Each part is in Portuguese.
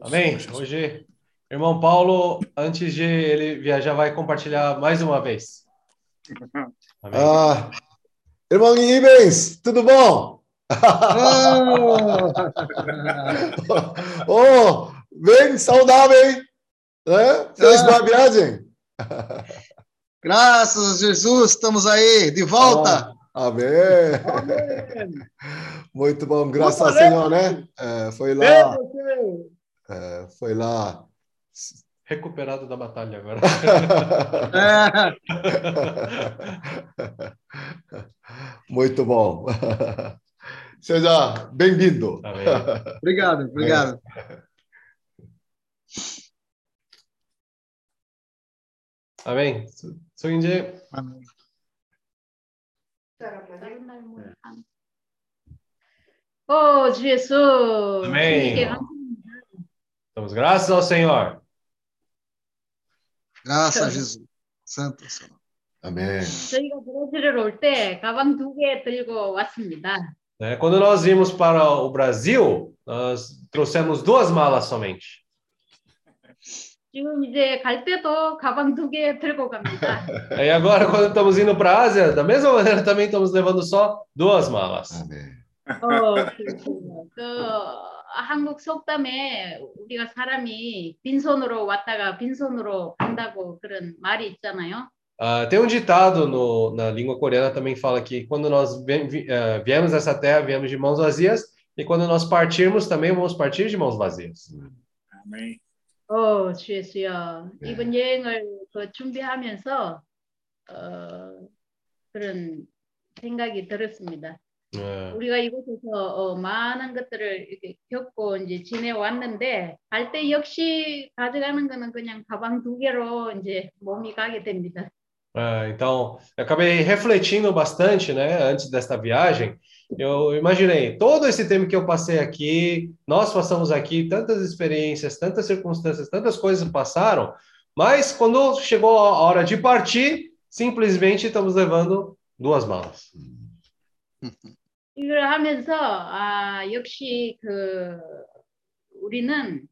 Amém? Hoje, irmão Paulo, antes de ele viajar, vai compartilhar mais uma vez. Amém. Ah, irmão Ibens, tudo bom? oh, bem saudável, né? Fez uma viagem. Graças a Jesus, estamos aí, de volta. Oh, amém. amém. Muito bom, graças ao Senhor, né? É, foi lá. É, foi lá. Recuperado da batalha agora. Muito bom. Seja bem-vindo. Obrigado, obrigado. Amém. So 이제 Oh, Jesus. Amém. Damos graças ao Senhor. Graças a Jesus. Santo Senhor. Amém. 저희가 브라질을 올때 가방 두 개 들고 왔습니다. Né? Quando nós vimos para o Brasil, nós trouxemos duas malas somente. 지금 이제 갈 때도 가방 두 개 들고 갑니다. E agora, quando estamos indo para a Ásia, da mesma maneira também estamos levando só duas malas. 아멘. 어, 그렇군요. 그 한국 속담에 우리가 사람이 빈손으로 왔다가 빈손으로 간다고 그런 말이 있잖아요. Uh, tem um ditado no, na língua coreana também fala que quando nós vi, uh, viemos essa terra, viemos de mãos vazias, e quando nós partirmos também vamos partir de mãos vazias. Amém. 어, 주예수여. 네. 이번 여행을 그 준비하면서 어, 그런 생각이 들었습니다. 네. 우리가 이곳에서 어, 많은 것들을 이렇게 겪고 이제 지내왔는데 갈 때 역시 가져가는 거는 그냥 가방 두 개로 이제 몸이 가게 됩니다. É, então, eu acabei refletindo bastante, né, antes desta viagem. Eu imaginei todo esse tempo que eu passei aqui, nós passamos aqui, tantas experiências, tantas circunstâncias, tantas coisas passaram, mas quando chegou a hora de partir, simplesmente estamos levando duas malas. 이걸 하면서 아 역시 그 우리는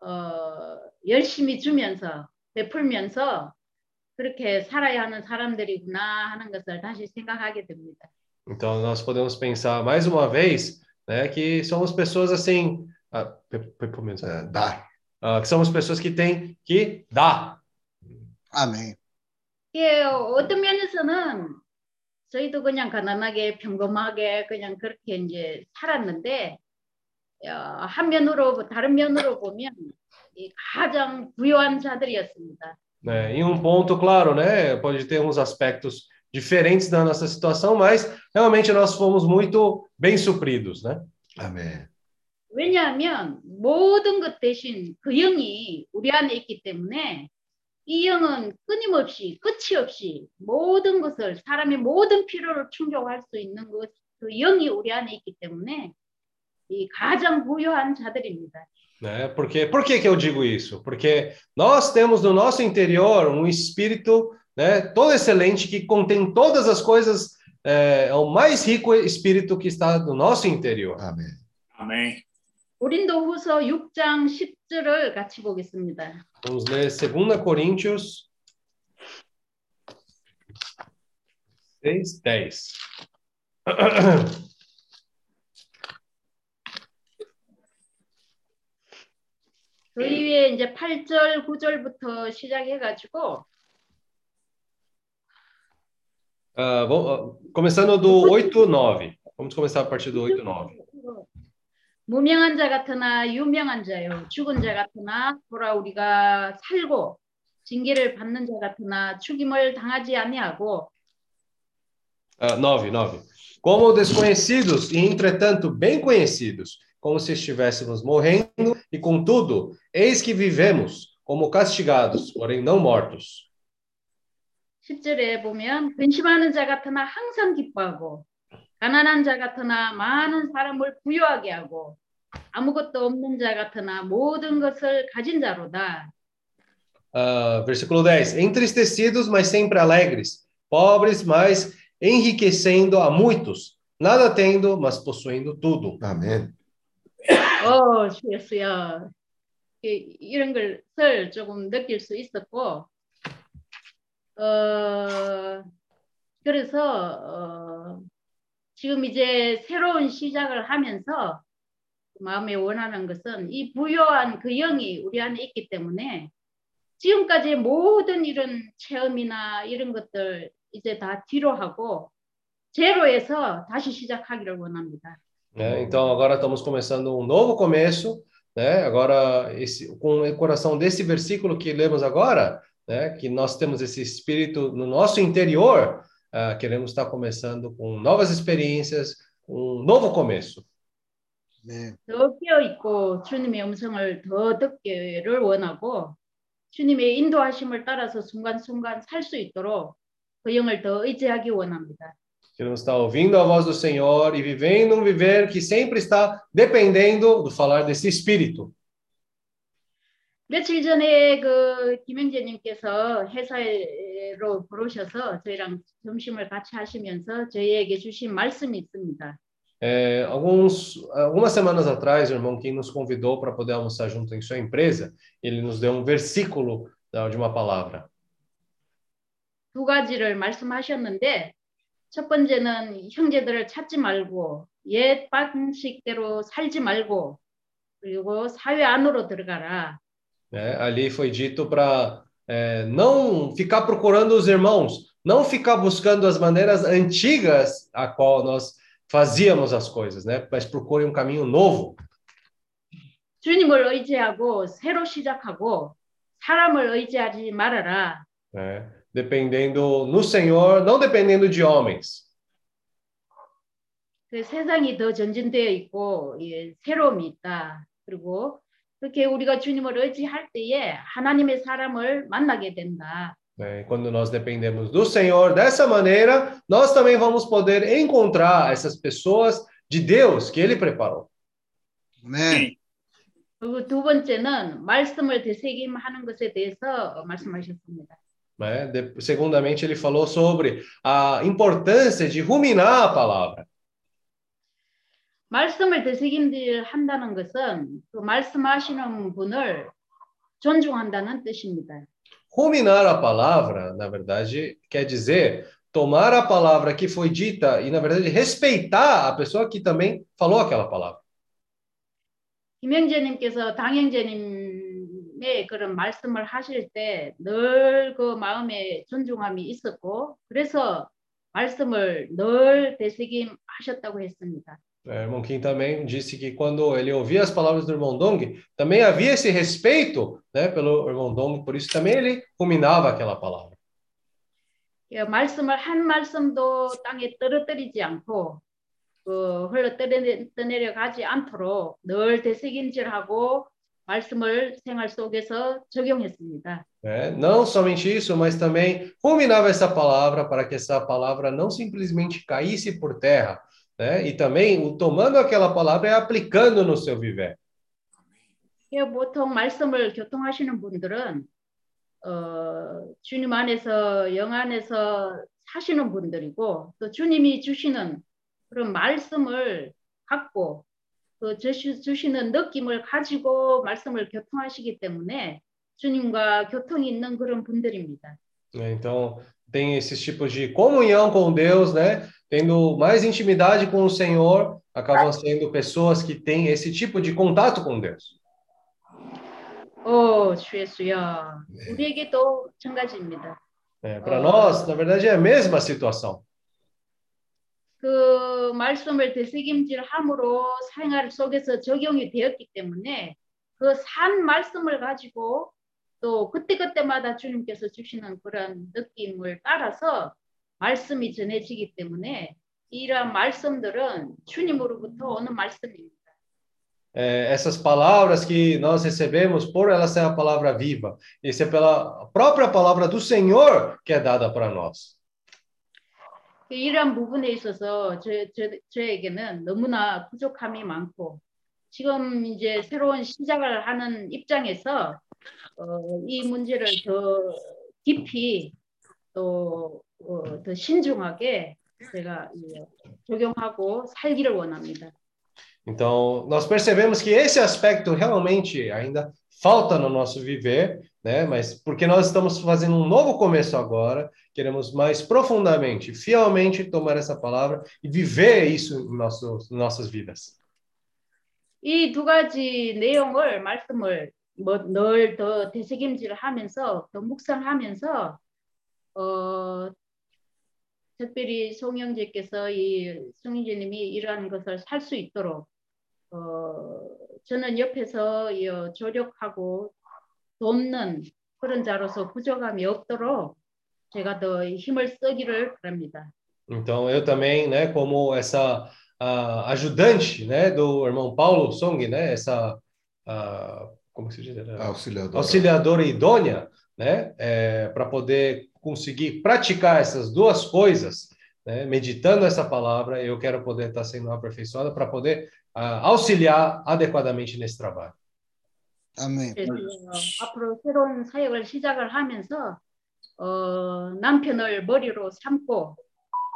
어 열심히 주면서 베풀면서 그렇게 살아야 하는 사람들이구나 하는 것을 다시 생각하게 됩니다. Então nós podemos pensar mais uma vez, né, que somos pessoas assim, ah, é, dar, ah, que somos pessoas que têm que dar. Amém. 예, 어떤 면에서는 저희도 그냥 가난하게 평범하게 그냥 그렇게 이제 살았는데 어, 한 면으로 다른 면으로 보면 이 가장 부유한 자들이었습니다. Né? Em um ponto, claro, né? Pode ter uns aspectos diferentes da nossa situação, mas realmente nós fomos muito bem supridos, né? Amém. 왜냐하면 모든 것 대신 그 영이 우리 안에 있기 때문에 이 영은 끊임없이 끝이 없이 모든 것을 사람의 모든 필요를 충족할 수 있는 것, 그 영이 우리 안에 있기 때문에 이 가장 부유한 자들입니다. Né? Porque, por que, que eu digo isso? Porque nós temos no nosso interior um espírito né, todo excelente que contém todas as coisas, é, é o mais rico espírito que está no nosso interior. Amém. Amém. 고린도후서 6장 10절을 같이 보겠습니다. Vamos ler 2 Coríntios 6, 10. 그 위에 이제 8절, 9절부터 시작해가지고 Uh, vamos, começando do 8, 9. Vamos começar a partir do 8, 9. 무명한 자 같으나 유명한 자요 죽은 자 같으나 돌아 우리가 살고 징계를 받는 자 같으나 죽임을 당하지 아니하고 uh, 9, 9. Como desconhecidos e entretanto bem conhecidos, como se estivéssemos morrendo e contudo, eis que vivemos como castigados, porém não mortos. 10절에 보면 근심하는 자 같으나 항상 기뻐하고 가난한 자 같으나 많은 사람을 부유하게 하고 아무것도 없는 자 같으나 모든 것을 가진 자로다. Uh, versículo 10. Entristecidos, mas sempre alegres, pobres, mas enriquecendo a muitos, nada tendo, mas possuindo tudo. Amém. 어, 주였어요. 이런 것을 조금 느낄 수 있었고 어 그래서 어 지금 이제 새로운 시작을 하면서 마음에 원하는 것은 이 부요한 그 영이 우리 안에 있기 때문에 지금까지 모든 이런 체험이나 이런 것들 이제 다 뒤로 하고 제로에서 다시 시작하기를 원합니다. É, então agora estamos começando um novo começo, né? Agora esse, com o coração desse versículo que lemos agora, né? Que nós temos esse espírito no nosso interior, uh, queremos estar começando com novas experiências, um novo começo. 네. 더 깨어 있고 주님의 음성을 더 듣기를 원하고 주님의 인도하심을 따라서 순간순간 살 수 있도록 그 영을 더 의지하기 원합니다. Queremos estar ouvindo a voz do Senhor e vivendo um viver que sempre está dependendo do falar desse Espírito. 며칠 전에 그 김영재님께서 회사로 부르셔서 저희랑 점심을 같이 하시면서 저희에게 주신 말씀이 있습니다. É, alguns, algumas semanas atrás, o irmão Kim nos convidou para poder almoçar junto em sua empresa. Ele nos deu um versículo de uma palavra. 두 가지를 말씀하셨는데 첫 번째는 형제들을 찾지 말고 옛 방식대로 살지 말고 그리고 사회 안으로 들어가라. É, ali foi dito para é, não ficar procurando os irmãos, não ficar buscando as maneiras antigas a qual nós fazíamos as coisas, né? Mas procure um caminho novo. 주님을 의지하고 새로 시작하고 사람을 의지하지 말아라. É, dependendo no Senhor, não dependendo de homens. 그 세상이 더 전진되어 있고 예, 새로움이 있다. 그리고 그렇게 우리가 주님을 의지할 때에 하나님의 사람을 만나게 된다. Né? Quando nós dependemos do Senhor dessa maneira, nós também vamos poder encontrar essas pessoas de Deus que Ele preparou. Amém. 그리고 두 번째는 말씀을 되새김하는 것에 대해서 말씀하셨습니다. Né? De, segundamente, ele falou sobre a importância de ruminar a palavra. 말씀을 되새김질 한다는 것은 그 말씀하시는 분을 존중한다는 뜻입니다. Ruminar a palavra, na verdade, quer dizer tomar a palavra que foi dita e, na verdade, respeitar a pessoa que também falou aquela palavra. 김영재님께서 당영재님의 그런 말씀을 하실 때 늘 그 마음에 존중함이 있었고 그래서 말씀을 늘 되새김하셨다고 했습니다. É, irmão Kim também disse que quando ele ouvia as palavras do irmão Dong, também havia esse respeito né, pelo irmão Dong, por isso também ele ruminava aquela palavra. 예, 말씀을 한 말씀도 땅에 떨어뜨리지 않고 그 흘러 떠내려 가지 않도록 늘 되새김질하고 말씀을 생활 속에서 적용했습니다. É, não somente isso, mas também ruminava essa palavra para que essa palavra não simplesmente caísse por terra, né? E também o tomando aquela palavra e aplicando no seu viver. 예, 보통 말씀을 교통하시는 분들은 어, 주님 안에서 영 안에서 사시는 분들이고 또 주님이 주시는 그런 말씀을 갖고 그 주시는 느낌을 가지고 말씀을 교통하시기 때문에 주님과 교통이 있는 그런 분들입니다. Então, tem esses tipos de comunhão com Deus, né? Tendo mais intimidade com o Senhor, acabam sendo pessoas que têm esse tipo de contato com Deus. 오, 주예수야. 우리에게도 마찬가지입니다. É, para nós, na verdade, é a mesma situação. 그 말씀을 되새김질함으로 생활 속에서 적용이 되었기 때문에 그 산 말씀을 가지고 또 그때그때마다 주님께서 주시는 그런 느낌을 따라서 말씀이 전해지기 때문에 이러한 말씀들은 주님으로부터 오는 말씀입니다. É, essas palavras que nós recebemos, por elas ser a palavra viva, isso é pela própria palavra do Senhor que é dada para nós. 이러한 부분에 있어서 저, 저, 저에게는 너무나 부족함이 많고 지금 이제 새로운 시작을 하는 입장에서 어, 이 문제를 더 깊이 또 더 신중하게 제가 적용하고 살기를 원합니다. Então, nós percebemos que esse aspecto realmente ainda falta no nosso viver, né? Mas porque nós estamos fazendo um novo começo agora, queremos mais profundamente, fielmente tomar essa palavra e viver isso em nossos, nossas vidas. 이두 가지 내용을 말씀을 뭐 늘더 되새김질을 하면서 더 묵상하면서 어 특별히 송영재께서 이 송영재님이 이러한 것을 살 수 있도록 어 저는 옆에서 조력하고 돕는 그런 자로서 부족함이 없도록 제가 더 힘을 쓰기를 바랍니다. Então eu também, né, como essa uh, ajudante, né, do irmão Paulo Song, né, essa uh, como se diz? Auxiliadora. Auxiliadora idônea, né, é, para poder conseguir praticar essas duas coisas, né, meditando essa palavra, eu quero poder estar sendo aperfeiçoada para poder uh, auxiliar adequadamente nesse trabalho. 아멘. 그래서 앞으로 새로운 사역을 시작을 하면서 어, 남편을 머리로 삼고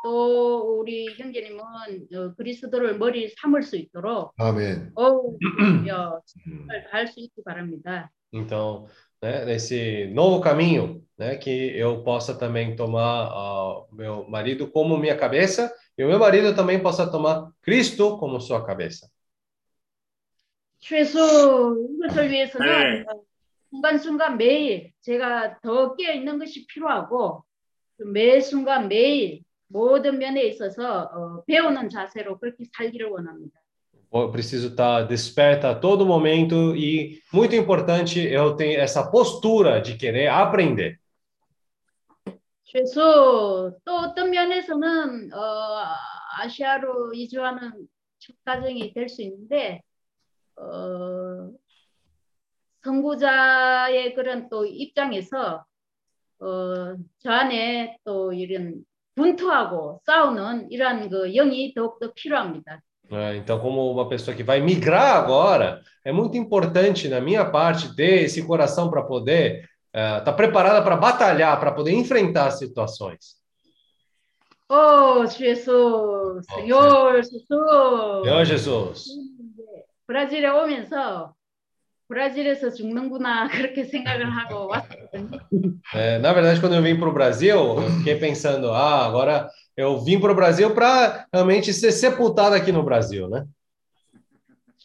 또 우리 형제님은 어, 그리스도를 머리 삼을 수 있도록 아멘. 어, 할수 있기 바랍니다. Então, né, nesse novo caminho, né, que eu possa também tomar uh, meu marido como minha cabeça e o meu marido também possa tomar Cristo como sua cabeça. 최소 이것을 위해서는 네. 순간순간 매일 제가 더 깨어 있는 것이 필요하고 매 순간 매일 모든 면에 있어서 어, 배우는 자세로 그렇게 살기를 원합니다. Eu preciso estar desperta a todo momento e muito importante eu tenho essa postura de querer aprender. 최소 또 어떤 면에서는 어, 아시아로 이주하는 첫 과정이 될 수 있는데 어, 선구자의 그런 또 입장에서 어, 저 안에 또 이런 분투하고 싸우는 이러한 그 영이 더욱더 필요합니다. É, então, como uma pessoa que vai migrar agora, é muito importante na minha parte ter esse coração para poder estar uh, tá preparada para batalhar, para poder enfrentar as situações. Oh, Jesus, Senhor Jesus. Senhor Jesus. 브라질에 오면서 브라질에서 죽는구나 그렇게 생각을 하고 왔거든요. É, na verdade, quando eu vim para o Brasil, eu fiquei pensando, ah, agora eu vim para o Brasil para realmente ser sepultado aqui no Brasil, né?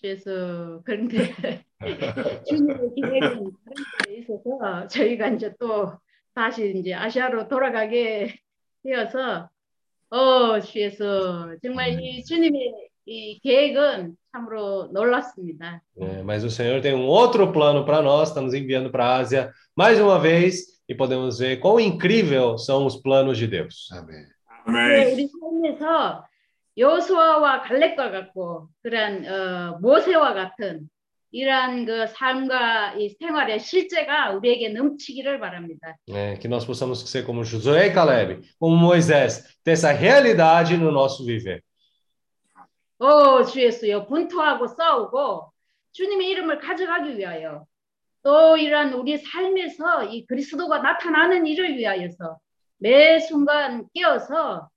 그래서 그런데 주님의 기획은 그런 있어서 저희가 이제 또 다시 이제 아시아로 돌아가게 되어서 어 주에서 정말 이 주님의 이 계획은 참으로 놀랐습니다. É, mas o Senhor tem um outro plano para nós, está nos enviando para a Ásia mais uma vez e podemos ver quão incrível são os planos de Deus. Amém. 네, 우리 삶에서 여호수아와 갈렙과 같고 그런 어, 모세와 같은 이러한 그 삶과 이 생활의 실제가 우리에게 넘치기를 바랍니다. É, que nós possamos ser como Josué e Caleb, como Moisés, ter essa realidade no nosso viver. 어, 주 예수여 분투하고 싸우고 주님의 이름을 가져가기 위하여 또 이러한 우리 삶에서 이 그리스도가 나타나는 일을 위하여서 매 순간 깨어서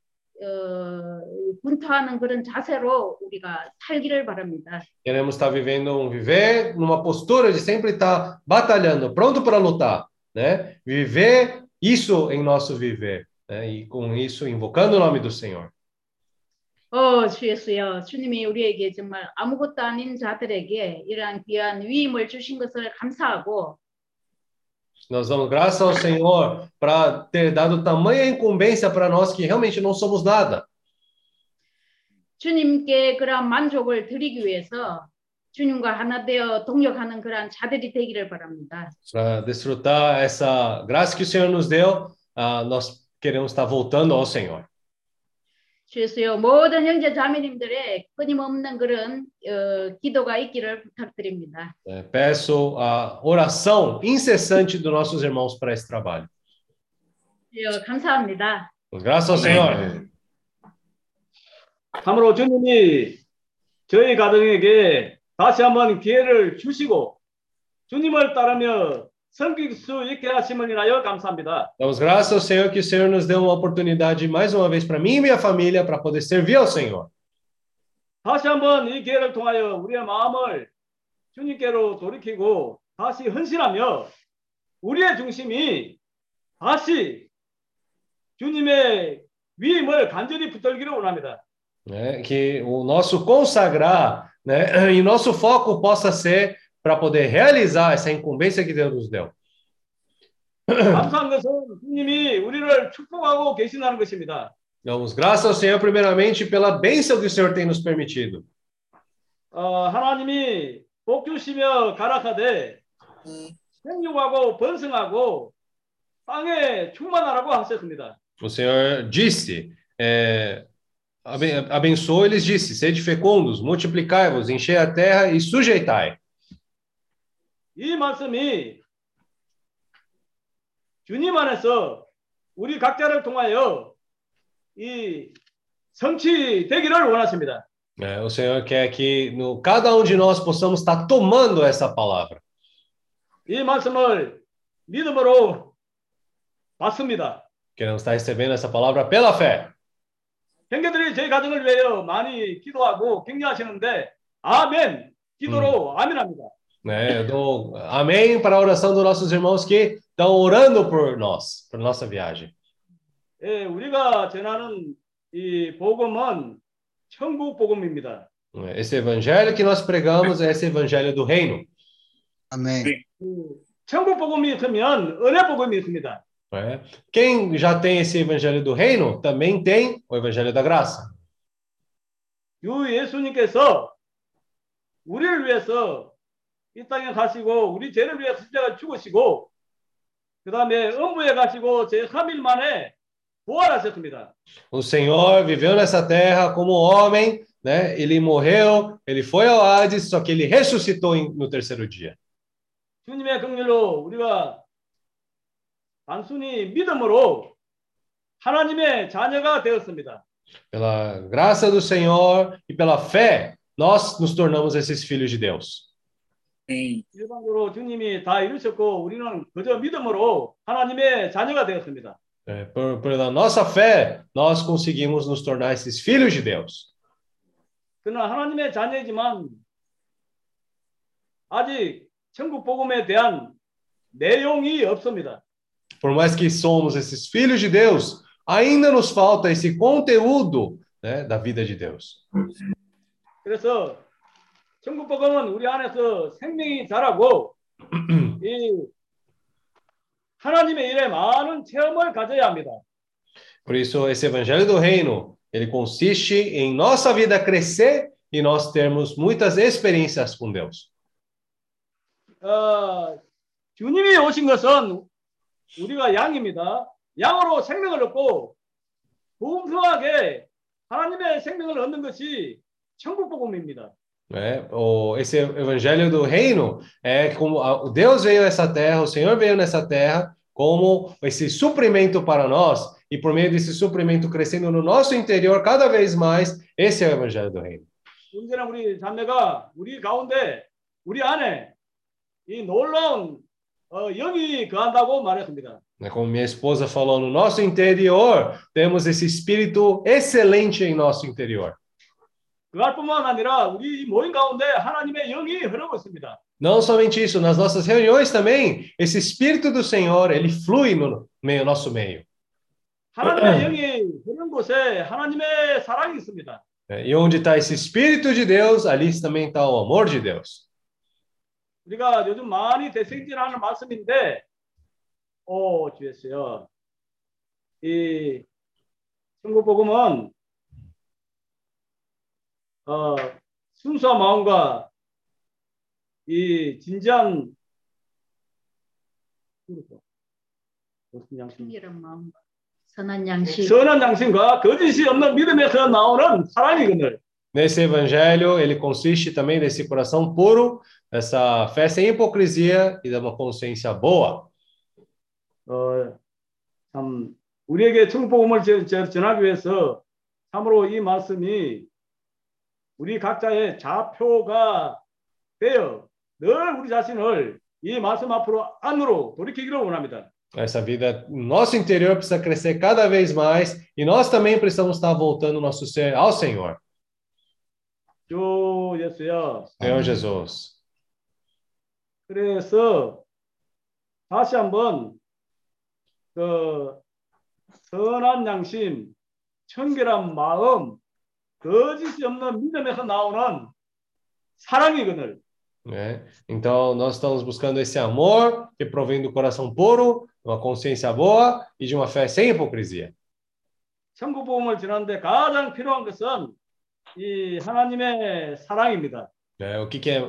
어, 분투하는 그런 자세로 우리가 살기를 바랍니다. Queremos estar vivendo um viver numa postura de sempre estar batalhando, pronto para lutar, né? Viver isso em nosso viver, né? E com isso invocando o nome do Senhor. 어, 주 예수여, 주님이 우리에게 정말 아무것도 아닌 자들에게 이러한 귀한 위임을 주신 것을 감사하고 Nós damos graças ao Senhor para ter dado tamanha incumbência para nós que realmente não somos nada. 주님께 그러한 만족을 드리기 위해서 주님과 하나 되어 동력하는 그러한 자들이 되기를 바랍니다. Para desfrutar essa graça que o Senhor nos deu, uh, nós queremos estar voltando ao Senhor. 주여 모든 형제 자매님들의 끊임없는 그런 어, 기도가 있기를 부탁드립니다. É, peço a oração incessante dos nossos irmãos para esse trabalho. 주여 감사합니다. Graças ao Senhor. 참으로 주님이 저희 가정에게 다시 한번 기회를 주시고 주님을 따르며 Damos graças ao Senhor que o Senhor nos deu uma oportunidade mais uma vez para mim e minha família para poder servir ao Senhor. 다시 한번 이 기회를 통하여 우리의 마음을 주님께로 돌이키고 다시 헌신하며 우리의 중심이 다시 주님의 위임을 간절히 붙들기를 원합니다. Né, que o nosso consagrar né, e nosso foco possa ser para poder realizar essa incumbência que Deus nos deu. 감사한 것은 주님이 우리를 축복하고 계신다는 것입니다. Damos graças ao Senhor primeiramente pela bênção que o Senhor tem nos permitido. 어, 하나님이 복 주시며 가라사대 생육하고 번성하고 땅에 충만하라고 하셨습니다. O Senhor disse, é, abençoou, eles disse, sede fecundos, multiplicai-vos, enchei a terra e sujeitai. 이 말씀이 주님 안에서 우리 각자를 통하여 이 성취되기를 원하십니다. É, o Senhor quer que no, cada um de nós possamos estar tomando essa palavra. 이 말씀을 믿음으로 받습니다. Queremos estar recebendo essa palavra pela fé. 형제들이 저희 가정을 위하여 많이 기도하고 격려하시는데 아멘 기도로 음. 아멘합니다. Né, eu dou amém para a oração dos nossos irmãos que estão orando por nós, por nossa viagem. 예, 우리가 전하는 이 복음은 천국 복음입니다. Esse evangelho que nós pregamos é esse evangelho do reino. Amém. 천국 복음이 있으면 은혜 복음이 있습니다. É. Quem já tem esse evangelho do reino também tem o evangelho da graça. 유 예수님께서 우리를 위해서 이 땅에 가시고 우리 죄를 위해 십자가 죽으시고 그 다음에 음부에 가시고 제 3일 만에 부활하셨습니다. O Senhor viveu nessa terra como homem, né? Ele morreu, ele foi ao Hades, só que ele ressuscitou no terceiro dia. 주님의 긍휼로 우리가 단순히 믿음으로 하나님의 자녀가 되었습니다. Pela graça do Senhor e pela fé, nós nos tornamos esses filhos de Deus. 일반적으로 주님이 다 이루셨고 우리는 그저 믿음으로 하나님의 자녀가 되었습니다. É, por, pela nossa fé, nós conseguimos nos tornar esses filhos de Deus. 그러나 하나님의 자녀이지만 아직 천국 복음에 대한 내용이 없습니다. Por mais que somos esses filhos de Deus, ainda nos falta esse conteúdo né, da vida de Deus. 그래서 천국 복음은 우리 안에서 생명이 자라고 이 하나님의 일에 많은 체험을 가져야 합니다. Por isso, esse evangelho do reino, ele consiste em nossa vida crescer e nós termos muitas experiências com Deus. 어, 주님이 오신 것은 우리가 양입니다. 양으로 생명을 얻고 풍성하게 하나님의 생명을 얻는 것이 천국 복음입니다. É, o, esse evangelho do reino é como o Deus veio a essa terra, o Senhor veio nessa terra como esse suprimento para nós e por meio desse suprimento crescendo no nosso interior cada vez mais, esse é o evangelho do reino. 문제는 우리 자매가 우리 가운데 우리 안에 이 놀라운 어, 영이 거한다고 말했습니다. Como minha esposa falou, no nosso interior temos esse espírito excelente em nosso interior. 그뿐만 아니라 우리 모임 가운데 하나님의 영이 흐르고 있습니다. Não somente isso, nas nossas reuniões também, esse espírito do Senhor, ele flui no meio nosso meio. 하나님의 영이 흐르는 곳에 하나님의 사랑이 있습니다. E onde está esse espírito de Deus, ali também está o amor de Deus. 우리가 요즘 많이 대생진하는 말씀인데, 오 주였어요. 이 천국 복음은 어, 순수한 마음과 이 진지한 무슨 양심? 마음, 선한 양심. 선한 양심과 거짓이 없는 믿음에서 나오는 사랑이거든요. Nesse evangelho, ele consiste também desse coração puro, dessa fé sem hipocrisia e de uma consciência boa. 어, 참 우리에게 천국 복음을 전하기 위해서 참으로 이 말씀이 우리 각자의 좌표가 되어 늘 우리 자신을 이 말씀 앞으로 안으로 돌이키기를 원합니다. Essa vida, nosso interior precisa crescer cada vez mais e nós também precisamos estar voltando nosso ser ao Senhor. 주 예수여. Senhor Jesus. 그래서 다시 한번 그 선한 양심, 청결한 마음, 거짓이 없는 믿음에서 나오는 사랑의 그늘. Né? Então, nós estamos buscando esse amor que provém do coração puro, uma consciência boa e de uma fé sem hipocrisia. 천국 복음을 전하는데 가장 필요한 것은 이 하나님의 사랑입니다. É, o que, que, é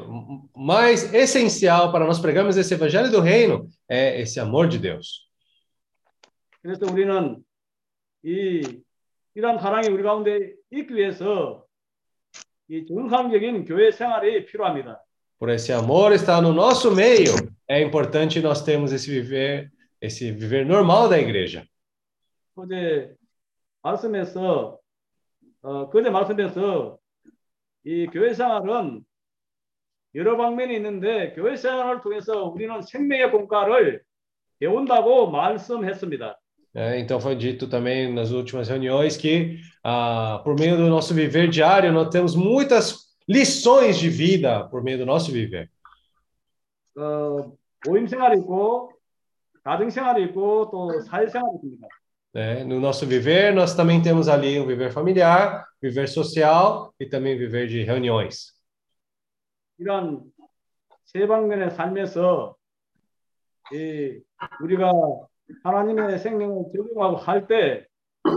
mais essencial para nós pregarmos esse evangelho do reino é esse amor de Deus. 그래서 우리는 이 이런 사랑이 우리 가운데 있기 위해서 이 정상적인 교회 생활이 필요합니다. Por esse amor estar no nosso meio, é importante nós termos esse viver, esse viver normal da igreja. 어제 말씀에서 어, 그제 말씀에서 이 교회 생활은 여러 방면이 있는데 교회 생활을 통해서 우리는 생명의 공과를 배운다고 말씀했습니다. É, então foi dito também nas últimas reuniões que ah, por meio do nosso viver diário nós temos muitas lições de vida por meio do nosso viver. 어, 모임 생활이 있고 가정 생활이 있고 또 사회 생활이 있습니다. É, no nosso viver nós também temos ali o viver familiar, viver social e também viver de reuniões. 이런 세 방면의 삶에서 이 우리가 하나님의 생명을 적용하고 할 때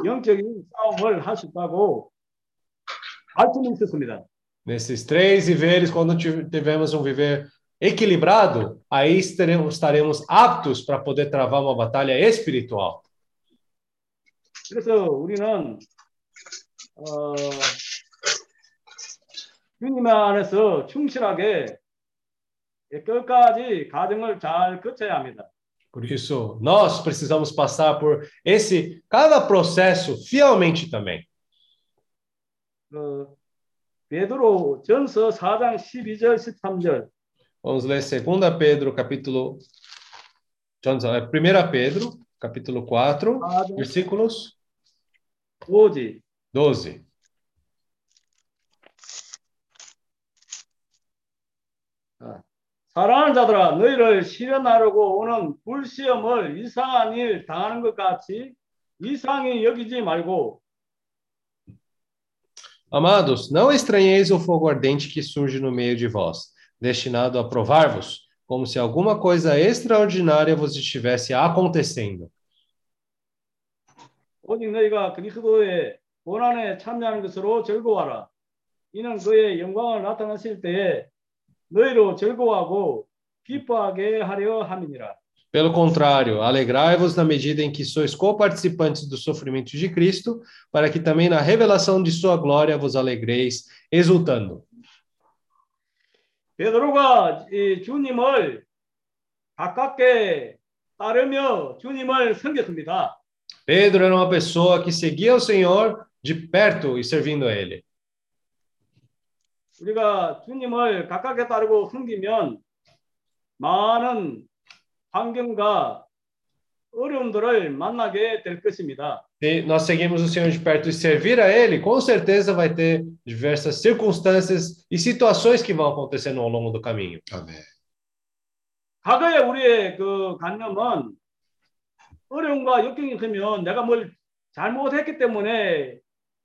영적인 싸움을 할 수 있다고 말씀이 있었습니다. Nesses três viveres, quando tivermos um viver equilibrado, aí estaremos, estaremos aptos para poder travar uma batalha espiritual. 그래서 우리는 어, 주님 안에서 충실하게 끝까지 가정을 잘 거쳐야 합니다. Por isso, nós precisamos passar por esse cada processo fielmente também. 그 베드로 전서 4장 12절 13절. Vamos ler 2 Pedro capítulo 1 Pedro capítulo 4, versículos 12. 12. 사랑하는 자들아 너희를 시련하려고 오는 불시험을 이상한 일 당하는 것 같이 이상히 여기지 말고 Amados, não estranheis o fogo ardente que surge no meio de vós, destinado a provar-vos, como se alguma coisa extraordinária vos estivesse acontecendo. 오직 너희가 그리스도의 고난에 참여하는 것으로 즐거워하라. 이는 그의 영광을 나타나실 때에 너희로 즐거워하고 기뻐하게 하려 함이니라. Pelo contrário, alegrai-vos na medida em que sois coparticipantes do sofrimento de Cristo, para que também na revelação de sua glória vos alegreis, exultando. 베드로가 이 주님을 가깝게 따르며 주님을 섬겼습니다. Pedro era uma pessoa que seguia o Senhor de perto e servindo a ele. 우리가 주님을 가깝게 따르고 섬기면 많은 환경과 어려움들을 만나게 될 것입니다. Se nós seguimos o Senhor de perto e servir a Ele, com certeza vai ter diversas circunstâncias e situações que vão acontecendo ao longo do caminho. 아멘. 과거에 우리의 그 관념은 어려움과 역경이 있으면 내가 뭘 잘못했기 때문에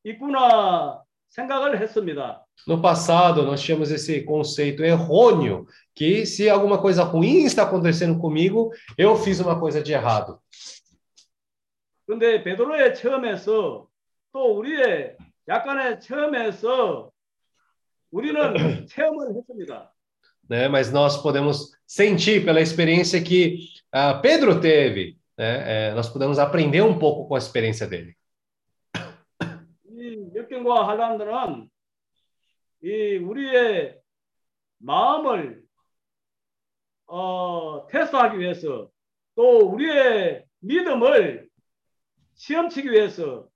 있구나 생각을 했습니다. No passado, nós tínhamos esse conceito errôneo que se alguma coisa ruim está acontecendo comigo, eu fiz uma coisa de errado. 근데 베드로의 체험에서 또 우리의 약간의 체험에서 우리는 체험을 했습니다. Né? Mas nós podemos sentir pela experiência que ah, Pedro teve, né? É, nós podemos aprender um pouco com a experiência dele. 이 역경과 환란들은 이 우리의 마음을 어, 테스트하기 위해서 또 우리의 믿음을 시험치기 위해서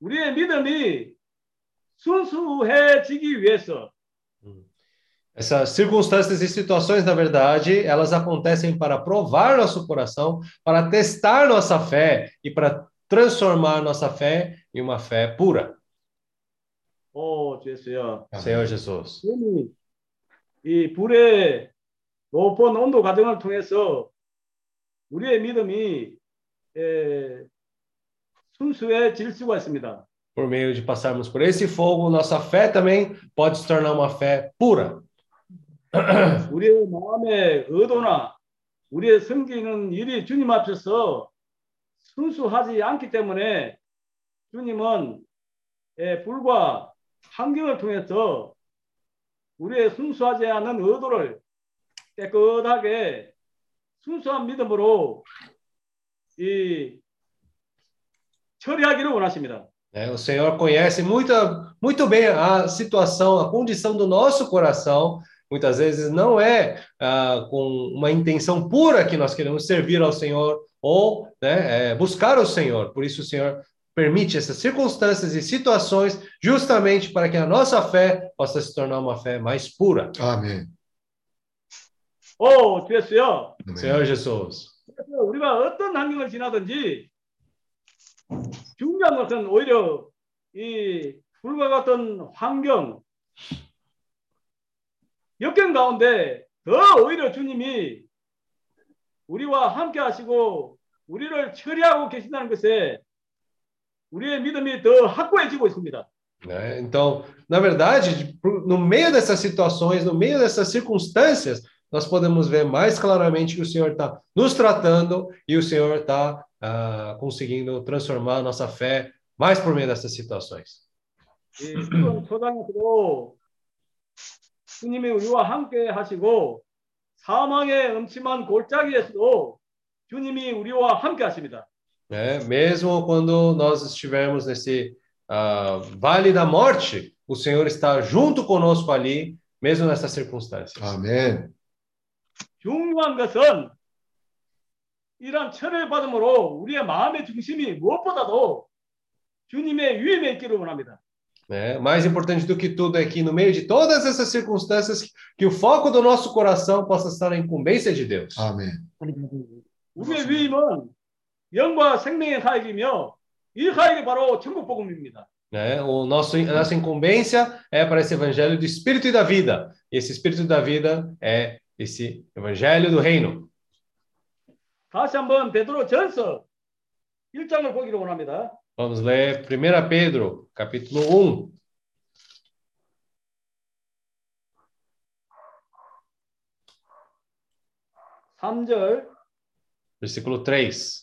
우리의 믿음이 순수해지기 위해서 Essas circunstâncias e situações, na verdade, elas acontecem para provar nosso coração, para testar nossa fé e para transformar nossa fé em uma fé pura. 오, 주였어요. Senhor Jesus. 이 불의 높은 온도 과정을 통해서 우리의 믿음이 에, 순수해질 수가 있습니다. Por meio de passarmos por esse fogo, nossa fé também pode se tornar uma fé pura. 우리의 마음의 의도나 우리의 섬기는 일이 주님 앞에서 순수하지 않기 때문에 주님은 예, 불과 환경을 통해서 우리의 순수하지 않은 의도를 깨끗하게 순수한 믿음으로 이 처리하기를 원하십니다. É, o Senhor conhece muito, muito bem a situação, a condição do nosso coração. Muitas vezes não é ah, com uma intenção pura que nós queremos servir ao Senhor ou né, é, buscar o Senhor. Por isso, o Senhor permite essas circunstâncias e situações justamente para que a nossa fé possa se tornar uma fé mais pura. Amém. 오, 됐어요. Senhor Jesus. 우리가 어떤 환경을 지나든지 중요한 것은 오히려 이 불과 같은 환경, 역경 가운데 더 오히려 주님이 우리와 함께 하시고 우리를 처리하고 계신다는 것에 우리의 믿음이 더 확고해지고 있습니다. Né? Então, na verdade, no meio dessas situações, no meio dessas circunstâncias, nós podemos ver mais claramente que o Senhor está nos tratando e o Senhor está uh, conseguindo transformar a nossa fé mais por meio dessas situações. 주님이 우리와 함께 하시고 사망의 음침한 골짜기에서도 주님이 우리와 함께 하십니다. É, mesmo quando nós estivermos nesse uh, vale da morte, o Senhor está junto conosco ali, mesmo nessas circunstâncias. Amém. 중요한 것은 이런 철을 받음으로 우리의 마음의 중심이 무엇보다도 주님의 위임에 있기를 원합니다. É, mais importante do que tudo é que no meio de todas essas circunstâncias que o foco do nosso coração possa estar na incumbência de Deus. Amém. 우리의 위임은 영과 생명의 사역이며 이 사역이 바로 천국 복음입니다. É, o nosso, a nossa incumbência é para esse evangelho do Espírito e da vida. E esse Espírito da vida é esse evangelho do reino. 다시 한번 베드로 전서 1장을 보기로 원합니다. Vamos ler 1 Pedro, capítulo 1. (3절) versículo 3.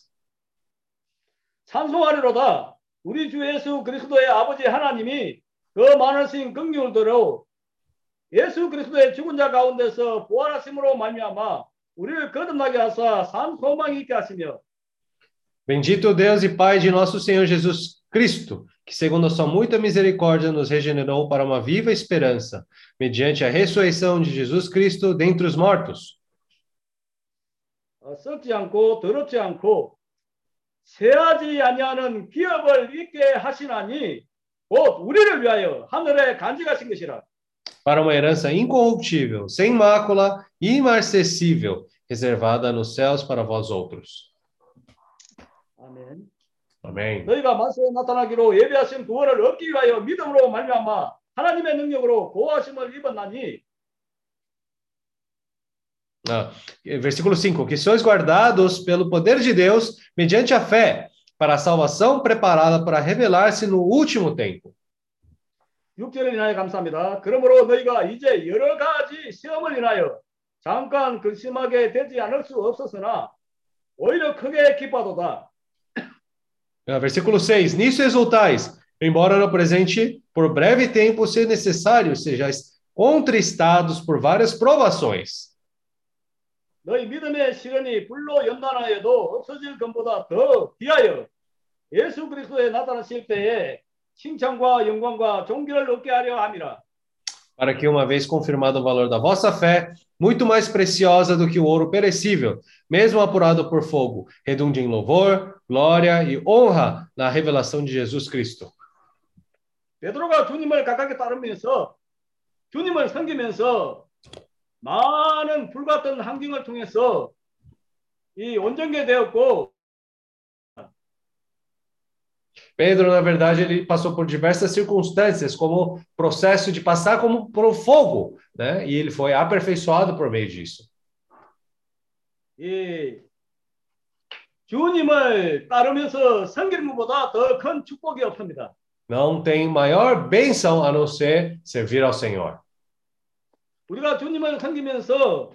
찬송하리로다 우리 주 예수 그리스도의 아버지 하나님이 그 많으신 긍휼대로 예수 그리스도의 죽은 자 가운데서 부활하심으로 말미암아 우리를 거듭나게 하사 산 소망이 있게 하시며 Bendito Deus e Pai de nosso Senhor Jesus Cristo, que segundo a sua muita misericórdia nos regenerou para uma viva esperança, mediante a ressurreição de Jesus Cristo dentre os mortos. 썩지 않고 더럽지 않고 세하지 아니하는 기업을 있게 하시나니 곧 우리를 위하여 하늘에 간직하신 것이라. Para uma herança incorruptível, sem mácula, imarcessível, reservada nos céus para vós outros. 아멘. 아멘. 너희가 만세에 나타나기로 예비하신 구원을 얻기 위하여 믿음으로 말미암아 하나님의 능력으로 고하심을 입었나니 versículo 5: Que sois guardados pelo poder de Deus mediante a fé, para a salvação preparada para revelar-se no último tempo. 6절을 인하여 감사합니다. 그러므로 너희가 이제 여러 가지 시험을 인하여 잠깐 근심하게 되지 않을 수 없었으나 오히려 크게 기뻐도다. Versículo 6: Nisso exultais, embora no presente, por breve tempo, se necessário, sejais contristados por várias provações. 너희 믿음의 시련이 불로 연단하여도 없어질 것보다 더 귀하여 예수 그리스도에 나타나실 때에 칭찬과 영광과 존귀를 얻게 하려 함이라. Para que, uma vez confirmado o valor da vossa fé, muito mais preciosa do que o ouro perecível, mesmo apurado por fogo, redunde em louvor, glória e honra na revelação de Jesus Cristo. 베드로가 주님을 가깝게 따르면서 주님을 섬기면서 많은 불같은 환경을 통해서 이 온전게 되었고 Pedro, na verdade, ele passou por diversas circunstâncias, como processo de passar como por fogo, né? E ele foi aperfeiçoado por meio disso. 예, 주님을 따르면서 섬기는 것보다 더큰 축복이 없습니다. Não tem maior bênção a não ser servir ao Senhor. 우리가 주님을 섬기면서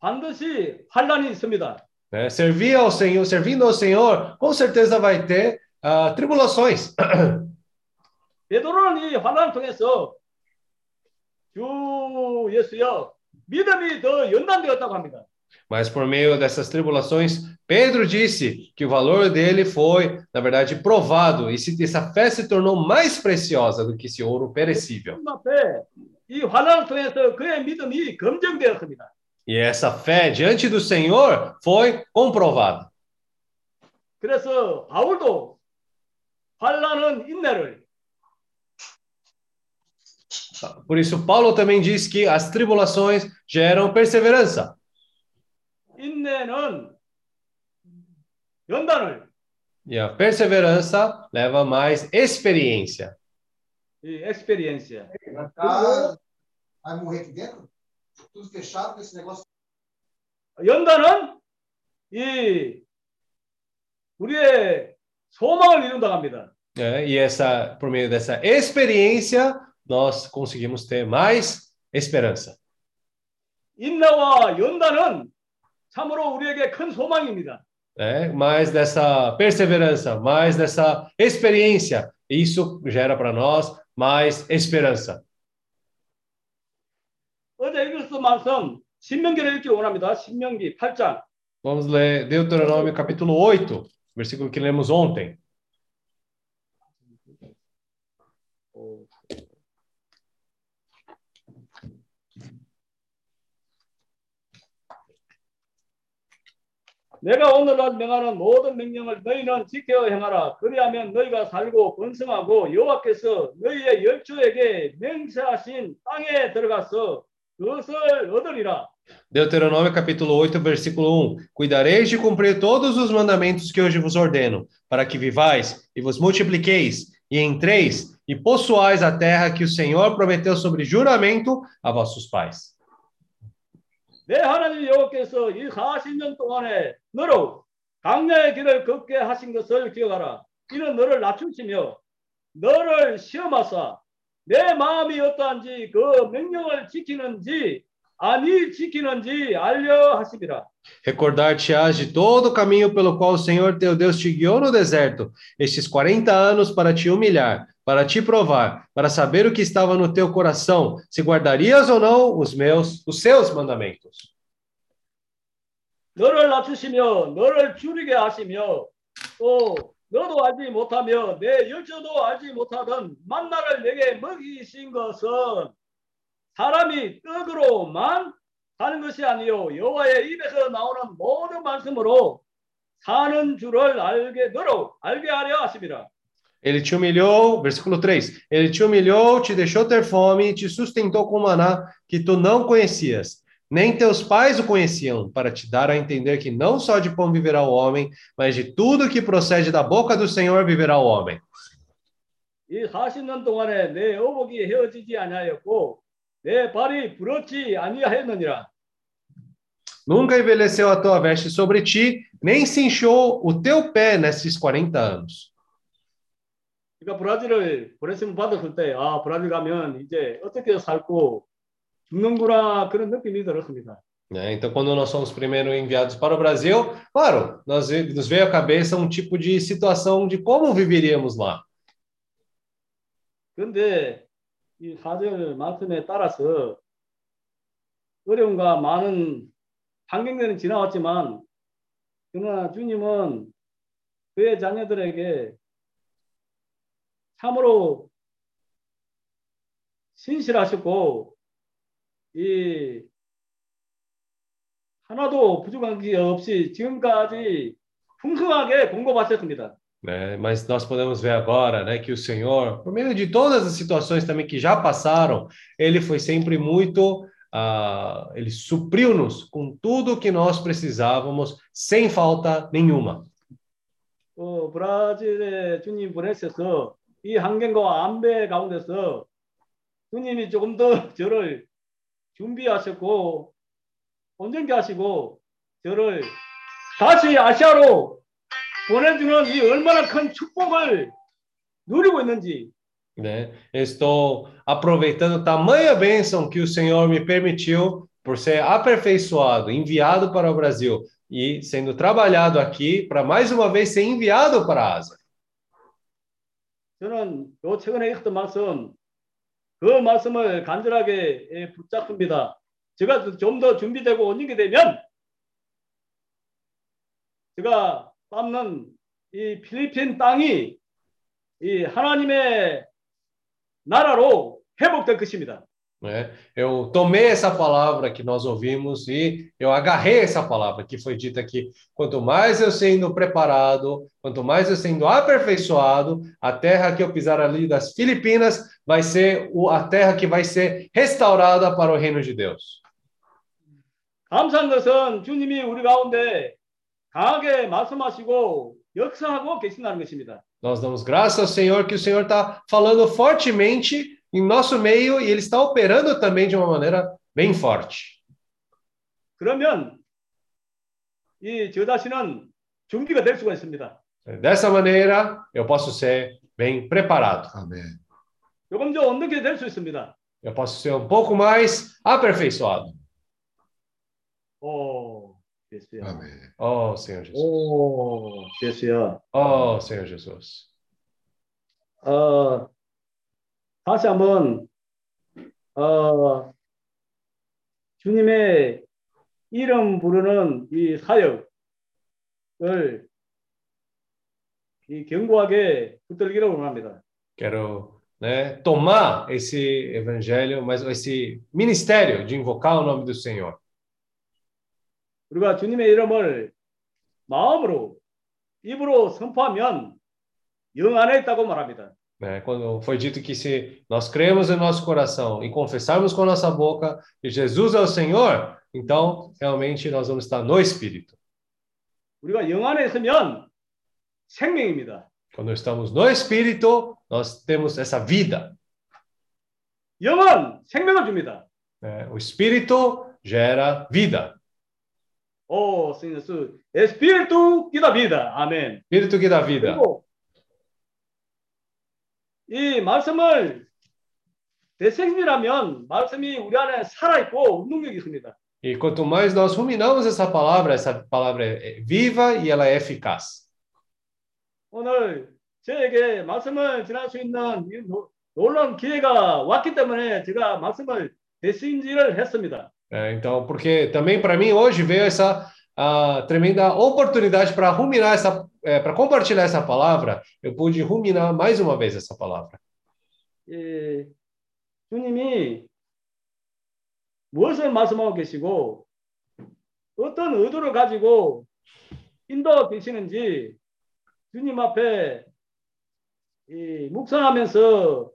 반드시 환란이 있습니다. Né? Servir ao Senhor, servindo ao Senhor, com certeza vai ter uh, tribulações. 베드로는 이 환란을 통해서 주 예수여 믿음이 더 연단되었다고 합니다. Mas por meio dessas tribulações, Pedro disse que o valor dele foi, na verdade, provado, e se, essa fé se tornou mais preciosa do que esse ouro perecível. E essa fé diante do Senhor foi comprovada. 그래서 바울도 환란은 인내를 Por isso Paulo também diz que as tribulações geram perseverança. 인내는 연단을 E a perseverança leva mais experiência. E experiência. Tá, vai morrer aqui dentro? Tudo fechado com esse negócio. 연단은 이 우리의 소망을 이룬다고 합니다. É, e essa, por meio dessa experiência, nós conseguimos ter mais esperança. 인내와 연단은 참으로 우리에게 큰 소망입니다. É, mais dessa perseverança, mais dessa experiência, isso gera para nós mais esperança. 읽었던 말씀 신명기를 읽기 원합니다. 신명기 8장. Vamos ler Deuteronômio capítulo 8, versículo que lemos ontem. 내가 오늘날 명하는 모든 명령을 너희는 지켜 행하라. 그리하면 너희가 살고 번성하고 여호와께서 너희의 열조에게 맹세하신 땅에 들어가서. Deuteronômio capítulo 8, versículo 1. Cuidareis de cumprir todos os mandamentos que hoje vos ordeno, para que vivais e vos multipliqueis e entreis e possuais a terra que o Senhor prometeu sobre juramento a vossos pais. 내 하나님 여호께서 이 40년 동안에 너로 강야의 길을 걷게 하신 것을 기억하라. 이는 너를 낮추시며 너를 시험하사 내 마음이 어떠한지 그 명령을 지키는지 아니 지키는지 알려 하시리라. Recordar-te-ás de todo o caminho pelo qual o Senhor teu Deus te guiou no deserto, estes 40 anos para te humilhar, para te provar, para saber o que estava no teu coração, se guardarias ou não os meus, os seus mandamentos. 너를 낮추시며 너를 줄이게 하시며 또 너도 알지 못하며 내 열조도 알지 못하던 만나를 내게 먹이신 것은 사람이 떡으로만 사는 것이 아니요 여호와의 입에서 나오는 모든 말씀으로 사는 줄을 알게 너로 알게 하려 하심이라. Ele te humilhou, versículo 3. Ele te humilhou, te deixou ter fome, te sustentou com maná que tu não conhecias. Nem teus pais o conheciam, para te dar a entender que não só de pão viverá o homem, mas de tudo que procede da boca do Senhor viverá o homem. 이 40년 동안에 내 어복이 헤어지지 아니하였고 내 발이 부럽지 아니하였느니라. Nunca envelheceu a tua veste sobre ti, nem se inchou o teu pé nesses 40 anos. 그러니까 브라질을 보냈으면 받았을 때, 아, 브라질 가면 이제 어떻게 살고 죽는구나 그런 느낌이 들었습니다. É, então, quando nós fomos primeiro enviados para o Brasil, claro, nós, nos veio à cabeça um tipo de situação de como viveríamos lá. 근데 이 사절 말씀에 따라서 어려움과 많은 환경들은 지나왔지만 그러나 주님은 그의 자녀들에게 참으로 신실하셨고 이 하나도 부족한 게 없이 지금까지 풍성하게 공급하셨습니다. Né? Mas nós podemos ver agora, né, que o Senhor, por meio de todas as situações também que já passaram, ele foi sempre muito, uh, ele supriu-nos com tudo o que nós precisávamos, sem falta nenhuma. 어, 어, 브라질에 주님 보내셔서 이 환경과 안배 가운데서 주님이 조금 더 저를 준비하셨고 온전케 하시고 저를 다시 아시아로 보내주는 이 얼마나 큰 축복을 누리고 있는지 né? Estou aproveitando tamanha bênção que o Senhor me permitiu por ser aperfeiçoado, enviado para o Brasil e sendo trabalhado aqui para mais uma vez ser enviado para a Ásia. 저는 요 최근에 읽었던 말씀 그 말씀을 간절하게 붙잡습니다. 제가 좀 더 준비되고 온전게 되면 제가 밟는 이 필리핀 땅이 이 하나님의 나라로 회복될 것입니다. Né? Eu tomei essa palavra que nós ouvimos e eu agarrei essa palavra que foi dita aqui. Quanto mais eu sendo preparado, quanto mais eu sendo aperfeiçoado, a terra que eu pisar ali das Filipinas vai ser a terra que vai ser restaurada para o reino de Deus. 감사한 것은 주님이 우리 가운데 강하게 말씀하시고 역사하고 계신다는 것입니다. Nós damos graças ao Senhor que o Senhor está falando fortemente em nosso meio e ele está operando também de uma maneira bem forte. 그러면 이저 자신은 준비가 될 수가 있습니다. Dessa maneira, eu posso ser bem preparado. Amém. 조금 더 온전하게 될수 있습니다. Eu posso ser um pouco mais aperfeiçoado. 오, 예수야. Amém. Oh, Senhor Jesus. 오, 예수야. Oh, Senhor Jesus. 어, 다시 한번 어, 주님의 이름 부르는 이 사역을 이 견고하게 붙들기를 원합니다. Quero né, tomar esse evangelho, mas esse ministério de invocar o nome do Senhor. 우리가 주님의 이름을 마음으로 입으로 선포하면 영 안에 있다고 말합니다. Né? Quando foi dito que se nós cremos em nosso coração e confessarmos com nossa boca que Jesus é o Senhor, então realmente nós vamos estar no Espírito. 우리가 영 안에 있으면 생명입니다. Quando estamos no Espírito, nós temos essa vida. 영은 생명을 줍니다. Né? O Espírito gera vida. Oh, Senhor Jesus. Espírito que dá vida. Amém. Espírito que dá vida. 그리고 이 말씀을 대생이라면 말씀이 우리 안에 살아 있고 능력이 있습니다. E quanto mais nós ruminamos essa palavra, essa palavra é viva e ela é eficaz. 오늘 저에게 말씀을 전할 수 있는 이 놀라운 기회가 왔기 때문에 제가 말씀을 대신지를 했습니다. É, então, porque também para mim hoje veio essa a tremenda oportunidade para ruminar essa, é, para compartilhar essa palavra, eu pude ruminar mais uma vez essa palavra. 예, 주님이 무엇을 말씀하고 계시고 어떤 의도를 가지고 인도하고 계시는지 주님 앞에 이 묵상하면서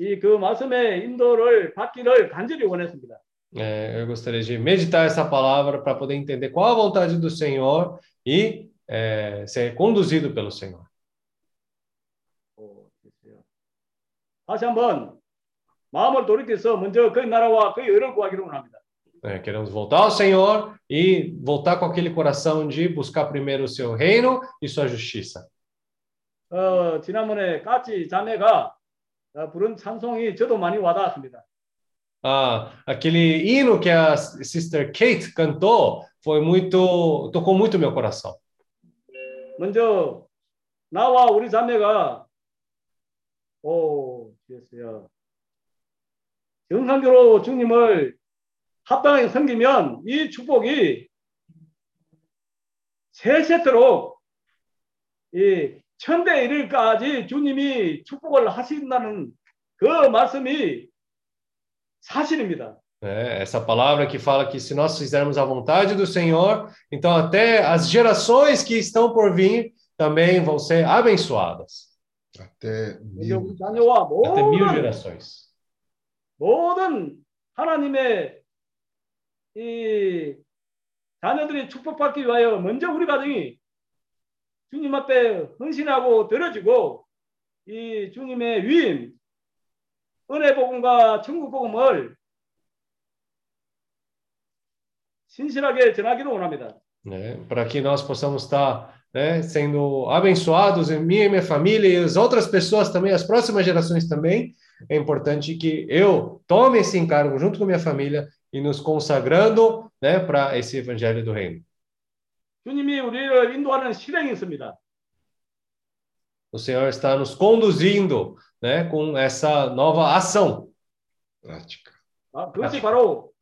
이 그 말씀의 인도를 받기를 간절히 원했습니다. É, eu gostaria de meditar essa palavra para poder entender qual a vontade do Senhor e é, ser conduzido pelo Senhor. 다시 한번 마음을 돌이켜서 먼저 그 나라와 그 의를 구하기를 원합니다. É, queremos voltar ao Senhor e voltar com aquele coração de buscar primeiro o seu reino e sua justiça. 어, 지난번에 까치 자매가 어, 부른 찬송이 저도 많이 와닿았습니다. Ah, aquele hino que a Sister Kate cantou foi muito tocou muito meu coração. 먼저 나와 우리 자매가 오 예수야 정상적으로 주님을 합당하게 섬기면 이 축복이 세세토록 이 천대 일일까지 주님이 축복을 하신다는 그 말씀이 사실입니다. É, essa palavra que fala que se nós fizermos a vontade do Senhor, então até as gerações que estão por vir também vão ser abençoadas. Até mil. Até mil gerações. 모든 하나님의 이 자녀들이 축복받기 위하여 먼저 우리 가정이 주님 앞에 헌신하고 들어지고 이 주님의 위임, 은혜 복음과 천국 복음을 신실하게 전하기를 원합니다. Né? Para que nós possamos estar né, sendo abençoados, em mim e minha família e as outras pessoas também, as próximas gerações também, é importante que eu tome esse encargo junto com minha família e nos consagrando né, para esse evangelho do reino. 주님이 우리를 인도하는 실행이 있습니다. O Senhor está nos conduzindo né, com essa nova ação. prática. 아, 그것이 바로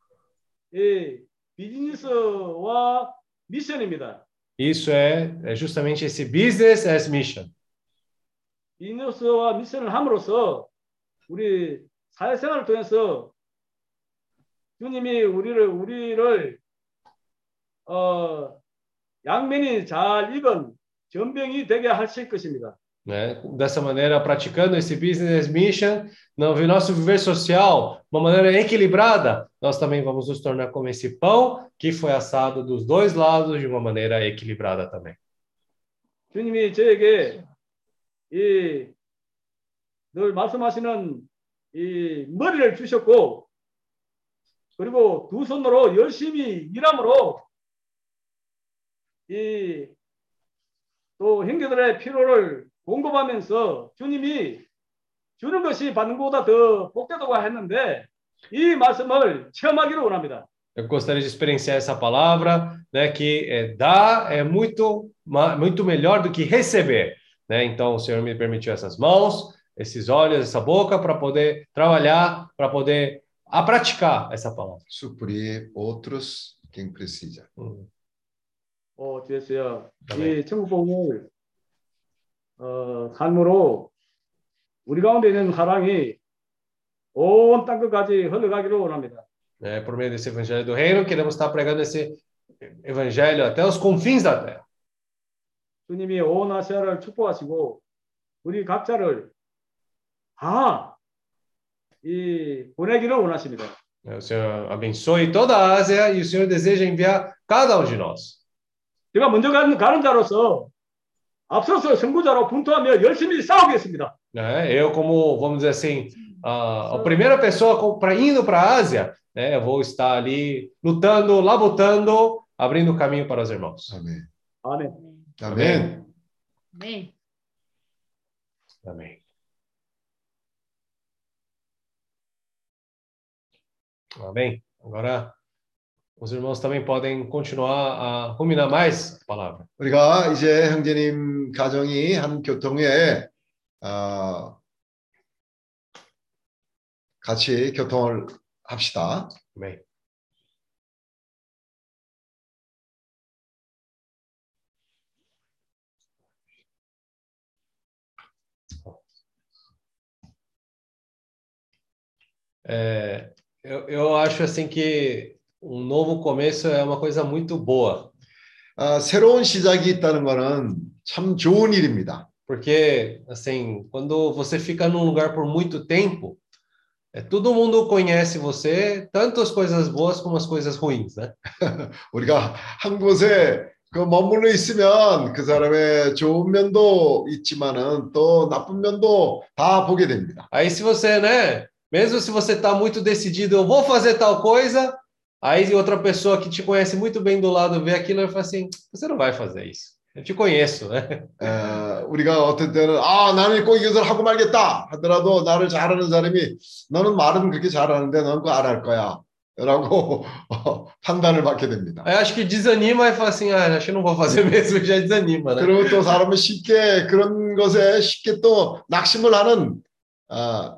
이 비즈니스와 미션입니다. Isso é, é justamente esse business as mission. 비즈니스와 미션을 함으로써 우리 사회생활을 통해서 주님이 우리를 우리를 어, 양면이 잘 익은 전병이 되게 하실 것입니다. Né? Dessa maneira, praticando esse business mission, no nosso viver social, de uma maneira equilibrada, nós também vamos nos tornar como esse pão que foi assado dos dois lados de uma maneira equilibrada também. 주님이 저에게 이 늘 말씀하시는 이 머리를 주셨고 그리고 두 손으로 열심히 일함으로 이 또 형제들의 필요를 공급하면서 주님이 주는 것이 받는 것보다 더 복되다고 했는데 이 말씀을 체험하기를 원합니다. Eu gostaria de experienciar essa palavra, né, que é, dar é muito, ma- muito melhor do que receber. Né? Então, o Senhor me permitiu essas mãos, esses olhos, essa boca, para poder trabalhar, para poder a praticar essa palavra. suprir outros quem precisa. Hum. 어. 아멘. 이 천국복음을 어, 삶으로 우리 가운데 있는 사랑이 온 땅끝까지 흘러가기를 원합니다. Né? Por meio desse evangelho do reino, queremos estar pregando esse evangelho até os confins da terra. 주님이 온 아시아를 축복하시고 우리 각자를 다이 보내기를 원하십니다. O Senhor abençoe toda a Ásia e o Senhor deseja enviar cada um de nós. 제가 먼저 가는, 가는 자로서 앞서서 선구자로 분투하며 열심히 싸우겠습니다. Né? Eu, como, vamos dizer assim, a, a primeira pessoa para indo para a Ásia, né? eu vou estar ali lutando, labutando, abrindo caminho para os irmãos. 아멘. 아멘. 아멘. 네. Amém. Amém. Agora, os irmãos também podem continuar a ruminar mais a palavra. 우리가 이제 형제님 가정이 한 교통에 아, 같이 교통을 합시다. Amém. É, eu, eu acho assim que um novo começo é uma coisa muito boa, 아, 새로운 시작이 있다는 것은 참 좋은 일입니다. porque assim, quando você fica num lugar por muito tempo, é, todo mundo conhece você, tanto as coisas boas como as coisas ruins, né? 우리가 한 곳에 그 머물러 있으면 그 사람의 좋은 면도 있지만은 또 나쁜 면도 다 보게 됩니다. Aí se você, né, mesmo se você está muito decidido, eu vou fazer tal coisa, aí outra pessoa que te conhece muito bem do lado vê aquilo e fala assim, você não vai fazer isso. Eu te conheço, né? 에, 우리가 어떤 때는 아 나는 꼭 이것을 하고 말겠다 하더라도 나를 잘하는 사람이 너는 말은 그렇게 잘하는데 너는 그거 안할 거야 라고 어, 판단을 받게 됩니다. Aí acho que desanima e fala assim, ah, acho que não vou fazer mesmo, já desanima, né? 그리고 또 사람은 쉽게 그런 것에 쉽게 또 낙심을 하는 아,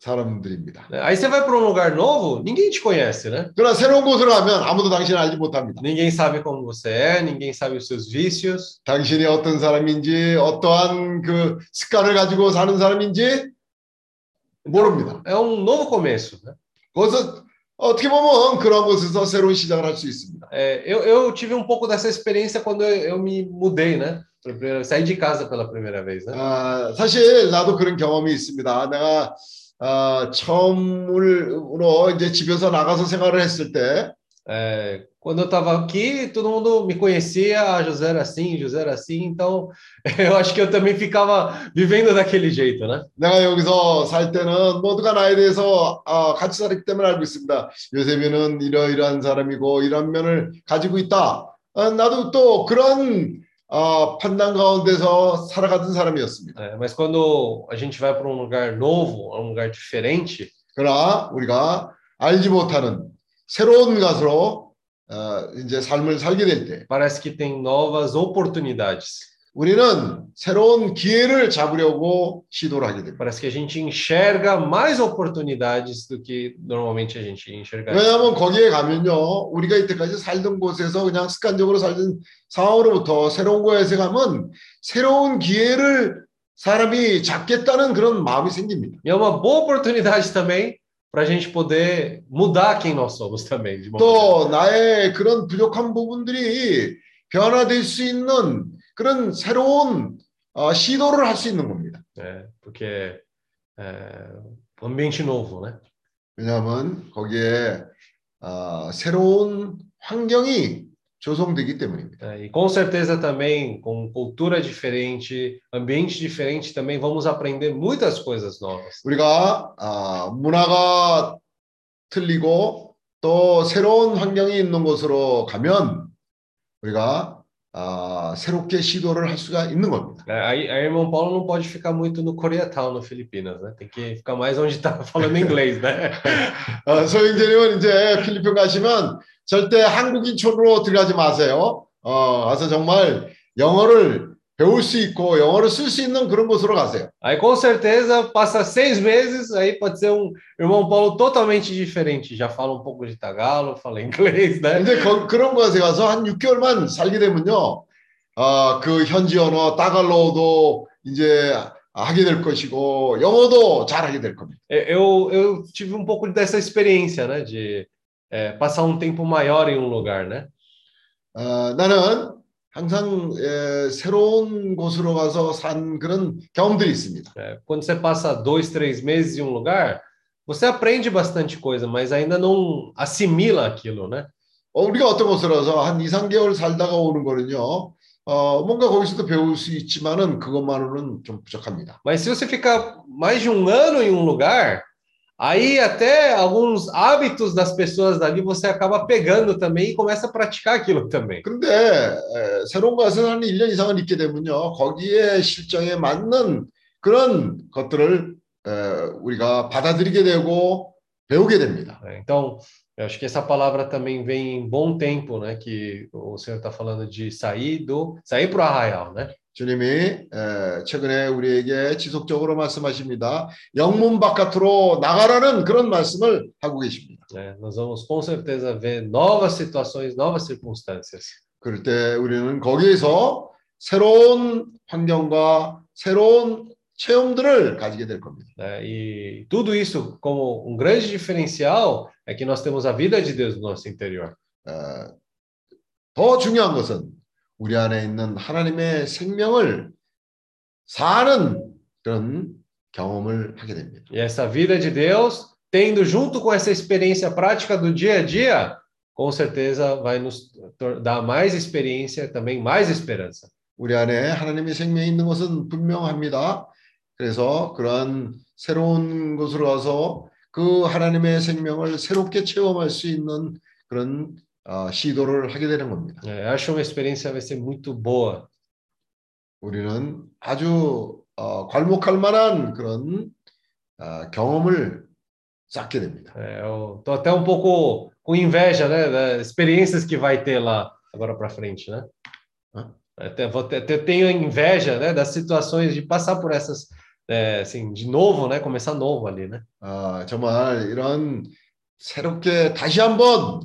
사람들입니다. Aí você vai para um lugar novo, ninguém te conhece, né? 그러나 새로운 곳으로 가면 아무도 당신을 알지 못합니다. Ninguém sabe como você é, ninguém sabe os seus vícios, 당신이 어떤 사람인지 어떠한 그 습관을 가지고 사는 사람인지 모릅니다. é um novo começo, né? 거기서 어떻게 보면 그런 곳에서 새로운 시작을 할 수 있습니다. É, eu, eu tive um pouco dessa experiência quando eu, eu me mudei, né? Pela primeira- Saí de casa pela primeira vez, né? 아, 사실 나도 그런 경험이 있습니다. 내가 아, 처음으로 이제 집에서 나가서 생활을 했을 때 É, quando eu estava aqui, todo mundo me conhecia, ah, José era assim, José era assim, então eu acho que eu também ficava vivendo daquele jeito, né? 내가 여기서 살 때는 모두가 나에 대해서 어, 같이 살았기 때문에 알고 있습니다. 요셉이는 이러이러한 사람이고 이런 면을 가지고 있다. 어, 나도 또 그런 어, 판단 가운데서 살아가던 사람이었습니다. É, mas quando a gente vai para um lugar novo, um lugar diferente, 그러나 우리가 알지 못하는 새로운 것으로 어, 이제 삶을 살게 될 때, parece que tem novas oportunidades. 우리는 새로운 기회를 잡으려고 시도를 하게 됩니다. Parece que a gente enxerga mais oportunidades do que normalmente a gente enxergaria. 왜냐하면 거기에 가면요, 우리가 이때까지 살던 곳에서 그냥 습관적으로 살던 상황으로부터 새로운 곳에 가면 새로운 기회를 사람이 잡겠다는 그런 마음이 생깁니다. E é uma boa oportunidade também para a gente poder mudar quem nós somos também. 또 나의 그런 부족한 부분들이 변화될 수 있는 그런 새로운 어, 시도를 할 수 있는 겁니다. Um ambiente novo, né? 왜냐하면 거기에 어, 새로운 환경이 조성되기 때문입니다. E com certeza também, com cultura diferente, ambiente diferente, também vamos aprender muitas coisas novas. 우리가 아, 문화가 틀리고 또 새로운 환경이 있는 곳으로 가면 우리가 아, 새롭게 시도를 할 수가 있는 겁니다. Aí, aí irmão Paulo não pode ficar muito no Koreatown, no Filipinas, né? Tem que ficar mais onde está falando inglês, né? 어, 소영재님은 이제 필리핀 가시면 절대 한국인촌으로 들어가지 ma세요. 어, 가서 정말 영어를 배울 수 있고 영어를 쓸 수 있는 그런 곳으로 가세요. Aí com certeza passa seis meses, aí pode ser um irmão Paulo totalmente diferente. Já fala um pouco de tagalo, fala inglês, né? 근데 거- 그런 곳에 가서 한 6개월만 살게 되면요. 아, 그 현지 언어 따갈로도 이제 하게 될 것이고 영어도 잘하게 될 겁니다. Eu, eu tive um pouco dessa experiência, né? De é, passar um tempo maior em um lugar, né? 어, 나는 항상 에, 새로운 곳으로 가서 산 그런 경험들이 있습니다. É, quando você passa dois, três meses em um lugar, você aprende bastante coisa, mas ainda não assimila aquilo, né? 어, 우리가 어떤 곳으로 가서 한 2, 3개월 살다가 오는 거는요. 어, 뭔가 거기서도 배울 수 있지만은 그것만으로는 좀 부족합니다. Mas se você ficar mais de um ano em um lugar, aí até alguns hábitos das pessoas dali você acaba pegando também e começa a praticar aquilo também. 그런데 에, 새로운 곳에서 한 1년 이상을 있게 되면요. 거기에 실정에 맞는 그런 것들을 에, 우리가 받아들이게 되고 배우게 됩니다. né? Então, eu acho que essa palavra também vem em bom tempo, né? Que o Senhor está falando de sair do sair para o arraial, né? 주님이 에, 최근에 우리에게 지속적으로 말씀하십니다. 영문 바깥으로 나가라는 그런 말씀을 하고 계십니다. né? Nós vamos com certeza ver novas situações, novas circunstâncias. 그럴 때 우리는 거기에서 새로운 환경과 새로운 체험들을 가지게 될 겁니다. né? E tudo isso, como um grande diferencial, é que nós temos a vida de Deus no nosso interior. 어, 더 중요한 것은 우리 안에 있는 하나님의 생명을 사는 그런 경험을 하게 됩니다. E essa vida de Deus, tendo junto com essa experiência prática do dia a dia, com certeza vai nos dar mais experiência, também mais esperança. 우리 안에 하나님의 생명이 있는 것은 분명합니다. 그래서 그러한 새로운 곳으로 가서 그 하나님의 생명을 새롭게 체험할 수 있는 그런 어, 시도를 하게 되는 겁니다. É, acho uma experiência vai ser muito boa. 우리는 아주 어, 괄목할 만한 그런 어, 경험을 쌓게 됩니다. É, eu tô até um pouco com inveja, né, das experiências que vai ter lá agora para frente, né? Hã? Até, vou ter, até tenho inveja, né, das situações de passar por essas, é, assim, de novo, né, começar novo ali, né? 아, 정말 이런 새롭게 다시 한번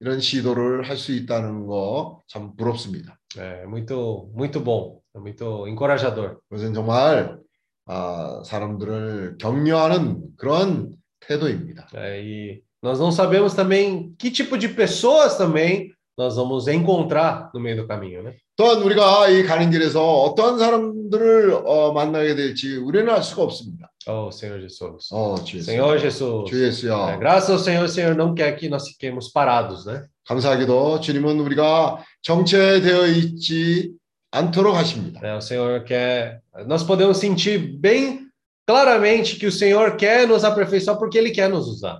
이런 시도를 할 수 있다는 거 참 부럽습니다. É muito, muito bom, muito encorajador. 그것은 정말 아, 사람들을 격려하는 그런 태도입니다. É, e nós não sabemos também que tipo de pessoas também nós vamos encontrar no meio do caminho, né? 또한 우리가 이 가는 길에서 어떠한 사람들을 어, 만나게 될지 우리는 알 수가 없습니다. Oh, Senhor Jesus. Oh, Jesus. Senhor Jesus. 주 예수여. 네, graças ao Senhor, o Senhor não quer que nós fiquemos parados, né? 감사하게도 주님은 우리가 정체되어 있지 않도록 하십니다. É, o Senhor quer. Nós podemos sentir bem claramente que o Senhor quer nos aperfeiçoar porque Ele quer nos usar.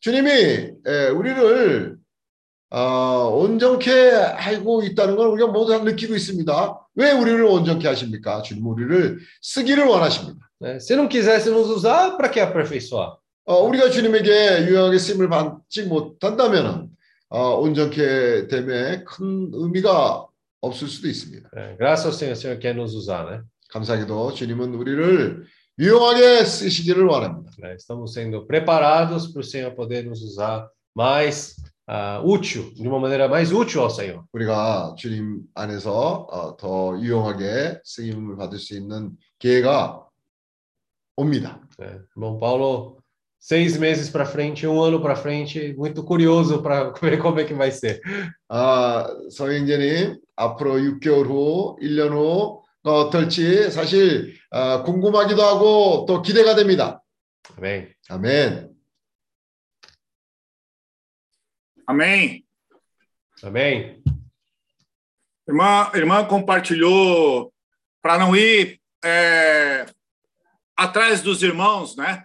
주님이 에, 우리를 어, 온전케 하고 있다는 걸 우리가 모두 다 느끼고 있습니다. 왜 우리를 온전케 하십니까? 주님 우리를 쓰기를 원하십니다. Né? Se não quisesse nos usar, para que aperfeiçoar? 어, 우리가 주님에게 유용하게 쓰임을 받지 못한다면 어, 온전케 됨에 큰 의미가 없을 수도 있습니다. É, graças ao Senhor, o Senhor quer nos usar, né? 감사하게도 주님은 우리를 유용하게 쓰시기를 원합니다. Estamos sendo preparados para o Senhor poder nos usar mais uh, útil, de uma maneira mais útil ao Senhor. 우리가 주님 안에서 어, 더 유용하게 쓰임을 받을 수 있는 기회가 옵니다. Né? Irmão Paulo, seis meses para frente, um ano para frente, muito curioso para ver como é que vai ser. 아, 서영재님 앞으로 6개월 후, 1년 후 어떨지 사실 어, 궁금하기도 하고 또 기대가 됩니다. Amém. 아멘. Amém. Amém. Irmã, irmã compartilhou para não ir é, atrás dos irmãos, né?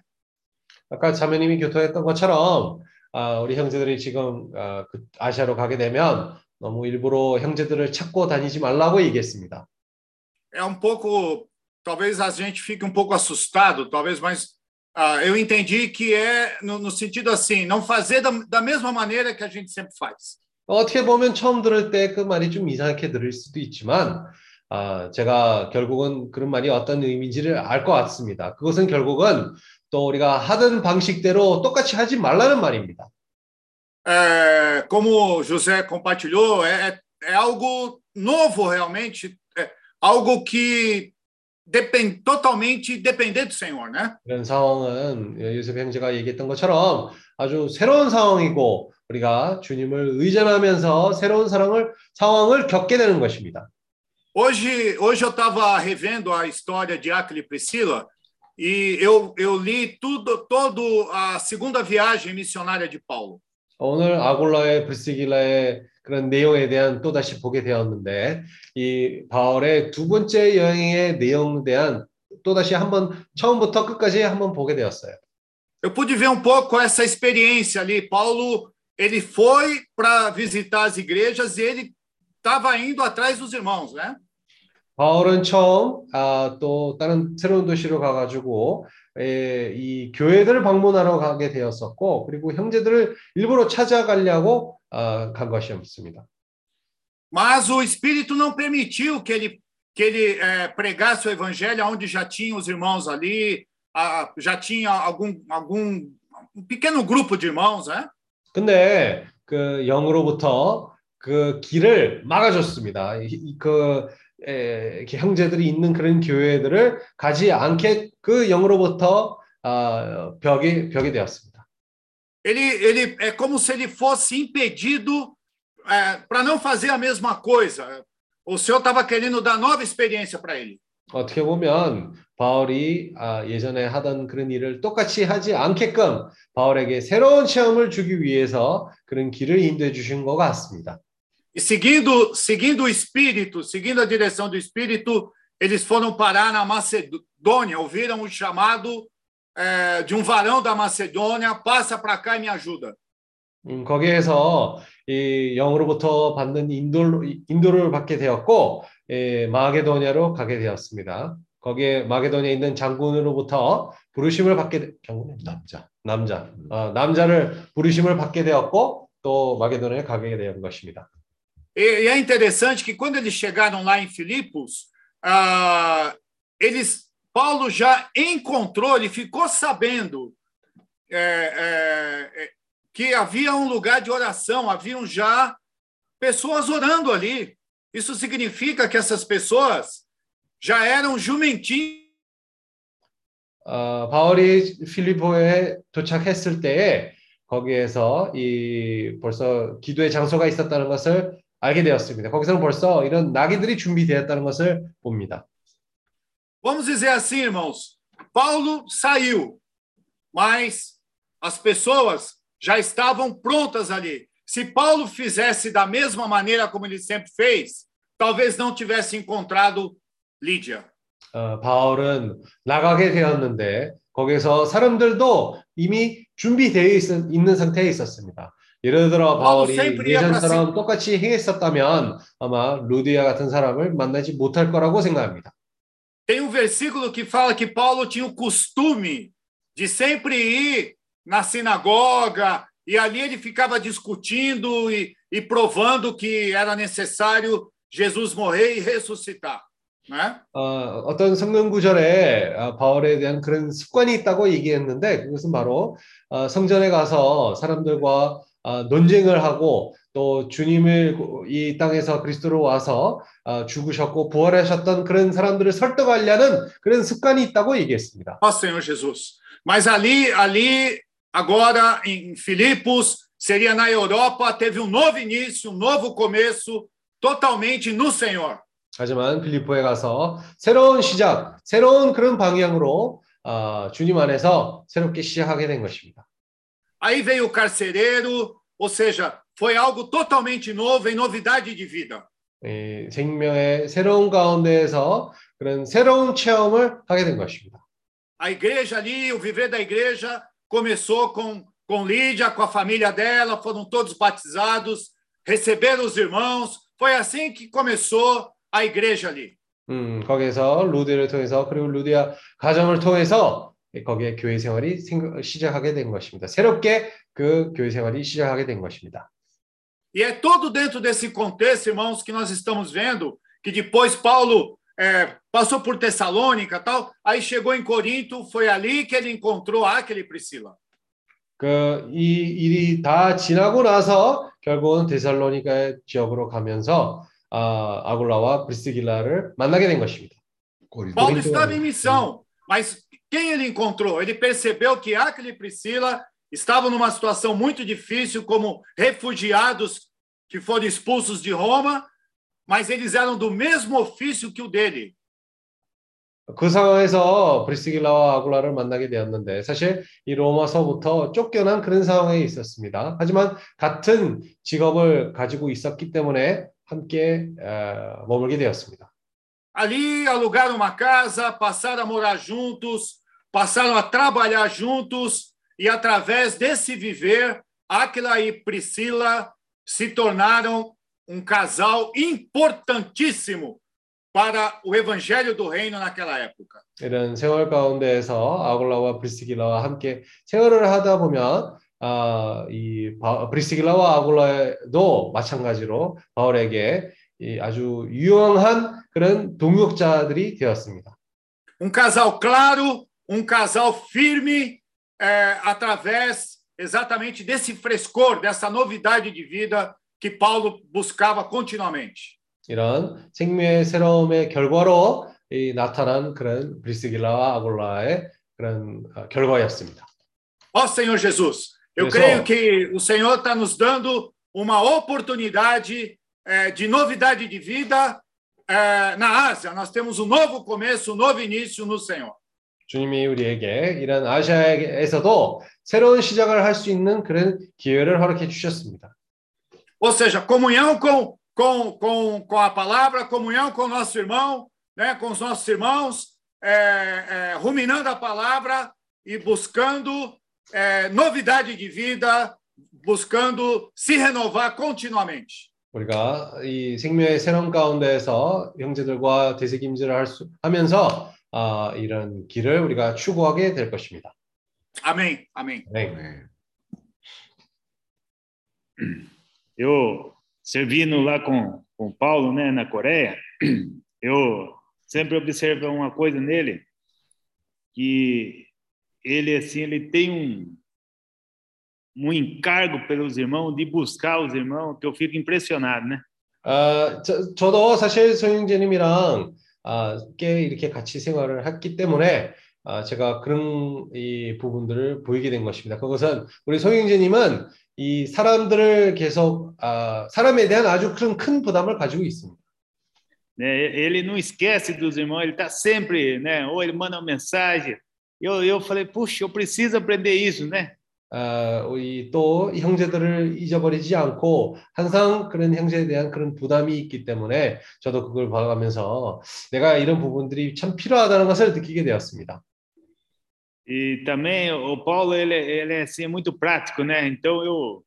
아까 자매님이 교통했던 것처럼 아, 우리 형제들이 지금 아, 그 아시아로 가게 되면 너무 일부러 형제들을 찾고 다니지 말라고 얘기했습니다. É um pouco, talvez a gente fique um pouco assustado, talvez, mas ah, eu entendi que é no, no sentido assim, não fazer da, da mesma maneira que a gente sempre faz. 어떻게 보면 처음 들을 때 그 말이 좀 이상하게 들릴 수도 있지만 아, 제가 결국은 그런 말이 어떤 의미인지를 알 것 같습니다. 그것은 결국은 또 우리가 하던 방식대로 똑같이 하지 말라는 말입니다. É, como José compartilhou, é, é algo novo realmente, é algo que depende totalmente depender do Senhor, né? 이런 상황은 요셉 형제가 얘기했던 것처럼 아주 새로운 상황이고 우리가 주님을 의존하면서 새로운 사랑을 상황을 겪게 되는 것입니다. Hoje, hoje eu estava revendo a história de Aquila e Priscila e eu, eu li tudo, todo a segunda viagem missionária de Paulo. 오늘 아골라의 브리스길라의 그런 내용에 대한 또 다시 보게 되었는데 이 바울의 두 번째 여행의 내용에 대한 또 다시 한번 처음부터 끝까지 한번 보게 되었어요. Eu pude ver um pouco essa experiência ali. Paulo, ele foi para visitar as igrejas e ele estava indo atrás dos irmãos, né? 바울은 처음 아, 또 다른 새로운 도시로 가가지고 에, 이 교회들을 방문하러 가게 되었었고 그리고 형제들을 일부러 찾아가려고 아, 간 것이었습니다. Mas o Espírito não permitiu que ele, que ele é, pregasse o evangelho onde já tinha os irmãos ali, a, já tinha algum, algum um pequeno grupo de irmãos, né? 근데 그 영으로부터 그 길을 막아줬습니다. 그 에, 이렇게 형제들이 있는 그런 교회들을 가지 않게 그 영으로부터 아, 벽이 벽이 되었습니다. Ele, ele é como se ele fosse impedido é, para não fazer a mesma coisa. O Senhor estava querendo dar nova experiência para ele. 어떻게 보면 바울이 아, 예전에 하던 그런 일을 똑같이 하지 않게끔 바울에게 새로운 체험을 주기 위해서 그런 길을 인도해 주신 것 같습니다. E seguindo, seguindo o Espírito, seguindo a direção do Espírito, eles foram parar na Macedônia, ouviram o chamado é, de um varão da Macedônia, passa para cá e me ajuda. 음, 거기에서 이 영으로부터 받는 인도, 인도를 받게 되었고 예, 마게도냐로 가게 되었습니다. 거기에 마게도냐에 있는 장군으로부터 부르심을 받게 되, 장군 남자. 남자 어, 남자를 부르심을 받게 되었고 또 마게도냐에 가게 된 것입니다. E, e é interessante que quando eles chegaram lá em Filipos, ah, eles, Paulo já encontrou, ele ficou sabendo é, é, é, que havia um lugar de oração, haviam já pessoas orando ali. Isso significa que essas pessoas já eram jumentinhos 어, 바울이 필리포에 도착했을 때에 거기에서 이 벌써 기도의 장소가 있었다는 것을 알게 되었습니다. 거기서는 벌써 이런 나귀들이 준비되었다는 것을 봅니다. Vamos dizer assim, irmãos, Paulo saiu, mas as pessoas já estavam prontas ali. Se Paulo fizesse da mesma maneira como ele sempre fez, talvez não tivesse encontrado Lídia. 어, 바울은 나가게 되었는데 거기서 사람들도 이미 준비되어 있, 있는 상태에 있었습니다. 예를 들어 바울이 예전처럼 똑같이 행했었다면 아마 루디아 같은 사람을 만나지 못할 거라고 생각합니다. Tem um versículo que fala que Paulo tinha o costume de sempre ir na sinagoga e ali ele ficava discutindo e, e provando que era necessário Jesus morrer e ressuscitar. 네? 어, 어떤 성경 구절에 어, 바울에 대한 그런 습관이 있다고 얘기했는데 그것은 바로 어, 성전에 가서 사람들과 어, 논쟁을 하고 또 주님을 이 땅에서 그리스도로 와서 어, 죽으셨고 부활하셨던 그런 사람들을 설득하려는 그런 습관이 있다고 얘기했습니다. Ó Senhor Jesus. Mas ali, ali, agora em Filipos, seria na Europa, teve um novo início, um novo começo, totalmente no Senhor. 하지만 빌립보에 가서 새로운 시작, 새로운 그런 방향으로 어, 주님 안에서 새롭게 시작하게 된 것입니다. Aí veio o carcereiro, ou seja, foi algo totalmente novo, em novidade de vida. 예, 생명의 새로운 가운데에서 그런 새로운 체험을 하게 된 것입니다. A igreja ali, o viver da igreja começou com com Lídia, com a família dela, foram todos batizados, receberam os irmãos. Foi assim que começou a igreja ali. 음, 거기서 루디를 통해서 그리고 루디아 가정을 통해서 거기에 교회 생활이 시작하게 된 것입니다. 새롭게 그 교회 생활이 시작하게 된 것입니다. E é todo dentro desse contexto, irmãos, que nós estamos vendo que depois Paulo é, passou por Tessalônica tal, aí chegou em Corinto, foi ali que ele encontrou Aquila e Priscila. 그이 일이 다 지나고 나서 결국은 데살로니가 지역으로 가면서 아, 아굴라와 브리스길라를 만나게 된 것입니다. Paulo estava em missão, mas quem ele encontrou? Ele percebeu que Aquila e Priscila estavam numa situação muito difícil como refugiados que foram expulsos de Roma, mas eles eram do mesmo ofício que o dele. 그 상황에서 브리스길라와 아굴라를 만나게 되었는데 사실 이 로마서부터 쫓겨난 그런 상황에 있었습니다. 하지만 같은 직업을 가지고 있었기 때문에 함께 어, 머물게 되었습니다. Ali alugaram uma casa, passaram a morar juntos, passaram a trabalhar juntos e através desse viver, Aquila e Priscila se tornaram um casal importantíssimo para o evangelho do reino naquela época. 이런 생활 가운데에서 아굴라와 브리스길라와 함께 생활을 하다 보면 아, 이 바, 브리스길라와 아굴라도 마찬가지로 바울에게 이 아주 유용한 그런 동역자들이 되었습니다. Um casal claro, um casal firme, é, através exatamente desse frescor, dessa novidade de vida que Paulo buscava continuamente. 이런 생명의 새로움의 결과로 이 나타난 그런 브리스길라와 아굴라의 그런 어, 결과였습니다. Ó Senhor Jesus, eu creio que o Senhor está nos dando uma oportunidade é, de novidade de vida é, na Ásia. Nós temos um novo começo, um novo início no Senhor. 주님이 우리에게 이런 아시아에서도 새로운 시작을 할 수 있는 그런 기회를 허락해 주셨습니다. Ou seja, comunhão com, com, com, com a palavra, comunhão com o nosso irmão, né, com os nossos irmãos, é, é, ruminando a palavra e buscando é, novidade de vida, buscando se renovar continuamente. 우리가 이 생명의 새로운 가운데에서 형제들과 되새김질을 할 수, 하면서 아, 이런 길을 우리가 추구하게 될 것입니다. Amém. Amém. 네. Eu servindo lá com com Paulo, né, na Coreia, eu sempre observo uma coisa nele que ele assim ele tem um um encargo pelos irmãos de buscar os irmãos que eu fico impressionado, né? 아, 저, 저도 사실 소영재님이랑 아, 꽤 이렇게 같이 생활을 했기 때문에 아, 제가 그런 이 부분들을 보이게 된 것입니다. 그것은 우리 소영재님은 이 사람들을 계속 아, 사람에 대한 아주 큰, 큰 부담을 가지고 있습니다. Né? Ele não esquece dos irmãos, ele está sempre, né? Ou ele manda uma mensagem, eu, eu falei, puxa, eu preciso aprender isso, né? 어, 우리 또 형제들을 잊어버리지 않고 항상 그런 형제에 대한 그런 부담이 있기 때문에 저도 그걸 봐가면서 내가 이런 부분들이 참 필요하다는 것을 느끼게 되었습니다. E também o Paulo ele, ele é assim muito prático, né? Então eu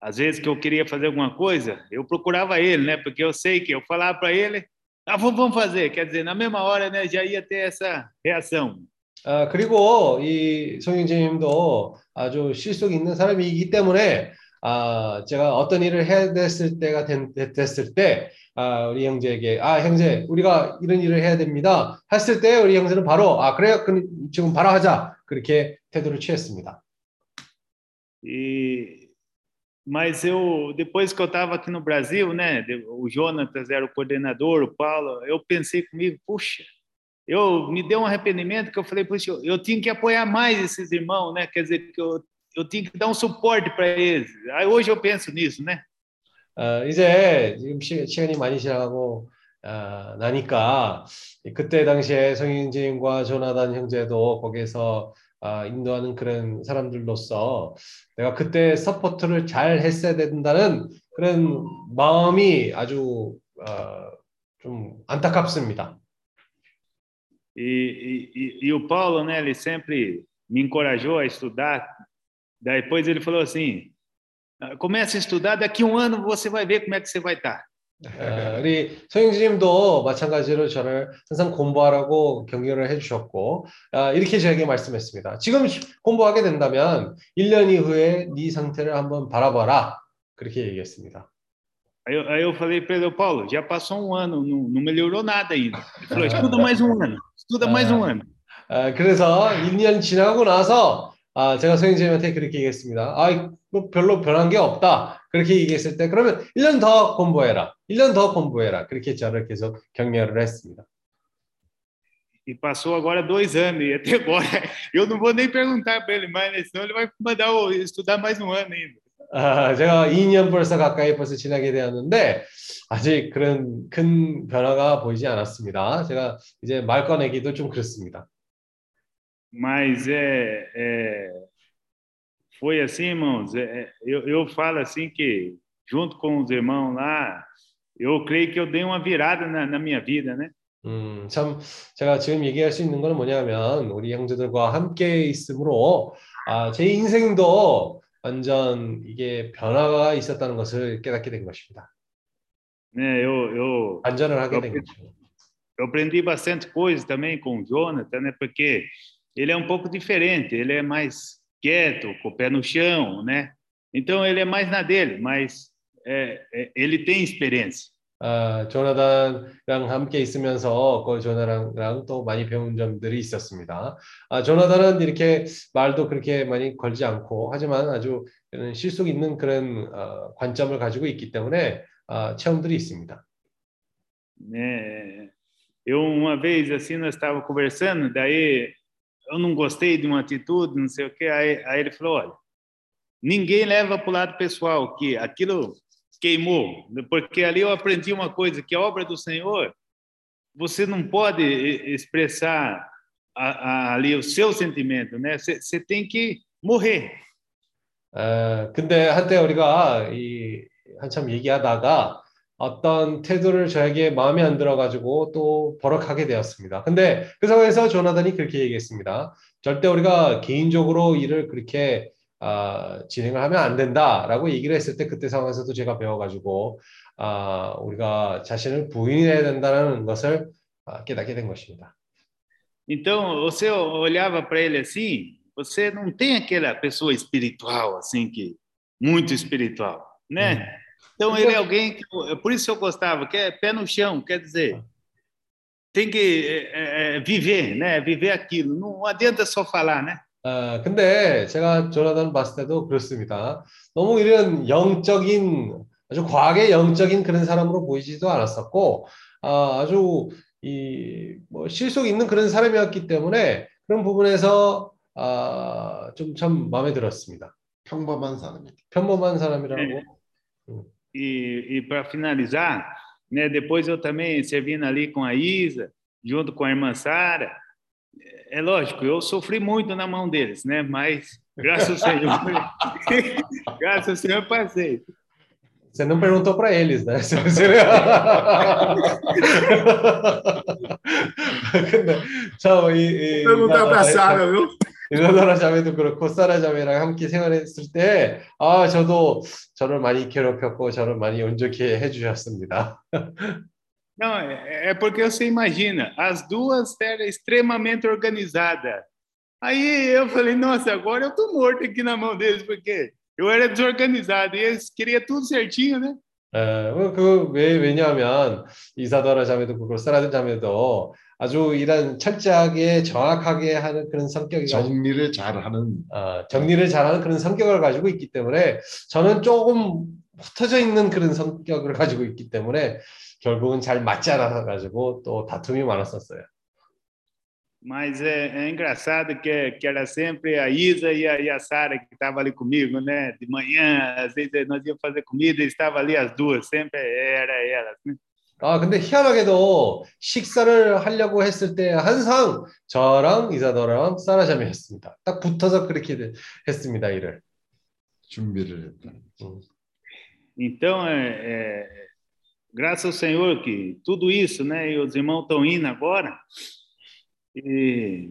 às vezes que eu queria fazer alguma coisa, eu procurava ele, né? Porque eu sei que eu falava para ele, ah, vamos fazer. Quer dizer, na mesma hora, né, já ia ter essa reação. 아, 그리고 이 송영재님도 아주 실속 있는 사람이기 때문에 아, 제가 어떤 일을 해야 됐을 때가 된, 됐을 때 아, 우리 형제에게 아 형제 우리가 이런 일을 해야 됩니다 했을 때 우리 형제는 바로 아 그래요 그럼 지금 바로 하자 그렇게 태도를 취했습니다. E mas eu depois que eu estava aqui no Brasil, né, o Jonatas era o coordenador, o Paulo, eu pensei comigo, puxa, eu me deu um arrependimento que eu falei, puxa, eu, eu tinha que apoiar mais esses irmãos, né? Quer dizer, que eu, eu tinha que dar um suporte para eles. Aí hoje eu penso nisso, né? 어, 이제 지금 시, 시간이 많이 지나가고 어, 나니까 그때 당시에 성인지인과 조나단 형제도 거기에서 어, 인도하는 그런 사람들로서 내가 그때 서포트를 잘 했어야 된다는 그런 마음이 아주 어, 좀 안타깝습니다. E, e, e, o Paulo, né, ele sempre me encorajou a estudar. Depois ele falou assim: comece a estudar, daqui um ano você vai ver como é que você vai estar. 어, 우리 소영지님도 마찬가지로 저를 항상 공부하라고 격려를 해주셨고 어, 이렇게 저에게 말씀했습니다. 지금 공부하게 된다면 1년 이후에 네 상태를 한번 바라봐라 그렇게 얘기했습니다. Aí eu, aí eu falei para ele, Paulo, já passou um ano, não, não melhorou nada ainda. Ele falou, estuda mais um ano, estuda mais um ano. 아, 그래서 1년 지나고 나서 아, 제가 소영재님한테 그렇게 얘기했습니다. 아, 뭐 별로 변한 게 없다. 그렇게 얘기했을 때 그러면 1년 더 공부해라. 1년 더 공부해라. 그렇게 저를 계속 격려를 했습니다. E passou agora dois anos, e até agora eu não vou nem perguntar para ele mais, né? senão ele vai mandar eu estudar mais um ano ainda. 아, 제가 2년 벌써 가까이 벌써 지나게 되었는데 아직 그런 큰 변화가 보이지 않았습니다. 제가 이제 말 꺼내기도 좀 그렇습니다. Mas é, é foi assim, irmãos. É, eu, eu falo assim que junto com os irmãos lá, eu creio que eu dei uma virada na, na minha vida, né? 음, 참 제가 지금 얘기할 수 있는 건 뭐냐면 우리 형제들과 함께 있으므로 아, 제 인생도 완전 이게 변화가 있었다는 것을 깨닫게 된 것입니다. 네, eu, eu, 반전을 하게 된 거죠. Eu aprendi bastante coisa também com o Jonathan, né? Porque ele é um pouco diferente, ele é mais quieto, com o pé no chão, né? Então ele é mais na dele, mas é, é, ele tem experiência. 아, 조나단이랑 함께 있으면서 그 조나단이랑 또 많이 배운 점들이 있었습니다. 아, 조나단은 이렇게 말도 그렇게 많이 걸지 않고 하지만 아주 실속 있는 그런 어, 관점을 가지고 있기 때문에 어, 체험들이 있습니다. 네, eu uma vez assim nós estávamos conversando, daí eu não gostei de uma atitude, não sei o que, aí, aí ele falou, olha, ninguém leva para o lado pessoal que aquilo queimou, porque ali eu aprendi uma coisa, que a obra do Senhor, você não pode expressar a, a, ali o seu sentimento, né? Você tem que morrer. 에, 근데 한때 우리가 이 한참 얘기하다가 어떤 태도를 저에게 마음에 안 들어가지고 또 버럭하게 되었습니다. 근데 그 상황에서 조나단이 그렇게 얘기했습니다. 절대 우리가 개인적으로 일을 그렇게 아, 진행을 하면 안 된다라고 얘기를 했을 때 그때 상황에서도 제가 배워가지고 아, 우리가 자신을 부인해야 된다는 것을 아, 깨닫게 된 것입니다. Então, você olhava para ele assim, você não tem aquela pessoa espiritual assim que muito espiritual, né? Hum. Então ele é alguém que por isso eu gostava, que é pé no chão, quer dizer, tem que é, é, viver, né? Viver aquilo. Não adianta só falar, né? 아, 근데 제가 조나단 봤을 때도 그렇습니다. 너무 이런 영적인 아주 과하게 영적인 그런 사람으로 보이지도 않았었고 아, 아주 이 뭐 실속 있는 그런 사람이었기 때문에 그런 부분에서 아, 좀 참 마음에 들었습니다. 평범한 사람이. 평범한 사람이라고. 네. E, e para finalizar, né, depois eu também servindo ali com a Isa, junto com a irmã Sara, é lógico, eu sofri muito na mão deles, né? Mas graças ao Senhor, graças ao Senhor passei. Você não perguntou para eles, né? 참, 이, 이, perguntar para Sara, viu? 이사도라 자매도 그렇고 사라 자매랑 함께 생활했을 때, 아 저도 저를 많이 괴롭혔고 저를 많이 온전케 해주셨습니다. Não, é, porque você imagina, as duas eram extremamente organizadas. Aí eu falei, nossa, agora eu tô morto aqui na mão deles, porque eu era desorganizado e eles queriam tudo certinho, né? 에, 그, 왜, 왜냐하면 이사도라 자매도 그렇고 사라 자매도 아주 이런 철저하게 정확하게 하는 그런 성격이 정리를 잘하는 어, 정리를 잘하는 그런 성격을 가지고 있기 때문에 저는 조금 흩어져 있는 그런 성격을 가지고 있기 때문에 결국은 잘 맞지 않아서 가지고 또 다툼이 많았었어요. Mas é, é, engraçado que, que era sempre a Isa e a, e a Sara que estavam ali comigo, né? De manhã, às vezes nós íamos fazer comida e estavam ali as duas, sempre era elas, né? 아, 근데 희한하게도 식사를 하려고 했을 때 항상 저랑 이사도랑 사라잠이 했습니다. 딱 붙어서 그렇게 했습니다, 일을. 준비를 했다. Então, é, é, graças ao Senhor que tudo isso, né? E os irmãos estão indo agora. E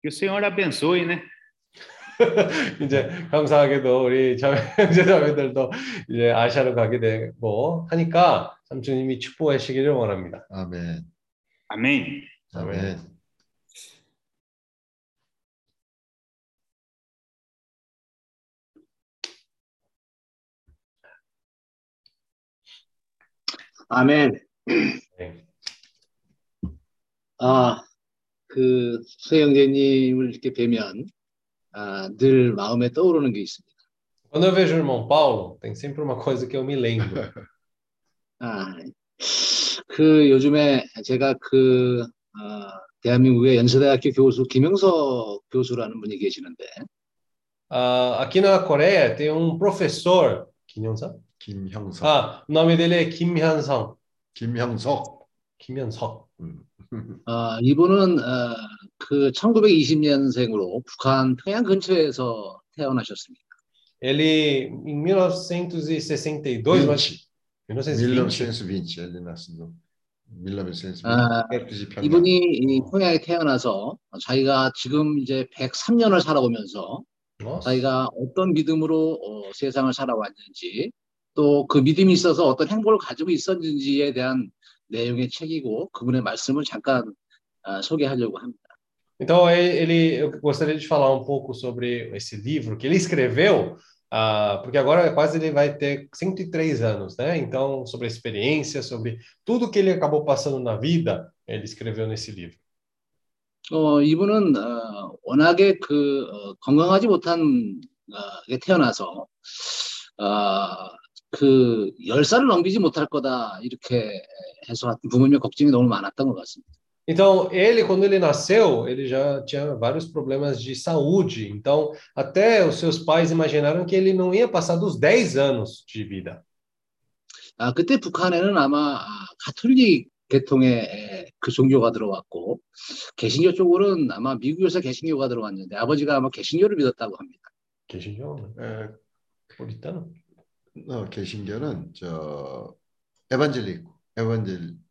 que o Senhor abençoe, né? 이제 감사하게도 우리 자매 자매들도 이제 아시아로 가게 되고 하니까 삼주님이 축복하시기를 원합니다. 아멘. 아멘. 아멘. 아멘. 네. 아, 그 소영재님을 이렇게 뵈면 아, 늘 마음에 떠오르는 게 있습니다. Quando eu vejo o irmão Paulo, tem sempre uma coisa que eu me lembro. 아, 그 요즘에 제가 그 어, 대한민국의 연세대학교 교수 김영석 교수라는 분이 계시는데. Uh, aqui na Coreia tem um professor 김영석. 김형석. É Kim Hyun-sung. 김형석. 김현석. 어, 이분은 어, 그 1920년생으로 북한 평양 근처에서 태어나셨습니다. Ele em 1962, 20. 1920 ele nasceu. 1920. 아, 이분이 이 평양에 태어나서 자기가 지금 이제 103년을 살아오면서 자기가 어떤 믿음으로 어, 세상을 살아왔는지 또 그 믿음이 있어서 어떤 행보를 가지고 있었는지에 대한 내용의 책이고 그분의 말씀을 잠깐 어, 소개하려고 합니다. Então ele, eu gostaria de falar um pouco sobre esse livro que ele escreveu, uh, porque agora quase ele vai ter 103 anos, né? Então sobre a experiência, sobre tudo que ele acabou passando na vida, ele escreveu nesse livro. 어, 이분은 어, 워낙에 그 어, 건강하지 못한 어, 태어나서 어, 그 열살을 넘기지 못할 거다 이렇게 해서 부모님의 걱정이 너무 많았던 것 같습니다. Então, ele, quando ele nasceu, ele já tinha vários problemas de saúde. Então, até os seus pais imaginaram que ele não ia passar dos 10 anos de vida. 아, 그때 북한에는 아마 가톨릭 계통의 그 종교가 들어왔고, 개신교 쪽으로는 아마 미국에서 개신교가 들어왔는데, 아버지가 아마 개신교를 믿었다고 합니다. 개신교? 에, 포리타노? 어, 개신교는 저 에반젤리코, 에반젤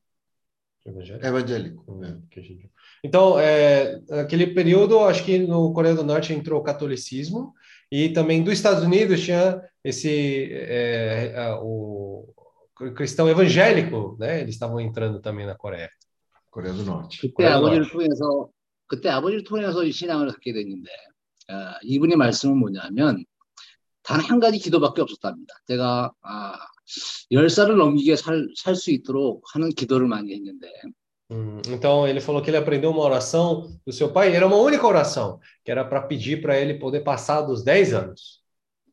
Evangélico? Evangélico. Hum, é. Então, é, naquele período, acho que no Coreia do Norte entrou o catolicismo e também dos Estados Unidos tinha esse é, é, o cristão evangélico, né? Eles estavam entrando também na Coreia. Coreia do Norte. 그때 아버지를 통해서 그때 아버지를 통해서 신앙을 갖게 됐는데 어, 이분의 말씀은 뭐냐면 단 한 가지 기도밖에 없었답니다. 제가 아, 열 살을 넘기게 살 수 있도록 하는 기도를 많이 했는데. Hum, então ele falou que ele aprendeu uma oração do seu pai, era uma única oração, que era para pedir para ele poder passar dos 10 anos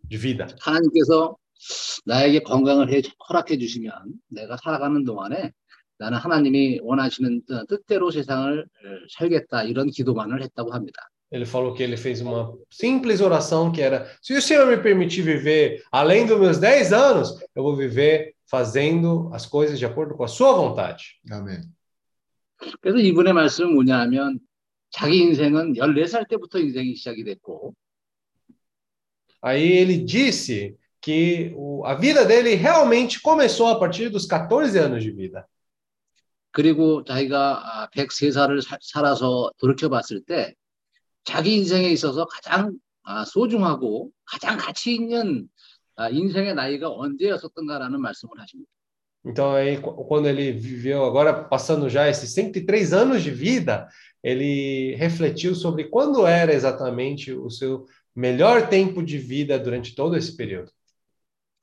de vida. 하나님께서 나에게 건강을 해, 허락해 주시면 내가 살아가는 동안에 나는 하나님이 원하시는 뜻대로 세상을 살겠다 이런 기도만을 했다고 합니다. Ele falou que ele fez uma simples oração que era: se o Senhor me permitir viver além dos meus 10 anos, eu vou viver fazendo as coisas de acordo com a sua vontade. Amém. 그래서 이분의 말씀은 뭐냐면 자기 인생은 14살 때부터 인생이 시작이 됐고 Aí ele disse que o, a vida dele realmente começou a partir dos 14 anos de vida. 그리고 자기가 103살을 살아서 돌이켜 봤을 때 자기 인생에 있어서 가장 소중하고 가장 가치 있는 인생의 나이가 언제였었던가라는 말씀을 하십니다. Então aí quando ele viveu agora passando já esses 103 anos de vida, ele refletiu sobre quando era exatamente o seu melhor tempo de vida durante todo esse período.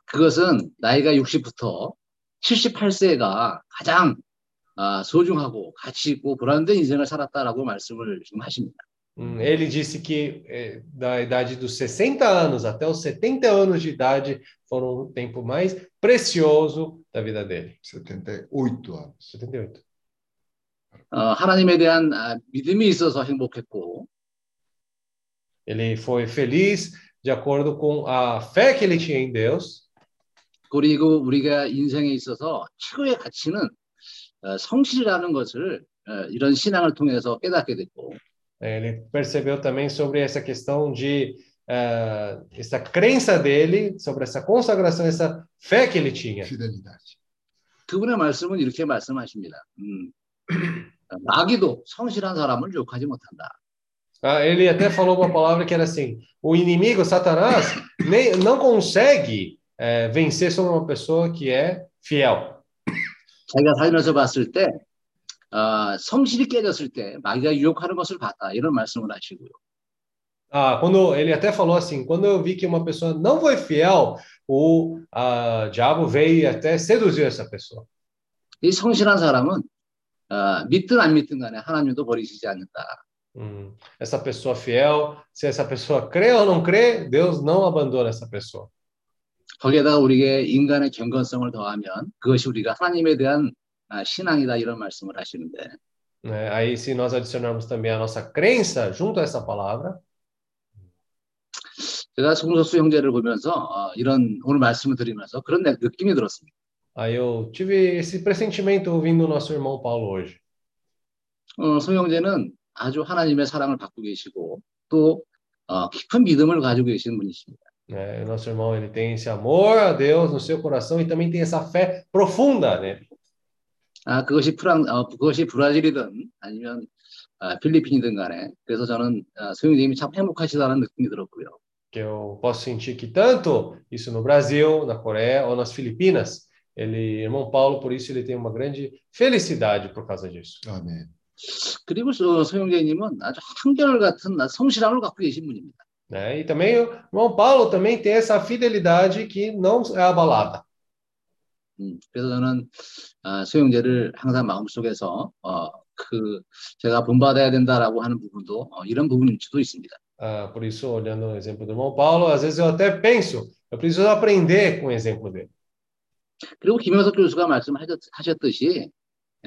그것은 나이가 60부터 78세가 가장 소중하고 가치 있고 보람된 인생을 살았다라고 말씀을 지금 하십니다. Hum, ele disse que é, da idade dos 60 anos até os 70 anos de idade foram o tempo mais precioso da vida dele. 78 anos. 78. 어, 하나님에 대한 믿음이 있어서 행복했고 ele foi feliz de acordo com a fé que ele tinha em Deus. 그리고 우리가 인생에 있어서 최고의 가치는 성실이라는 것을 이런 신앙을 통해서 깨닫게 됐고 ele percebeu também sobre essa questão de uh, essa crença dele, sobre essa consagração, essa fé que ele tinha. Fidelidade. 그분의 말씀은 이렇게 말씀하십니다. 음, 마귀도 성실한 사람을 욕하지 못한다. Ah, ele até falou uma palavra que era assim: o inimigo, Satanás, nem, não consegue é, vencer sobre uma pessoa que é fiel. 자기가 살면서 봤을 때 어, 성실이 깨졌을 때 마귀가 유혹하는 것을 봤다 이런 말씀을 하시고요. Ah, quando ele até falou assim, quando eu vi que uma pessoa não foi fiel, o uh, diabo veio até seduzir essa pessoa. 이 성실한 사람은 어, 믿든 안 믿든 간에 하나님도 버리시지 않는다. Hum, essa pessoa fiel, se essa pessoa crê ou não crê, Deus não abandona essa pessoa. 거기에다가 우리에게 인간의 경건성을 더하면 그것이 우리가 하나님에 대한 신앙이다 이런 말씀을 하시는데. É, aí se nós adicionarmos também a nossa crença junto a essa palavra. 제가 송석수 형제를 보면서 어, 이런 오늘 말씀을 드리면서 그런 느낌이 들었습니다. Aí eu tive esse pressentimento ouvindo o nosso irmão Paulo hoje. 어, 송 형제는 아주 하나님의 사랑을 받고 계시고 또 어, 깊은 믿음을 가지고 계시는 분이십니다. É, nosso irmão ele tem esse amor a Deus no seu coração e também tem essa fé profunda nele. 아 그것이 프랑 어, 그것이 브라질이든 아니면 아, 필리핀이든 간에 그래서 저는 아, 소영님이 참 행복하시다는 느낌이 들었고요. Que eu posso sentir que tanto isso no Brasil, na Coreia ou nas Filipinas, ele, irmão Paulo, por isso ele tem uma grande felicidade por causa disso. Amém. 그리고 소영재님은 아주 한결 같은 성실함을 갖고 계신 분입니다. Né? E também o irmão Paulo também tem essa fidelidade que não é abalada. 음, 그래서 저는 아, 소영재를 항상 마음속에서 어, 그 제가 본받아야 된다라고 하는 부분도 어, 이런 부분일 수도 있습니다. Ah, por isso, olhando o exemplo do irmão Paulo, às vezes eu até penso, eu preciso aprender com o exemplo dele. 그리고 김영석 교수가 말씀하셨듯이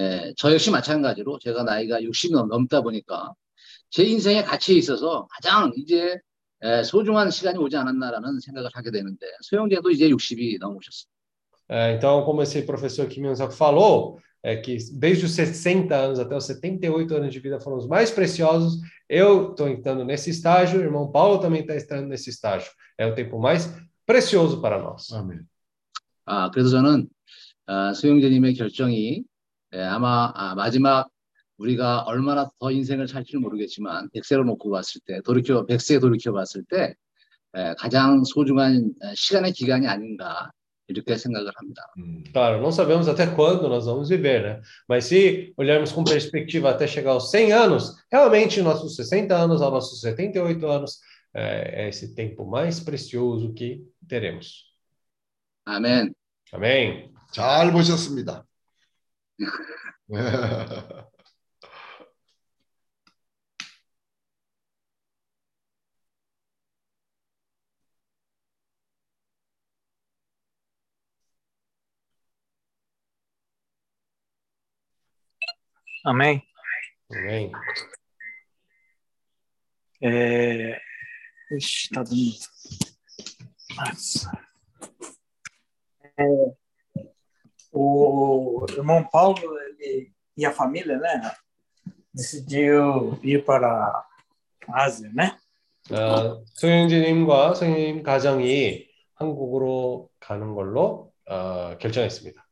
예, 저 역시 마찬가지로 제가 나이가 60이 넘다 보니까 제 인생의 가치에 있어서 가장 이제 예, 소중한 시간이 오지 않았나라는 생각을 하게 되는데 소영재도 이제 60이 넘으셨습니다. É, então, como esse professor Kim Yong-sok falou, é que desde os 60 anos até os 78 anos de vida foram os mais preciosos. Eu estou entrando nesse estágio, o irmão Paulo também está entrando nesse estágio. É o tempo mais precioso para nós. Amém. 아, 그래서 저는 아, 소영재님의 결정이 예, 아마 아, 마지막 우리가 얼마나 더 인생을 살지는 모르겠지만 100세로 놓고 봤을 때 돌이켜 100세 돌이켜 봤을 때 예, 가장 소중한 시간의 기간이 아닌가 이렇게 생각을 합니다. Claro, não sabemos até quando nós vamos viver, né? Mas se olharmos com perspectiva até chegar aos 100 anos, realmente nossos 60 anos aos nossos 78 anos é, é esse tempo mais precioso que teremos. 아멘. Amém. 잘 보셨습니다. Amém. Amém. É... Ixi, tá dando. Nossa. É... O irmão Paulo, ele, e a família, né, decidiu ir para a Ásia, né? 어, 소영진님과 소영님 가정이 한국으로 가는 걸로 어, 결정했습니다.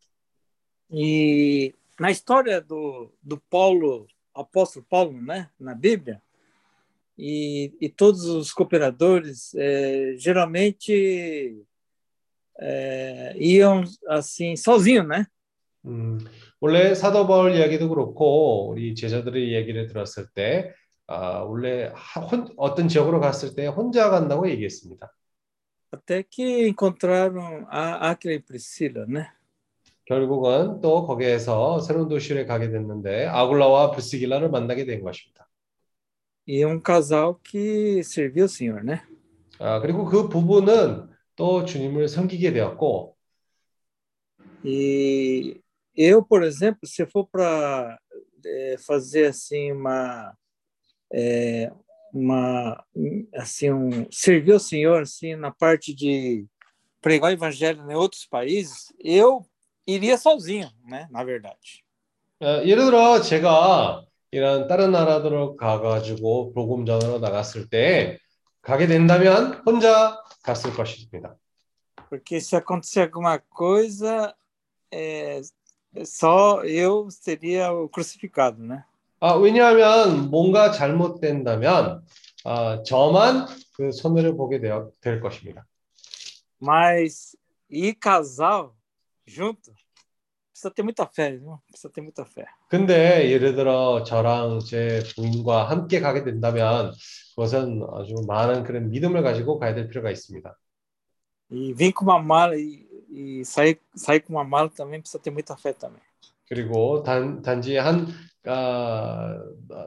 E na história do, do Paulo, apóstolo Paulo, né, na Bíblia, e, e todos os cooperadores é, geralmente é, iam assim sozinhos, né? 음, 원래 사도 바울 이야기도 그렇고 우리 제자들의 이야기를 들었을 때 아, 원래 혼, 어떤 지역으로 갔을 때 혼자 간다고 얘기했습니다. Até que encontraram a Aquila e Priscila, né? 결국은 또 거기에서 새로운 도시를 가게 됐는데 아굴라와 브스길라를 만나게 된 것입니다. E um casal que serviu o Senhor, né? 아, 그리고 그 부부는 또 주님을 섬기게 되었고 E eu, por exemplo, se for para é, fazer assim uma é, uma assim um servir o Senhor assim na parte de pregar o evangelho em outros países, eu iria sozinho, né? Na verdade. 어, 예를 들어 제가 이런 다른 나라들로 가가지고 복음 전으로 나갔을 때 가게 된다면 혼자 갔을 것입니다. Porque se acontecer alguma coisa, é, só eu seria o crucificado, né? 아, 왜냐하면 뭔가 잘못된다면 아, 저만 그 손해를 보게 되어, 될 것입니다. Mas ir casal junto precisa ter muita fé, viu? Precisa ter muita fé. 근데 예를 들어 저랑 제 부인과 함께 가게 된다면 그것은 아주 많은 그런 믿음을 가지고 가야 될 필요가 있습니다. E vir com uma mala e, e sair, sair com uma mala também precisa ter muita fé também. 그리고 단, 단지 한 아,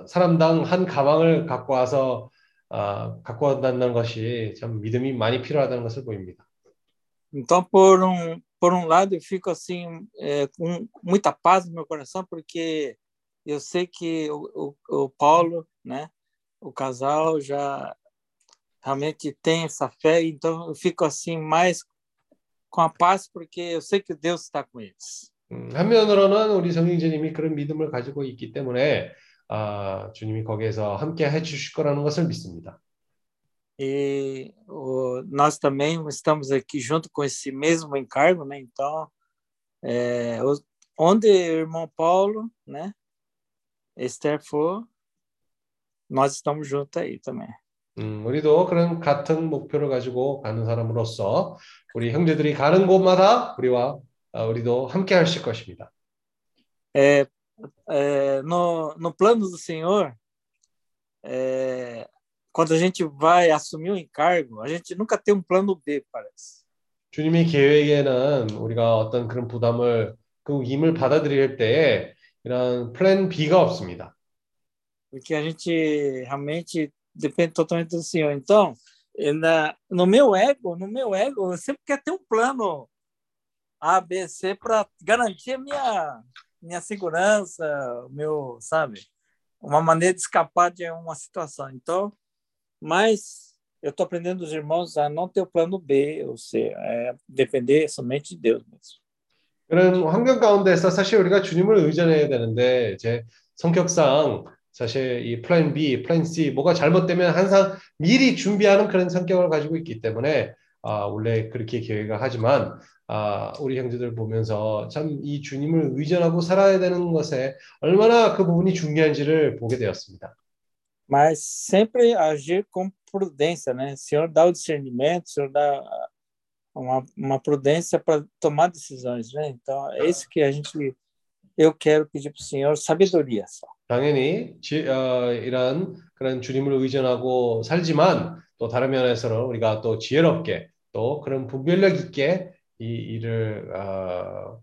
사람당 한 가방을 갖고 와서 아, 갖고 왔다는 것이 참 믿음이 많이 필요하다는 것을 보입니다. Então, por um, por um lado, eu fico assim, é, com muita paz no meu coração, porque eu sei que o, o, o Paulo, né, o casal, já realmente tem essa fé, então eu fico assim mais com a paz, porque eu sei que Deus está com eles. 음, 한면으로는 우리 성인재님이 그런 믿음을 가지고 있기 때문에 아, 주님이 거기에서 함께 해주실 거라는 것을 믿습니다. E o, nós também estamos aqui junto com esse mesmo encargo, né? Então, é, o, onde o irmão Paulo, né, Esther for, nós estamos juntos aí também. 음, 우리도 그런 같은 목표를 가지고 가는 사람으로서 우리 형제들이 가는 곳마다 우리와 아, 우리도 함께 하실 것입니다. É, é, no, no plano do Senhor, é, quando a gente vai assumir um encargo, a gente nunca tem um plano B, parece. 주님의 계획에는 우리가 어떤 그런 부담을 그 임을 받아들일 때에 이런 플랜 B가 없습니다. Porque a gente realmente depende totalmente do Senhor. Então, na, no meu ego, no meu ego, eu sempre quero ter um plano A, B, C para garantir a minha minha segurança, meu, sabe, uma maneira de escapar de uma situação. Então, mas eu estou aprendendo os irmãos a não ter o plano B, ou seja, é depender somente de Deus mesmo. 그런 환경 가운데서 사실 우리가 주님을 의존해야 되는데 제 성격상 사실 이 플랜 B, 플랜 C 뭐가 잘못되면 항상 미리 준비하는 그런 성격을 가지고 있기 때문에 아, 원래 그렇게 계획을 하지만 아, 우리 형제들 보면서 참 이 주님을 의존하고 살아야 되는 것에 얼마나 그 부분이 중요한지를 보게 되었습니다. Mas sempre agir com prudência, né? O Senhor dá o discernimento, o Senhor dá uma, uma prudência para tomar decisões, né? Então, é isso que a gente eu quero pedir para o Senhor sabedoria só. 당연히 지, 어, 이런 그런 주님을 의존하고 살지만 또 다른 면에서는 우리가 또 지혜롭게 또 그런 분별력 있게 이 일을 어,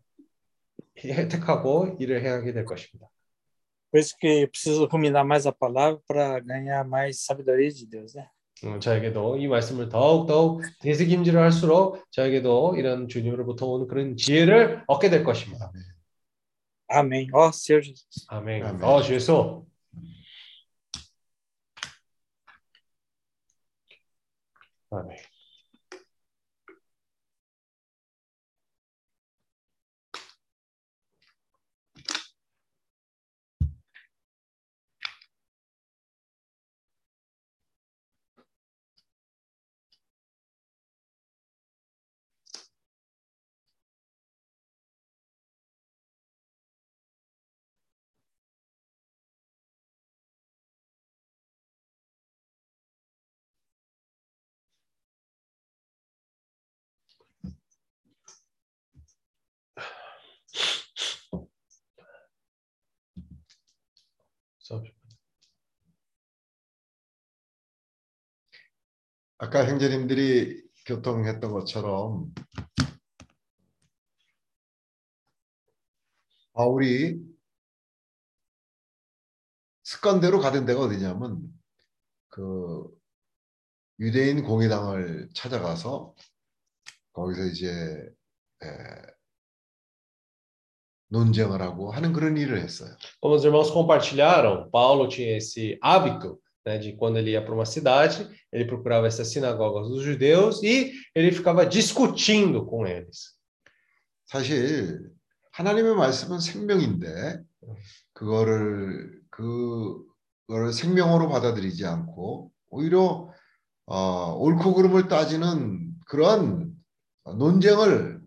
혜택하고 일을 해야 하게 될 것입니다. Por isso que preciso ruminar mais a palavra para ganhar mais sabedoria de Deus, né? 음, 저에게도 이 말씀을 더욱 더욱 되새김질을 할수록 저에게도 이런 주님으로부터 오는 그런 지혜를 얻게 될 것입니다. Amém. Ó oh, Senhor Jesus. 아멘. 아멘. 어, 주 예수. 아멘. 아까 형제님들이 교통했던 것처럼 바울이 습관대로 가던 데가 어디냐면 그 유대인 공회당을 찾아가서 거기서 이제 에, 논쟁을 하고 하는 그런 일을 했어요. Os irmãos compartilharam, Paulo tinha esse hábito né, de quando ele ia para uma cidade, ele procurava essas sinagogas dos judeus e ele ficava discutindo com eles. 사실 하나님의 말씀은 생명인데 그거를 그거를 생명으로 받아들이지 않고 오히려 어, 옳고 그름을 따지는 그런 논쟁을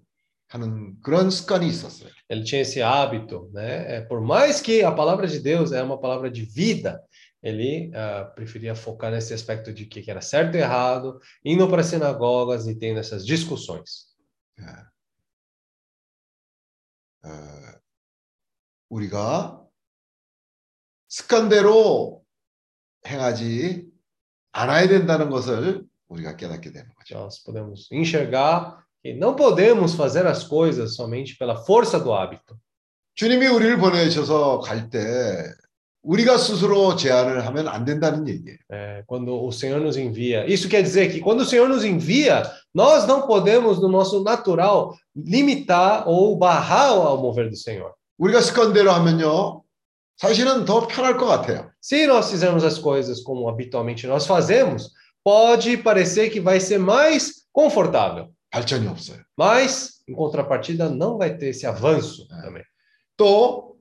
하는 그런 습관이 있었어요. Ele tinha esse hábito, né? Por mais que a palavra de Deus é uma palavra de vida, ele uh, preferia focar nesse aspecto de que era certo e errado, indo para sinagogas e tendo essas discussões. 예. 어, 우리가 습관대로 행하지 않아야 된다는 것을 우리가 깨닫게 되는 거죠. Nós podemos enxergar que não podemos fazer as coisas somente pela força do hábito. 주님이 우리를 보내셔서 갈때 우리가 스스로 제안을 하면 안 된다는 얘기예요. É, quando o Senhor nos envia. Isso quer dizer que quando o Senhor nos envia, nós não podemos no nosso natural limitar ou barrar o mover do Senhor. 우리가 습관대로 하면요. 사실은 더 편할 것 같아요. Se nós fizermos as coisas como habitualmente nós fazemos, pode parecer que vai ser mais confortável. 발전이 없어요. Mas em contrapartida não vai ter esse avanço é. também. 또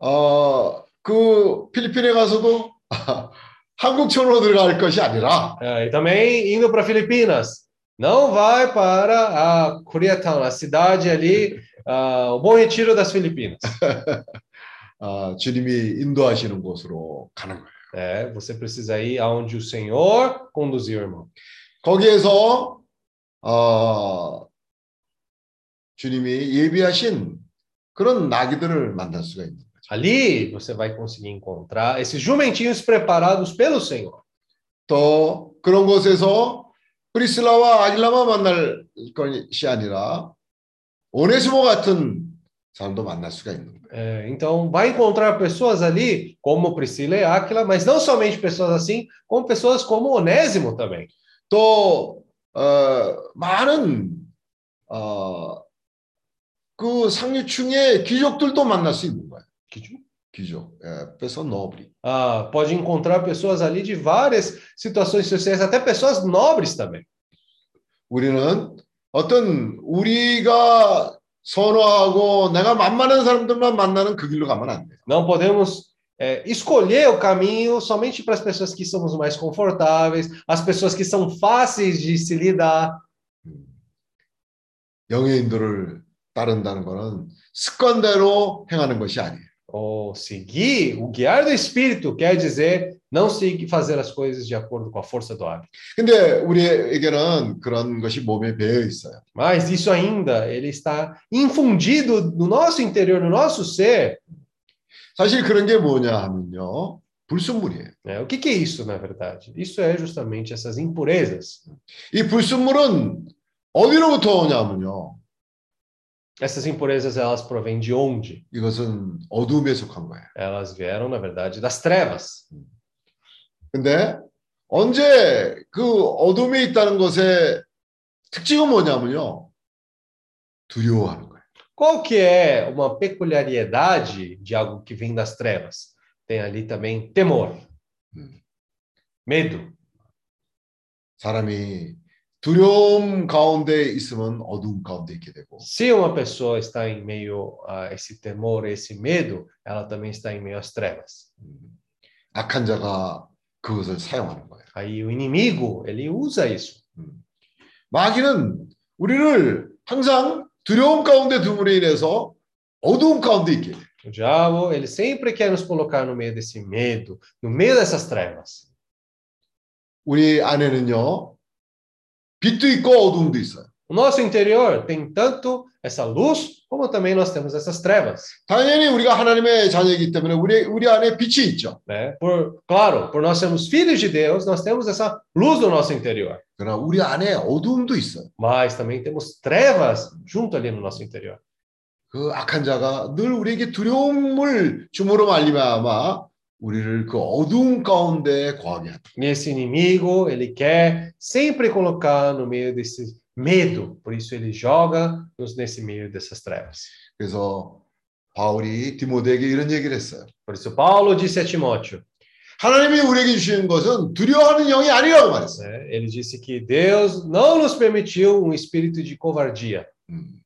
어, 그 필리핀에 가서도 한국촌으로 들어갈 것이 아니라 e também indo para Filipinas não vai para a Koreatown, a cidade ali, uh, o Bom Retiro das Filipinas. 아, 주님이 인도하시는 곳으로 가는 거예요. É, você precisa ir aonde o Senhor conduziu, irmão. 거기에서 어, 주님이 예비하신 그런 나귀들을 만날 수가 있는 Ali você vai conseguir encontrar esses jumentinhos preparados pelo Senhor. 또 그런 곳에서 프리슬라와 아길라만 만날 것이 아니라 오네시모 같은 사람도 만날 수가 있는 거예요. É, então vai encontrar pessoas ali como Priscila e Áquila, mas não somente pessoas assim, como pessoas como Onésimo também. 또 어, 많은 어, 그 상류층의 귀족들도 만날 수 있는 거예요. Kijo, é, pessoa nobre. Ah, pode encontrar pessoas ali de várias situações sociais, até pessoas nobres também. 우리는 어떤 우리가 선호하고 내가 만만한 사람들만 만나는 그 길로 가면 안 돼요. Não podemos é, escolher o caminho somente para as pessoas que somos mais confortáveis, as pessoas que são fáceis de se lidar. 영의 인도를 따른다는 것은 습관대로 행하는 것이 아니에요. ou seguir o guiar do espírito quer dizer não seguir fazer as coisas de acordo com a força do hábito. 근데 우리에게는 그런 것이 몸에 배어 있어요. Mas isso ainda ele está infundido no nosso interior, no nosso ser. 사실 그런 게 뭐냐 하면요. 불순물이에요. É, o que, que é isso, na verdade? Isso é justamente essas impurezas. 이 불순물은 어디로부터 오냐면요. Essas impurezas elas provêm de onde? 이것은 어둠에 속한 거예요. Elas vieram, na verdade, das trevas. 근데 언제 그 어둠에 있다는 것의 특징은 뭐냐면요. 두려워하는 거예요. Qual que é uma peculiaridade de algo que vem das trevas? Tem ali também temor, medo. 사람이 두려움 가운데 있으면 어두움 가운데 있게 되고. Se uma pessoa está em meio a esse temor, esse medo, ela também está em meio às trevas. 악한 자가 그것을 사용하는 거예요. Aí o inimigo, ele usa isso. 마귀는 우리를 항상 두려움 가운데 둠으로 인해서 어두움 가운데 있게 돼. O diabo, ele sempre quer nos colocar no meio desse medo, no meio dessas trevas. 우리 안에는요. O nosso interior tem tanto essa luz como também nós temos essas trevas. 당연히 우리가 하나님의 자녀이기 때문에 우리 우리 안에 빛이 있죠. Né? Por claro, por nós sermos filhos de Deus, nós temos essa luz no nosso interior. 그러나 우리 안에 어두움도 있어요. Mas também temos trevas junto ali no nosso interior. 그 악한 자가 늘 우리에게 두려움을 주므로 말미암아 우리를 그 어두움 가운데 거하게 한다. Esse inimigo, ele quer sempre colocar no meio desse medo, por isso ele joga-nos nesse meio dessas trevas. 그래서 바울이 디모데에게 이런 얘기를 했어요. Por isso Paulo disse a Timóteo, 하나님이 우리에게 주신 것은 두려워하는 영이 아니라고 말했어요. né? ele disse que Deus não nos permitiu um espírito de covardia. 음.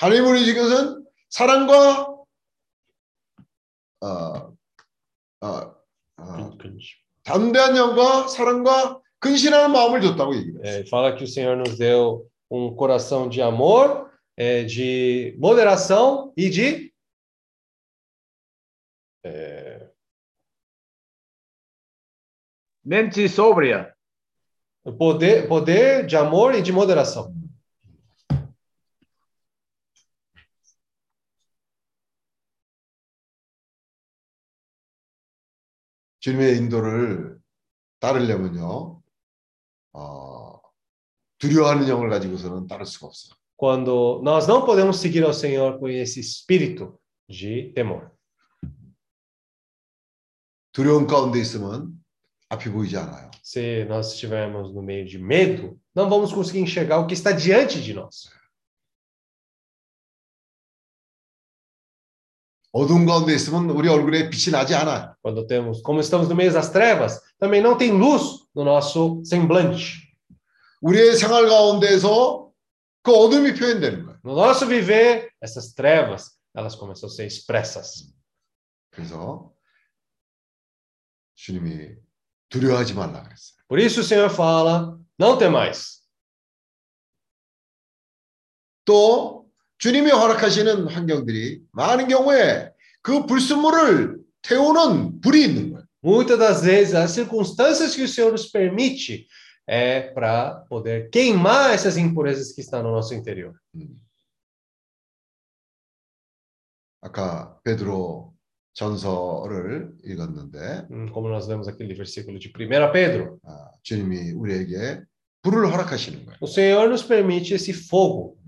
하나님 우리 주신 것은 사랑과 어, 어, 담대한 영과 사랑과 근신하는 마음을 줬다고 얘기해요. É, ele fala que o Senhor nos deu um coração de amor, é, de moderação e de é, mente sóbria. poder, poder de amor e de moderação. 주님의 인도를 따르려면요, 어, 두려워하는 영을 가지고서는 따를 수가 없어요. Quando nós não podemos seguir ao Senhor com esse espírito de temor. 두려움 가운데 있으면 앞이 보이지 않아요. Se nós estivermos no meio de medo, não vamos conseguir enxergar o que está diante de nós. 어두운 가운데 있으면 우리 얼굴에 빛이 나지 않아요. Quando temos, como estamos no meio das trevas, também não tem luz no nosso semblante. 우리의 생활 가운데서 그 어둠이 표현되는 거예요. No nosso viver, essas trevas, elas começam a ser expressas. 그래서 주님이 두려워하지 말라 그랬어요. Por isso o Senhor fala: não tem mais. 또 주님이 허락하시는 환경들이 많은 경우에 그 불순물을 태우는 불이 있는 거예요. Muitas das vezes, as circunstâncias que o Senhor nos permite é para poder queimar essas impurezas que estão no nosso interior. 음. 아까 베드로 전서를 읽었는데 Hum, Como nós vemos aquele versículo de 1 Pedro. 아, 주님이 우리에게 불을 허락하시는 거예요. O Senhor nos permite esse fogo.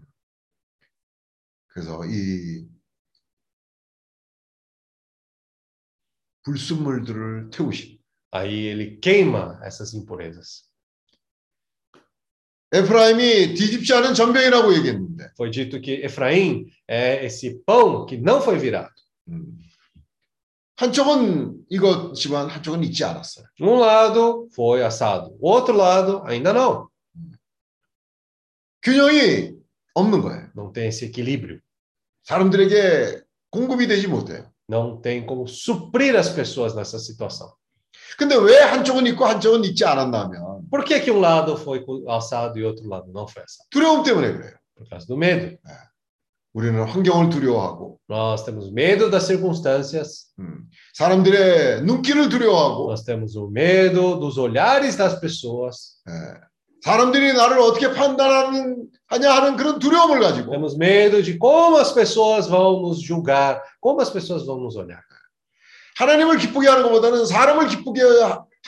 그래서 이 불순물들을 태우신 Aí ele queima essas impurezas. 에프라임이 뒤집지 않은 전병이라고 얘기했는데 Foi dito que Efraim é esse pão que não foi virado. 음, 한쪽은 이것지만 한쪽은 있지 않았어요. Um lado foi assado, o outro lado ainda não. 균형이 없는 거예요. Não tem esse equilíbrio. 사람들에게 공급이 되지 못해요. Não tem como suprir as pessoas nessa situação. 근데 왜 한쪽은 있고 한쪽은 있지 않았나면 Por que, que um lado foi assado e outro lado não foi assado? 두려움 때문에 그래요. Por causa do medo. 우리는 환경을 두려워하고 Nós temos medo das circunstâncias, 음, 사람들의 눈길을 두려워하고 nós temos o medo dos olhares das pessoas, 예, 사람들이 나를 어떻게 판단하는 하냐 하는 그런 두려움을 가지고 temos medo de como as pessoas vão nos julgar, como as pessoas vão nos olhar. 하나님을 기쁘게 하는 것보다는 사람을 기쁘게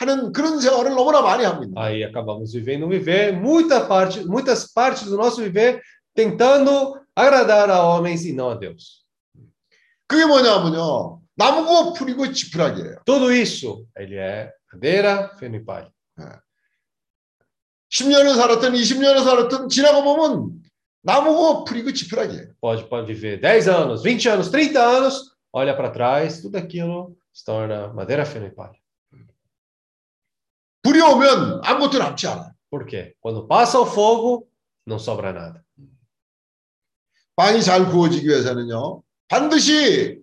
하는 그런 생활을 너무나 많이 합니다. Aí acabamos vivendo um viver, muita parte, muitas partes do nosso viver tentando agradar a homens e não a Deus. 그게 뭐냐면요. 나무고 풀이고 지푸라기예요. Tudo isso, ele é madeira, feno e palha. 10년을 살았든 20년을 살았든 지나가 보면 나무고 풀이고 지푸라기예요. Pode, pode viver 10 anos, 20 anos, 30 anos, olha para trás, tudo aquilo se torna madeira, feno e palha. 불이 오면 아무것도 남지 않아요. Por quê? Quando passa o fogo, não sobra nada. 빵이 잘 구워지기 위해서는요. 반드시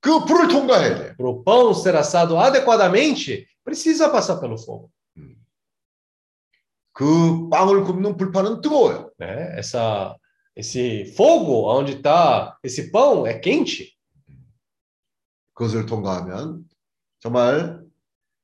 그 불을 통과해야 돼요. Para o pão ser assado adequadamente, precisa passar pelo fogo. 그 빵을 굽는 불판은 뜨거워요. Né? Essa, esse fogo, onde está esse pão, é quente. 그것을 통과하면 정말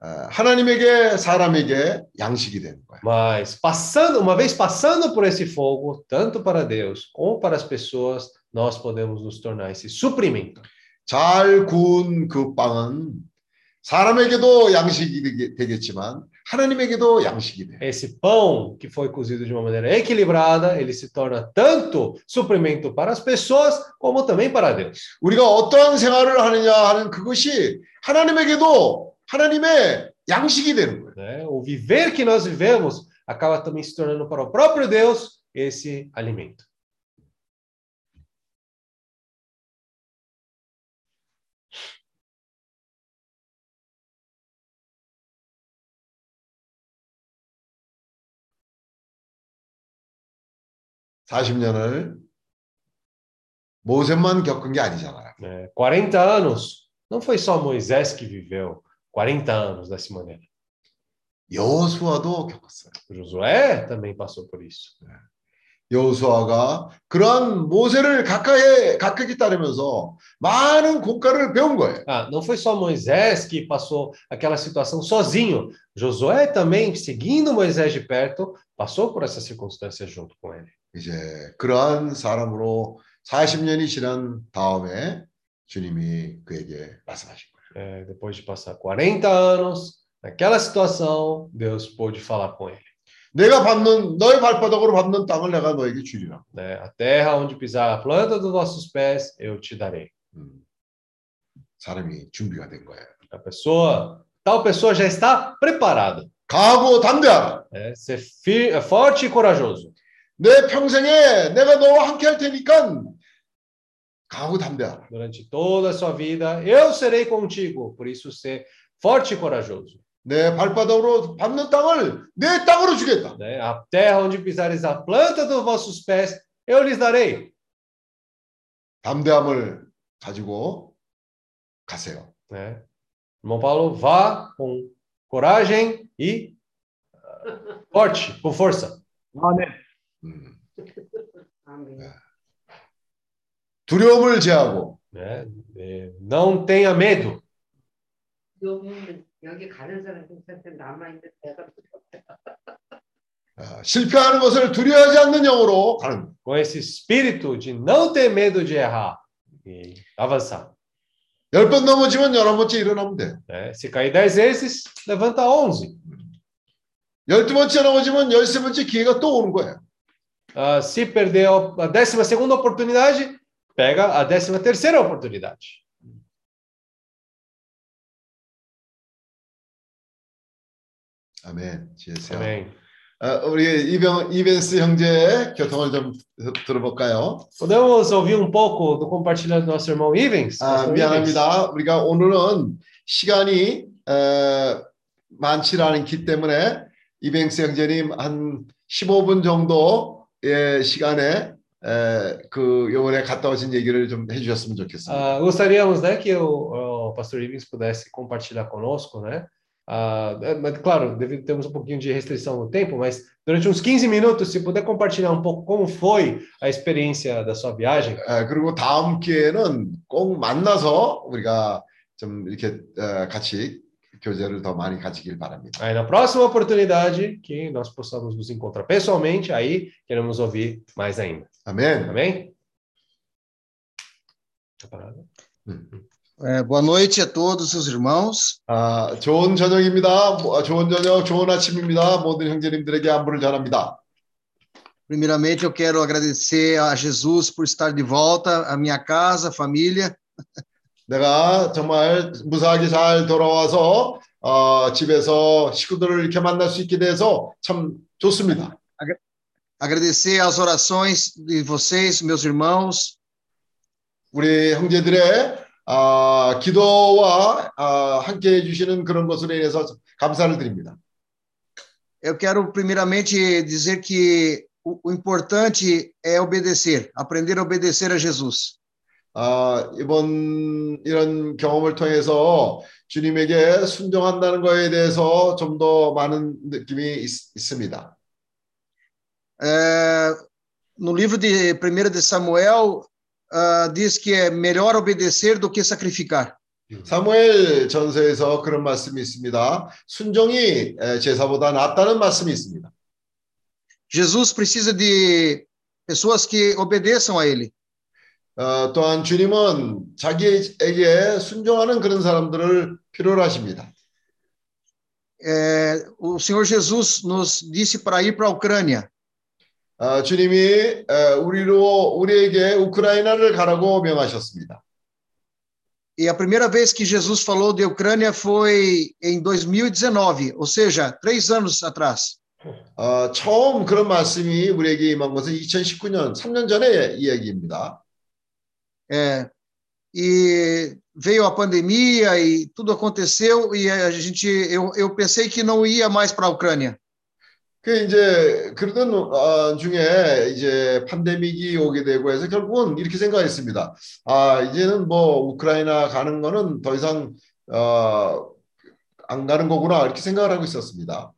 하나님에게 사람에게 양식이 되는 거예요. Mas passando, uma vez passando por esse fogo, tanto para Deus como para as pessoas, nós podemos nos tornar esse suprimento. 잘 구운 그 빵은 사람에게도 양식이 되겠지만 하나님에게도 양식이 돼. Esse pão que foi cozido de uma maneira equilibrada, ele se torna tanto suprimento para as pessoas como também para Deus. 우리가 어떠한 생활을 하느냐 하는 그것이 하나님에게도 하나님의 양식이 되는 거예요. Né? O viver que nós vivemos acaba também se tornando para o próprio Deus esse alimento. 사십 년을 모세만 겪은 게 아니잖아요. É, 40 anos não foi só Moisés que viveu 40 anos dessa maneira. 여호수아도 겪었어요. Josué também passou por isso. 여호수아가 그러한 모세를 가까이 가까이 따르면서 많은 공과를 배운 거예요. Ah, não foi só Moisés que passou aquela situação sozinho. Josué também, seguindo Moisés de perto, passou por essa circunstância junto com ele. 이제 그러한 사람으로 40년이 지난 다음에 주님이 그에게 말씀하신 거예요. É, depois de passar 40 anos, naquela situação, Deus pôde falar com ele. 내가 밟는 너의 발바닥으로 밟는 땅을 내가 너에게 주리라. Né? A terra onde pisar a planta dos nossos pés, eu te darei. 음, 사람이 준비가 된 거예요. A pessoa, tal pessoa já está preparada. 강하고 담대하라. Né? Ser fir, forte e corajoso. 내 평생에 내가 너와 함께 할 테니까 강하고 담대하라. Durante toda a sua vida, eu serei contigo. Por isso, ser forte e corajoso. 내 발바닥으로 밟는 땅을 내 땅으로 주겠다. Né? A terra onde pisares a planta dos vossos pés, eu lhes darei. 담대함을 가지고 가세요. Né? Irmão Paulo, vá com coragem e uh, forte, com força. 아멘. 음, 두려움을 제하고 Né? Não tenha medo. 여기 여기 가는 사람들한테 남아 있는 내가 아, 실패하는 것을 두려워하지 않는 영으로 가는 거예요. Com esse espírito de não ter medo de errar e avançar. 열번 넘어지면 열한 번째 일어나면 돼. Né? Se cair dez vezes, levanta onze. 열두 번째 넘어지면 열세 번째 기회가 또 오는 거예요. Ah, se perder a décima segunda oportunidade, pega a décima terceira oportunidade. 아멘. 지혜세요. Amém. 아, 우리 이병 이벤스 형제의 교통을 좀 들어볼까요? Podemos ouvir um pouco do compartilhamento do nosso irmão Ivens? 아? 미안합니다. 우리가 오늘은 시간이 에, 많지 않기 때문에 이벤스 형제님 한 15분 정도의 시간에 에, 그 요번에 갔다 오신 얘기를 좀 해주셨으면 좋겠습니다. Ah, gostaríamos, né, que o, o pastor Ivens pudesse compartilhar conosco, né? Ah, é, mas, claro, deve, temos um pouquinho de restrição no tempo, mas durante uns 15 minutos, se puder compartilhar um pouco como foi a experiência da sua viagem. 에, 그리고 다음 기회는 꼭 만나서 우리가 좀 이렇게 에, 같이 교제를 더 많이 가지길 바랍니다. Aí na próxima oportunidade que nós possamos nos encontrar pessoalmente, aí queremos ouvir mais ainda. 아멘. Amém? É, boa noite a todos os irmãos. 아, 좋은 저녁입니다. 뭐, 아, 좋은 저녁, 좋은 아침입니다. 모든 형제님들에게 안부를 전합니다. Primeiramente, eu quero agradecer a Jesus por estar de volta à minha casa, família. 내가 정말 무사하게 잘 돌아와서 어, 집에서 식구들을 이렇게 만날 수 있게 돼서 참 좋습니다. Agradecer as orações de vocês, meus irmãos. 우리 형제들의 아, 기도와 아, 함께 해주시는 그런 것으로 인해서 감사를 드립니다. Eu quero primeiramente dizer que o, o importante é obedecer, aprender a obedecer a Jesus. 아, 이번 이런 경험을 통해서 주님에게 순종한다는 거에 대해서 좀 더 많은 느낌이 있, 있습니다. É, no livro de 1 de Samuel, ah, diz que é melhor obedecer do que sacrificar. 사무엘 전서에서 그런 말씀이 있습니다. 순종이 제사보다 낫다는 말씀이 있습니다. Jesus precisa de pessoas que obedeçam a ele. 어, 또한 주님은 자기에게 순종하는 그런 사람들을 필요로 하십니다. É, o Senhor Jesus nos disse para ir para a Ucrânia. 어, 주님이 어, 우리로 우리에게 우크라이나를 가라고 명하셨습니다. E a primeira vez que Jesus falou de Ucrânia foi em 2019, ou seja, três anos atrás. 어, 처음 그런 말씀이 우리에게 임한 것은 2019년, 3년 전의 이야기입니다. É, e veio a pandemia e tudo aconteceu e a gente, eu, eu pensei que não ia mais para a Ucrânia. 그 이제 그러던 어, 중에 이제 팬데믹이 오게 되고 해서 결국은 이렇게 생각했습니다. 아 이제는 뭐 우크라이나 가는 거는 더 이상 어, 안 가는 거구나 이렇게 생각을 하고 있었습니다.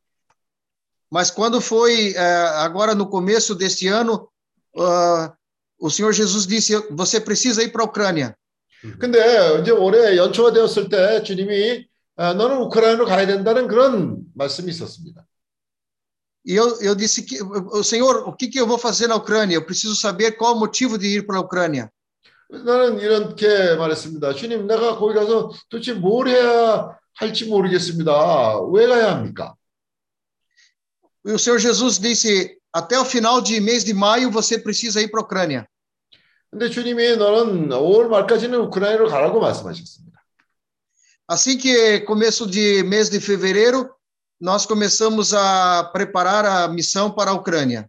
Mas quando foi agora no começo deste ano, uh, o Senhor Jesus disse: você precisa ir para a Ucrânia. 근데 이제 올해 연초가 되었을 때 주님이 아, 너는 우크라이나로 가야 된다는 그런 말씀이 있었습니다. E eu, eu disse que, o Senhor, o que, que eu vou fazer na Ucrânia? Eu preciso saber qual o motivo de ir para a Ucrânia. 나는 이렇게 말했습니다. 주님, 내가 거기 가서 도대체 뭘 해야 할지 모르겠습니다. 왜 가야 합니까? E o Senhor Jesus disse: até o final de mês de maio você precisa ir para a Ucrânia. 근데 주님이 너는 5월 말까지는 우크라이나로 가라고 말씀하셨습니다. Assim que começo de mês de fevereiro, nós começamos a preparar a missão para a Ucrânia.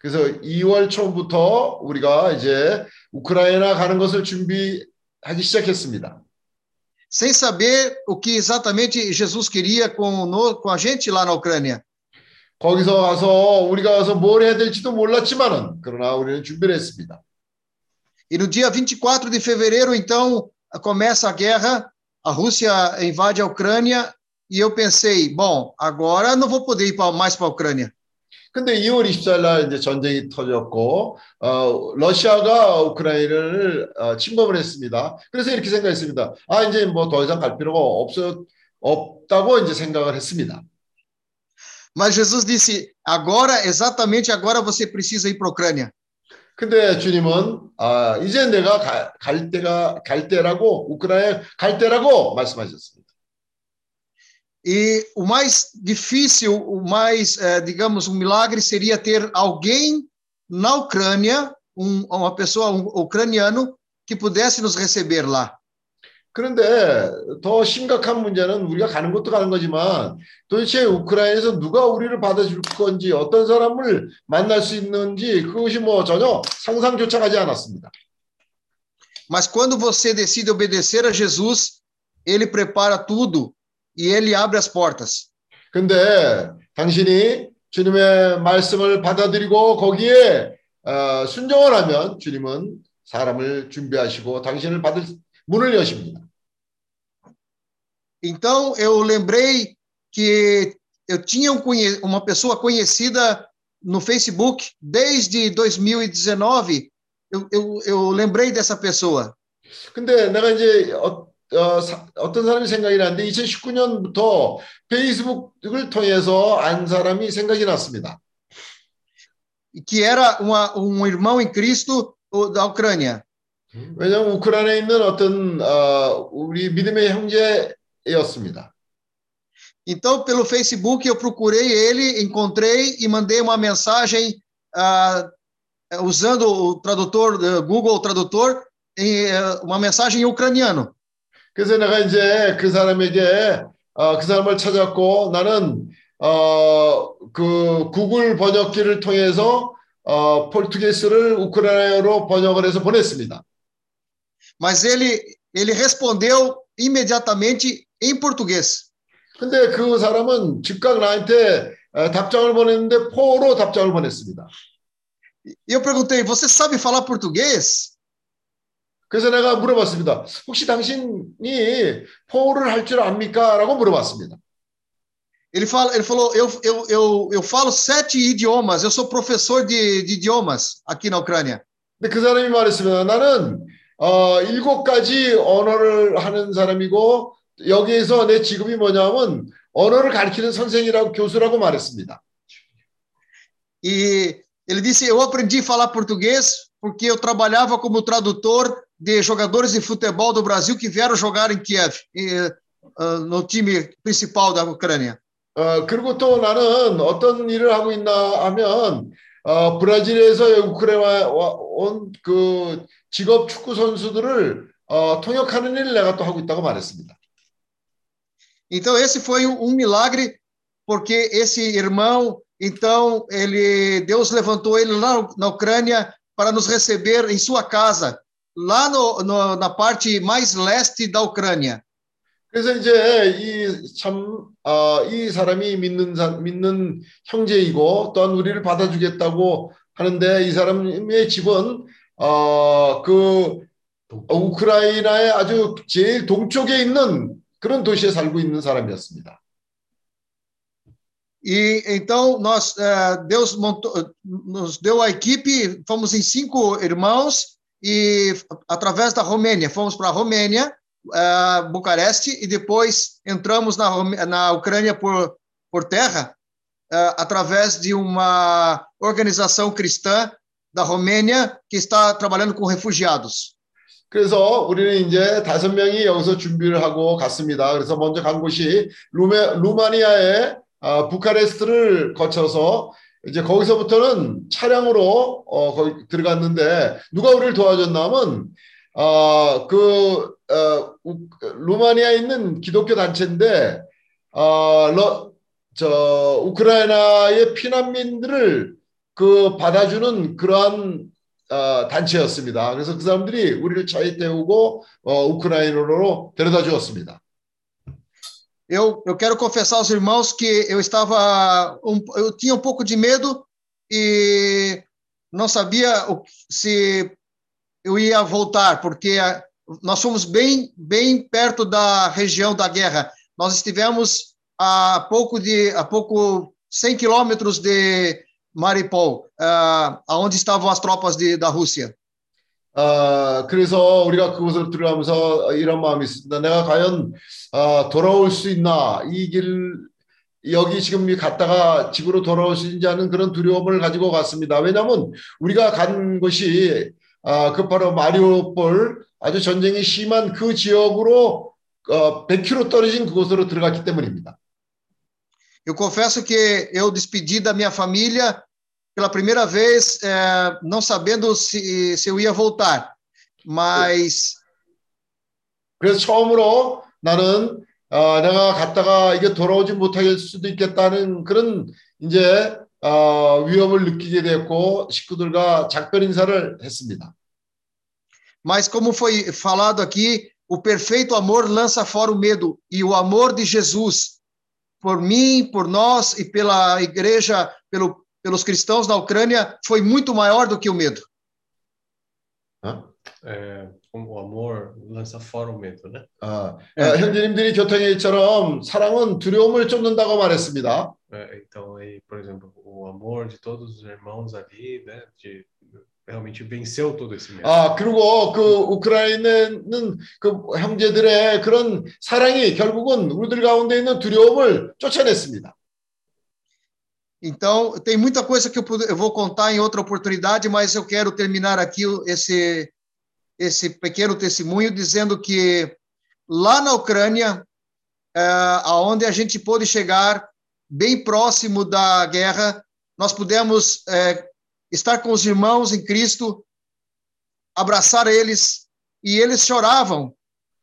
그래서 2월 초부터 우리가 이제 우크라이나 가는 것을 준비하기 시작했습니다. Sem saber o que exatamente Jesus queria com, no, com a gente lá na Ucrânia. 거기서 가서 우리가 가서 뭘 해야 될지도 몰랐지만은 그러나 우리는 준비를 했습니다. E no dia 24 de fevereiro, então, começa a guerra, a Rússia invade a Ucrânia e eu pensei, bom, agora não vou poder ir mais para a Ucrânia. 근데 2월 24일 날 이제 전쟁이 터졌고 어, 러시아가 우크라이나를 어, 침범을 했습니다. 그래서 이렇게 생각했습니다. 아 이제 뭐 더 이상 갈 필요가 없어 없다고 이제 생각을 했습니다. Mas Jesus disse: agora, exatamente agora você precisa ir para a Ucrânia. 근데 주님은 아, 이제 내가 가, 갈 때가 갈 때라고 우크라이나 갈 때라고 말씀하셨습니다. E o mais difícil, o mais, eh, digamos, um milagre seria ter alguém na Ucrânia, um, uma pessoa, um ucraniano, que pudesse nos receber lá. 그런데 더 심각한 문제는 우리가 가는 것도 가는 거지만 도대체 우크라이나에서 누가 우리를 받아줄 건지 어떤 사람을 만날 수 있는지 그것이 뭐 전혀 상상조차 하지 않았습니다. Mas quando você decide obedecer a Jesus, ele prepara tudo e ele abre as portas. 근데 당신이 주님의 말씀을 받아들이고 거기에 어, 순종을 하면 주님은 사람을 준비하시고 당신을 받을 문을 여십니다. Então eu lembrei que eu tinha um, uma pessoa conhecida no Facebook desde 2019. Eu, eu, eu lembrei dessa pessoa. 근데 내가 이제 어, 어, 사, 어떤 사람이 생각이 나는데 2019년부터 페이스북을 통해서 안 사람이 생각이 났습니다. Que era uma, um irmão em Cristo da Ucrânia. 왜냐하면 우크라이나에 있는 어떤 어, 우리 믿음의 형제였습니다. Então, pelo Facebook, eu procurei ele, encontrei e mandei uma mensagem uh, usando o tradutor, uh, Google Tradutor, em, uh, uma mensagem em ucraniano. 그래서 내가 이제 그 사람에게 어, 그 사람을 찾았고 나는 어, 그 구글 번역기를 통해서 어, 포르투게스를 우크라이나어로 번역을 해서 보냈습니다. Mas ele ele respondeu imediatamente em português. 근데 그 사람은 즉각 나한테 답장을 보냈는데 포로 답장을 보냈습니다. Eu perguntei, você sabe falar português? 그래서 내가 물어봤습니다. 혹시 당신이 포를 할 줄 압니까?라고 물어봤습니다. Ele, fala, ele falou, eu, eu, eu, eu falo sete idiomas, eu sou professor de, de idiomas aqui na Ucrânia. 근데 그 사람이 말했습니다. 나는 어, 일곱 가지 언어를 하는 사람이고 여기에서 내 직업이 뭐냐면 언어를 가르치는 선생이라고 교수라고 말했습니다. E ele disse: Eu aprendi a falar português porque eu trabalhava como tradutor de jogadores de futebol do Brasil que vieram jogar em Kiev, no time principal da Ucrânia. 어, 그리고 또 나는 어떤 일을 하고 있나 하면 어, 브라질에서 우크라이나 온그 직업 축구 선수들을 어, 통역하는 일을 내가 또 하고 있다고 말했습니다. Então esse foi um milagre porque esse irmão, então ele Deus levantou ele lá na Ucrânia para nos receber em sua casa, lá no, no, na parte mais leste da Ucrânia. 그래서 이제 이참이 어, 사람이 믿는 믿는 형제이고 또한 우리를 받아주겠다고 하는데 이 사람의 집은 어그 우크라이나의 아주 제일 동쪽에 있는 그런 도시에 살고 있는 사람이었습니다. E então nós Deus montou, nos deu a equipe, fomos em cinco irmãos e através da Romênia fomos para a Romênia uh, Bucareste e depois entramos na, na Ucrânia por, por terra uh, através de uma organização cristã da Romênia que está trabalhando com refugiados. 그래서 우리는 이제 다섯 명이 여기서 준비를 하고 갔습니다. 그래서 먼저 간 곳이 루메, 루마니아의 아, 부카레스트를 거쳐서 이제 거기서부터는 차량으로 어, 거기 들어갔는데 누가 우리를 도와줬냐면 어, 그 어, 루마니아에 있는 기독교 단체인데 어, 러, 저 우크라이나의 피난민들을 그 받아주는 그러한 어, 단체였습니다. 그래서 그 사람들이 우리를 차에 태우고 어, 우크라이나로 데려다 주었습니다. Eu, eu quero confessar aos irmãos que eu estava um, eu tinha um pouco de medo e não sabia se eu ia voltar, porque nós fomos bem, bem perto da região da guerra. Nós estivemos a pouco de, a pouco 100 quilômetros de Mariupol, uh, aonde estavam as tropas de, da Rússia. 어, 그래서 우리가 그곳을 들어가면서 이런 마음이 있습니다. 내가 과연 어, 돌아올 수 있나? 이 길, 여기 지금 갔다가 집으로 돌아올 수 있는지 하는 그런 두려움을 가지고 갔습니다. 왜냐하면 우리가 간 곳이 아, 그 바로 마리오폴 아주 전쟁이 심한 그 지역으로 어, 100km 떨어진 그곳으로 들어갔기 때문입니다. Eu confesso que eu despedi da minha família pela primeira vez, é, não sabendo se, se eu ia voltar, mas 그래서 처음으로 나는 어, 내가 갔다가 이게 돌아오지 못할 수도 있겠다는 그런 이제 어, 위험을 느끼게 됐고 식구들과 작별 인사를 했습니다. Mas como foi falado aqui, o perfeito amor lança fora o medo e o amor de Jesus por mim, por nós e pela igreja, pelo, pelos cristãos na Ucrânia foi muito maior do que o medo. É, o amor lança fora o medo, né? 아, 네. 형제님들이 교통회처럼 사랑은 두려움을 쫓는다고 말했습니다. É, então aí, por exemplo, o amor de todos os irmãos ali, né, de realmente venceu todo esse medo. 아, 그리고 그 우크라이나는 그 형제들의 그런 사랑이 결국은 우리들 가운데 있는 두려움을 쫓아냈습니다. Então, tem muita coisa que eu, vou contar em outra oportunidade, mas eu quero terminar aqui esse, esse pequeno testemunho dizendo que lá na Ucrânia, é, aonde a gente pôde chegar, bem próximo da guerra, nós pudemos é, estar com os irmãos em Cristo, abraçar eles, e eles choravam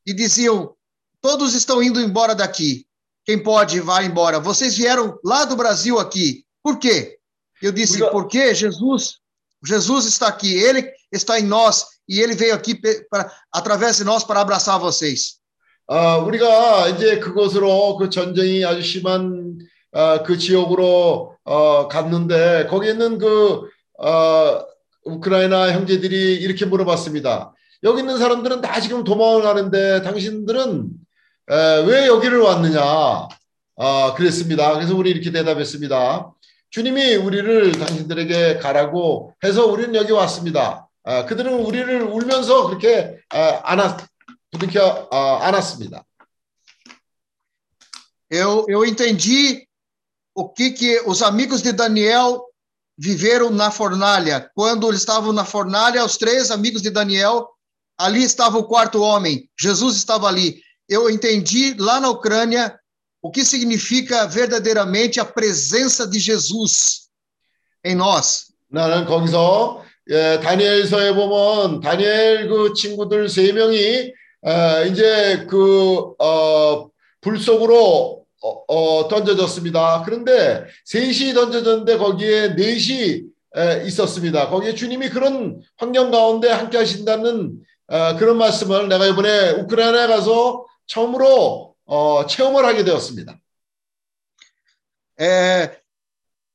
e diziam: Todos estão indo embora daqui. Quem pode, vá embora. Vocês vieram lá do Brasil aqui. Por quê? Eu disse: Porque Jesus, Jesus está aqui. Ele está em nós e ele veio aqui para, através de nós para abraçar vocês. 아, 우리가 이제 그곳으로 그 전쟁이 아주 심한 어, 그 지역으로 어, 갔는데 거기 있는 그 어, 우크라이나 형제들이 이렇게 물어봤습니다. 여기 있는 사람들은 다 지금 도망을 가는데 당신들은 에, 왜 여기를 왔느냐? 아, 그랬습니다. 그래서 우리 이렇게 대답했습니다. 주님이 우리를 당신들에게 가라고 해서 우리는 여기 왔습니다. 어, 그들은 우리를 울면서 그렇게 어, 안았 부둥켜 어, 안았습니다. Eu, eu entendi o que, que os amigos de Daniel viveram na fornalha. Quando eles estavam na fornalha, os três amigos de Daniel, ali estava o quarto homem, Jesus estava ali. Eu entendi lá na Ucrânia o que significa verdadeiramente a presença de Jesus em nós. 나는 거기서 예, 다니엘서에 보면 다니엘 그 친구들 세 명이 어, 이제 그불 속으로 어, 어, 던져졌습니다. 그런데 셋이 던져졌는데 거기에 넷이 에, 있었습니다. 거기에 주님이 그런 환경 가운데 함께 하신다는 어, 그런 말씀을 내가 이번에 우크라이나에 가서 처음으로 어, 체험을 하게 되었습니다. É,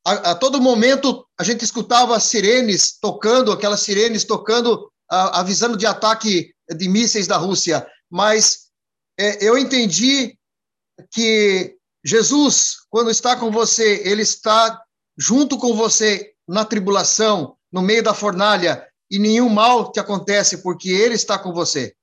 a, a, todo momento a gente escutava sirenes tocando, aquelas sirenes tocando, a, avisando de ataque de mísseis da Rússia. Mas é, eu entendi que Jesus, quando está com você, ele está junto com você na tribulação, no meio da fornalha, e nenhum mal te acontece porque ele está com você.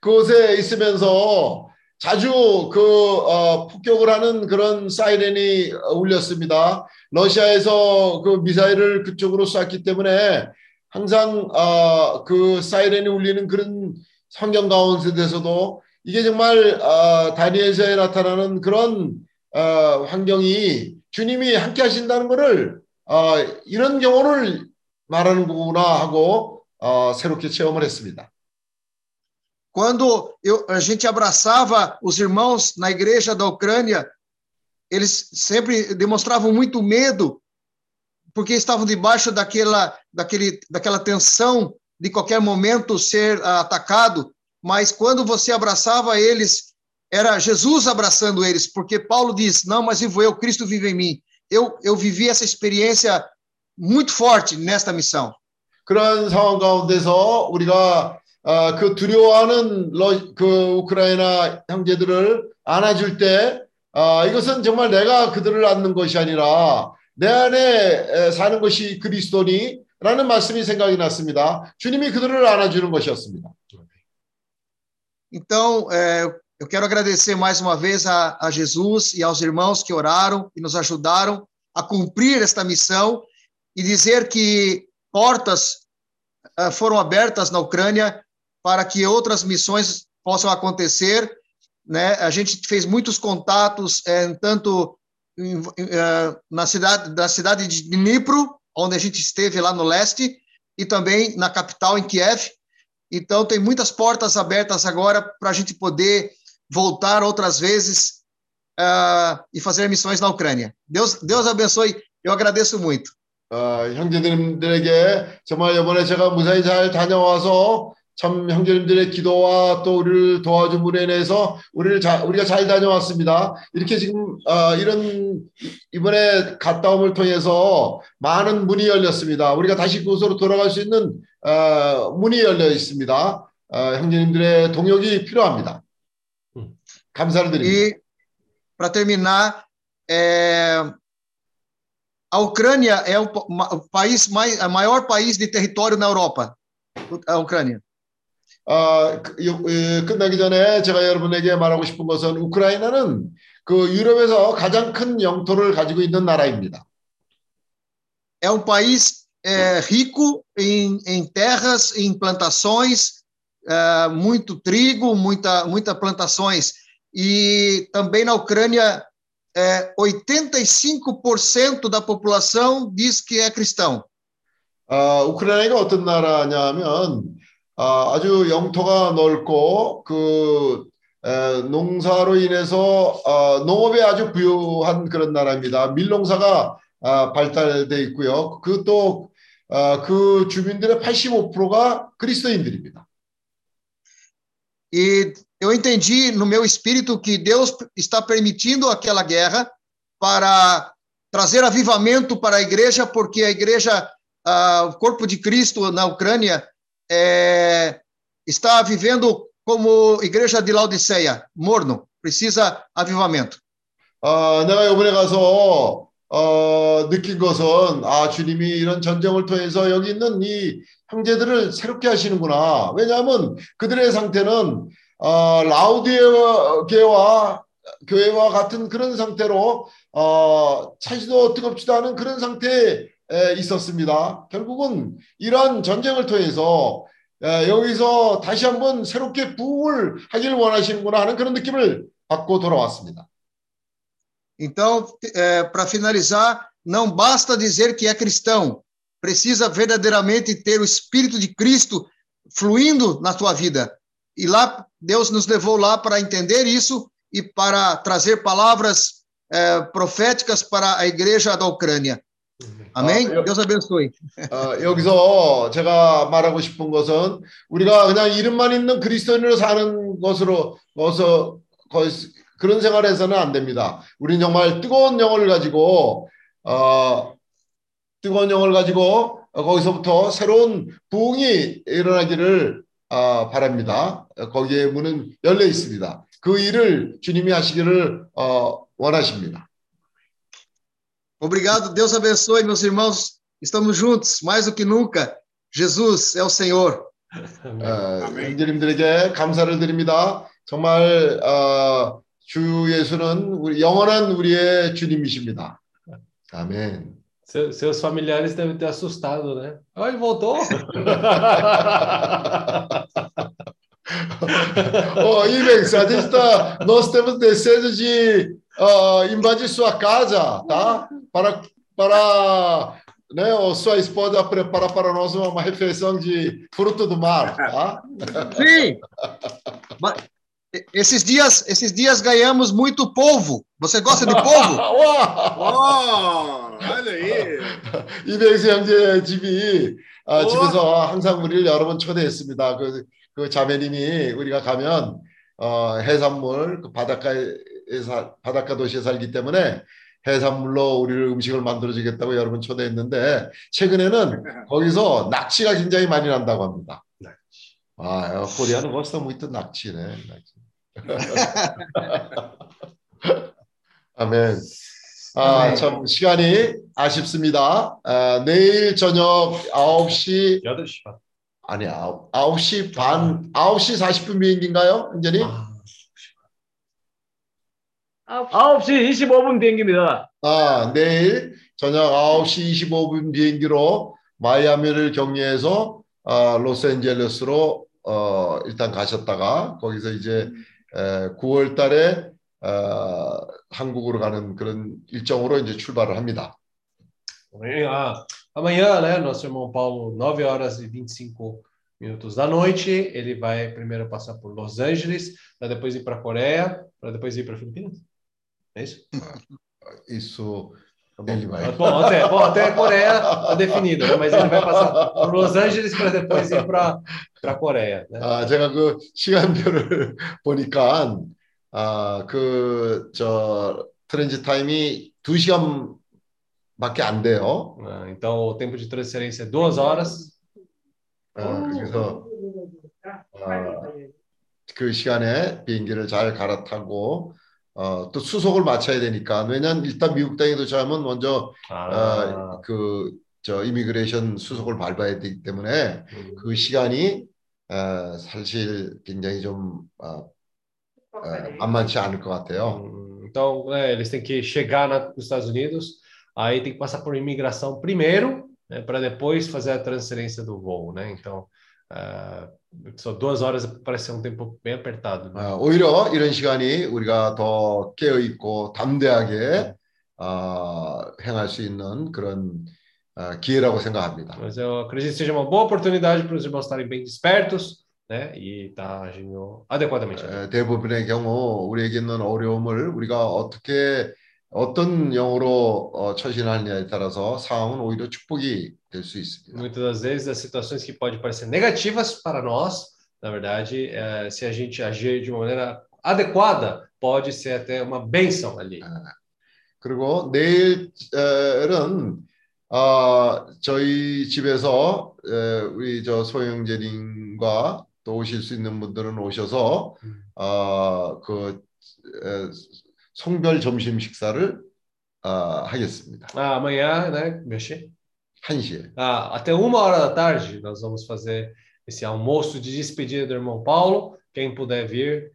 그곳에 있으면서 자주 그 어, 폭격을 하는 그런 사이렌이 울렸습니다. 러시아에서 그 미사일을 그쪽으로 쐈기 때문에 항상 어, 그 사이렌이 울리는 그런 환경 가운데서도 이게 정말 어, 다니엘서에 나타나는 그런 어, 환경이 주님이 함께 하신다는 것을 어, 이런 경우를 말하는구나 하고 어, 새롭게 체험을 했습니다. Quando eu, a gente abraçava os irmãos na igreja da Ucrânia, eles sempre demonstravam muito medo, porque estavam debaixo daquela, daquele, daquela tensão de qualquer momento ser atacado. Mas quando você abraçava eles, era Jesus abraçando eles, porque Paulo diz: Não, mas vivo eu, Cristo vive em mim. Eu, eu vivi essa experiência muito forte nesta missão. 그런 상황 가운데서 우리가 어, 그 두려워하는 러, 그 우크라이나 형제들을 안아줄 때 어, 이것은 정말 내가 그들을 안는 것이 아니라 내 안에 사는 것이 그리스도니 라는 말씀이 생각이 났습니다. 주님이 그들을 안아주는 것이었습니다. Então, é, eu quero agradecer mais uma vez a, a Jesus e aos irmãos que oraram e nos ajudaram a cumprir esta missão e dizer que portas uh, foram abertas na Ucrânia para que outras missões possam acontecer. Né? A gente fez muitos contatos, é, tanto em, é, na cidade da cidade de Dnipro, onde a gente esteve lá no leste, e também na capital, em Kiev. Então, tem muitas portas abertas agora para a gente poder voltar outras vezes uh, e fazer missões na Ucrânia. Deus, Deus abençoe. Eu agradeço muito. 어, 형제들에게 정말 이번에 제가 무사히 잘 다녀와서 참 형제님들의 기도와 또 우리를 도와줌으로 인해서 우리를 자, 우리가 잘 다녀왔습니다. 이렇게 지금 어, 이런 이번에 갔다 옴을 통해서 많은 문이 열렸습니다. 우리가 다시 그곳으로 돌아갈 수 있는 어, 문이 열려 있습니다. 어, 형제님들의 동역이 필요합니다. 감사를 드립니다. E para terminar, é, a Ucrânia é o, o país mais, o maior país de território na Europa. A Ucrânia. 어, 끝나기 전에 제가 여러분에게 말하고 싶은 것은 우크라이나는 그 유럽에서 가장 큰 영토를 가지고 있는 나라입니다. É um país é, rico em, em terras, em plantações, é, muito trigo, muita, muita plantações. E também na Ucrânia, é, 85% da população diz que é cristão. 어, 우크라이나가 어떤 나라냐면 아, 아주 영토가 넓고 그 에, 농사로 인해서 어, 농업에 아주 부유한 그런 나라입니다. 밀농사가 아, 발달돼 있고요. 그또 아, 그 주민들의 85%가 그리스도인들입니다. E eu entendi no meu espírito que Deus está permitindo aquela guerra para trazer avivamento para a igreja, porque a igreja, o corpo de Cristo na Ucrânia, é, está vivendo como igreja de Laodiceia, morno, precisa avivamento. 어, 내가 이번에 가서 어, 느낀 것은 아 주님이 이런 전쟁을 통해서 여기 있는 이 형제들을 새롭게 하시는구나. 왜냐하면 그들의 상태는 어, 라우디게와 교회와 같은 그런 상태로 어, 차지도 뜨겁지도 않은 그런 상태에 있었습니다. 결국은 이러한 전쟁을 통해서 여기서 다시 한번 새롭게 부흥을 하길 원하시는구나 하는 그런 느낌을 받고 돌아왔습니다. Então, é, para finalizar, não basta dizer que é cristão, precisa verdadeiramente ter o Espírito de Cristo fluindo na tua vida. E lá, Deus nos levou lá para entender isso e para trazer palavras é, proféticas para a igreja da Ucrânia. 아멘. 아, Deus abençoe. 어, 여기서 제가 말하고 싶은 것은 우리가 그냥 이름만 있는 그리스도인으로 사는 것으로 것서 그런 생활에서는 안 됩니다. 우리는 정말 뜨거운 영을 가지고 어, 뜨거운 영을 가지고 거기서부터 새로운 부흥이 일어나기를 어, 바랍니다. 거기에 문은 열려 있습니다. 그 일을 주님이 하시기를 어, 원하십니다. Obrigado, Deus abençoe, meus irmãos. Estamos juntos, mais do que nunca. Jesus é o Senhor. 어, 형제님들에게 감사를 드립니다. 정말 어, 주 예수는 우리, 영원한 우리의 주님이십니다. 아멘. Seu, seus familiares devem ter assustado, né? Ai, voltou! oh, Evangelista, nós temos desejo de uh, invadir sua casa, tá? Para, para né, ou sua esposa preparar para nós uma, uma refeição de fruto do mar, tá? Sim! Esses dias, esses dias ganhamos muito polvo. Você gosta de polvo? 와, olha aí. 이백수 형제 집이 아, 집에서 항상 우리를 여러 번 초대했습니다. 그, 그 자매님이 우리가 가면 어, 해산물 그 바닷가에 사, 바닷가 도시에 살기 때문에 해산물로 우리를 음식을 만들어 주겠다고 여러 번 초대했는데 최근에는 거기서 낙지가 굉장히 많이 난다고 합니다. 아, 코리아는 gosta muito 낙지네. 낙지. 아멘. 아, 참 시간이 아쉽습니다. 아, 내일 저녁 9시 8시 반. 아니 9, 9시 반 9시 40분 비행기인가요? 은전이? 아, 9시 25분 비행기입니다. 아, 내일 저녁 9시 25분 비행기로 마이아미를 경유해서 어, 로스앤젤레스로 어, 일단 가셨다가 거기서 이제 에, 9월 달에 어, 한국으로 가는 그런 일정으로 이제 출발을 합니다. Ah, amanhã, né, nosso irmão Paulo, 9 horas e 25 minutos da noite, ele vai primeiro passar por Los Angeles, para depois ir para a Coreia, para depois ir para Filipinas. Isso? Isso ele vai. Bom, até, bom, até a Coreia está definido, né? mas ele vai passar por Los Angeles para depois ir para a Coreia. Né? 아, 제가 그 시간표를 보니까 아, 그 저 트랜지 타임이 2시간밖에 안 돼요. Ah, então o tempo de transferência é duas horas. 아, 그래서 아, 그 시간에 비행기를 잘 갈아타고 어, 또 수속을 맞춰야 되니까 왜냐면 일단 미국 땅에 도착하면 먼저 아. 어, 그저 이미그레이션 수속을 밟아야 되기 때문에 음. 그 시간이 어, 사실 굉장히 좀 어, 어, 만만치 않을 것 같아요. Então, né, eles têm que chegar na, nos Estados Unidos, aí tem que passar por imigração primeiro, né, para depois fazer a transferência do voo, né? Então, uh, só duas horas parece ser um tempo bem apertado. Né? 오히려 이런 시간이 우리가 더 깨어 있고 담대하게 어, 행할 수 있는 그런 어, 기회라고 생각합니다. Mas eu acredito que seja uma boa oportunidade para os irmãos estarem bem despertos, né, e estar agindo adequadamente. 대부분의 경우 우리에게 있는 어려움을 우리가 어떻게 어떤 영으로 어, 처신하느냐에 따라서 상황은 오히려 축복이 될 수 있습니다. Muitas das vezes as situações que podem parecer negativas para nós, na verdade, é, se a gente agir de uma maneira adequada, pode ser até uma bênção ali. 아, 그리고 내일은 어, 저희 집에서 에, 우리 저 소영재님과 또 오실 수 있는 분들은 오셔서 음. 어, 그 에, 송별 점심 식사를 어, 하겠습니다. Ah, amanhã, né? Mexer? 1시에. Ah, até uma hora da tarde nós vamos fazer esse almoço de despedida do irmão Paulo. Quem puder vir,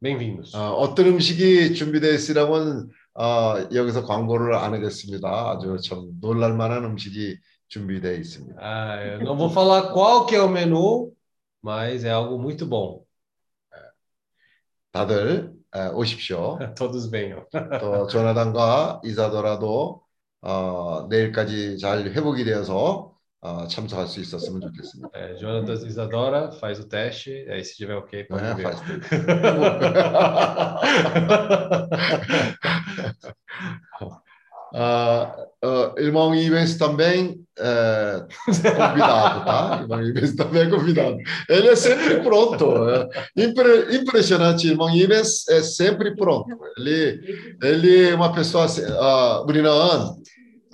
bem-vindos. 어, 어떤 음식이 준비되어 있으라면 어, 여기서 광고를 안 하겠습니다. 아주 참 놀랄 만한 음식이 준비되어 있습니다. Ah, eu não vou falar qual que é o menu, mas é algo muito bom. 다들 에, 오십시오. Todos venham. 또 조나단과 이사도라도 어, 내일까지 잘 회복이 되어서 어, 참석할 수 있었으면 좋겠습니다. É, Jonatas Isadora faz o teste, aí se tiver ok, pode 네, vir. faz Ah, ah, irmão Ivens também é, convidado, tá? Irmão Ivens também é convidado. Ele é sempre pronto. É, impre, impressionante, irmão Ivens é sempre pronto. Ele, ele é uma pessoa, uh, 우리는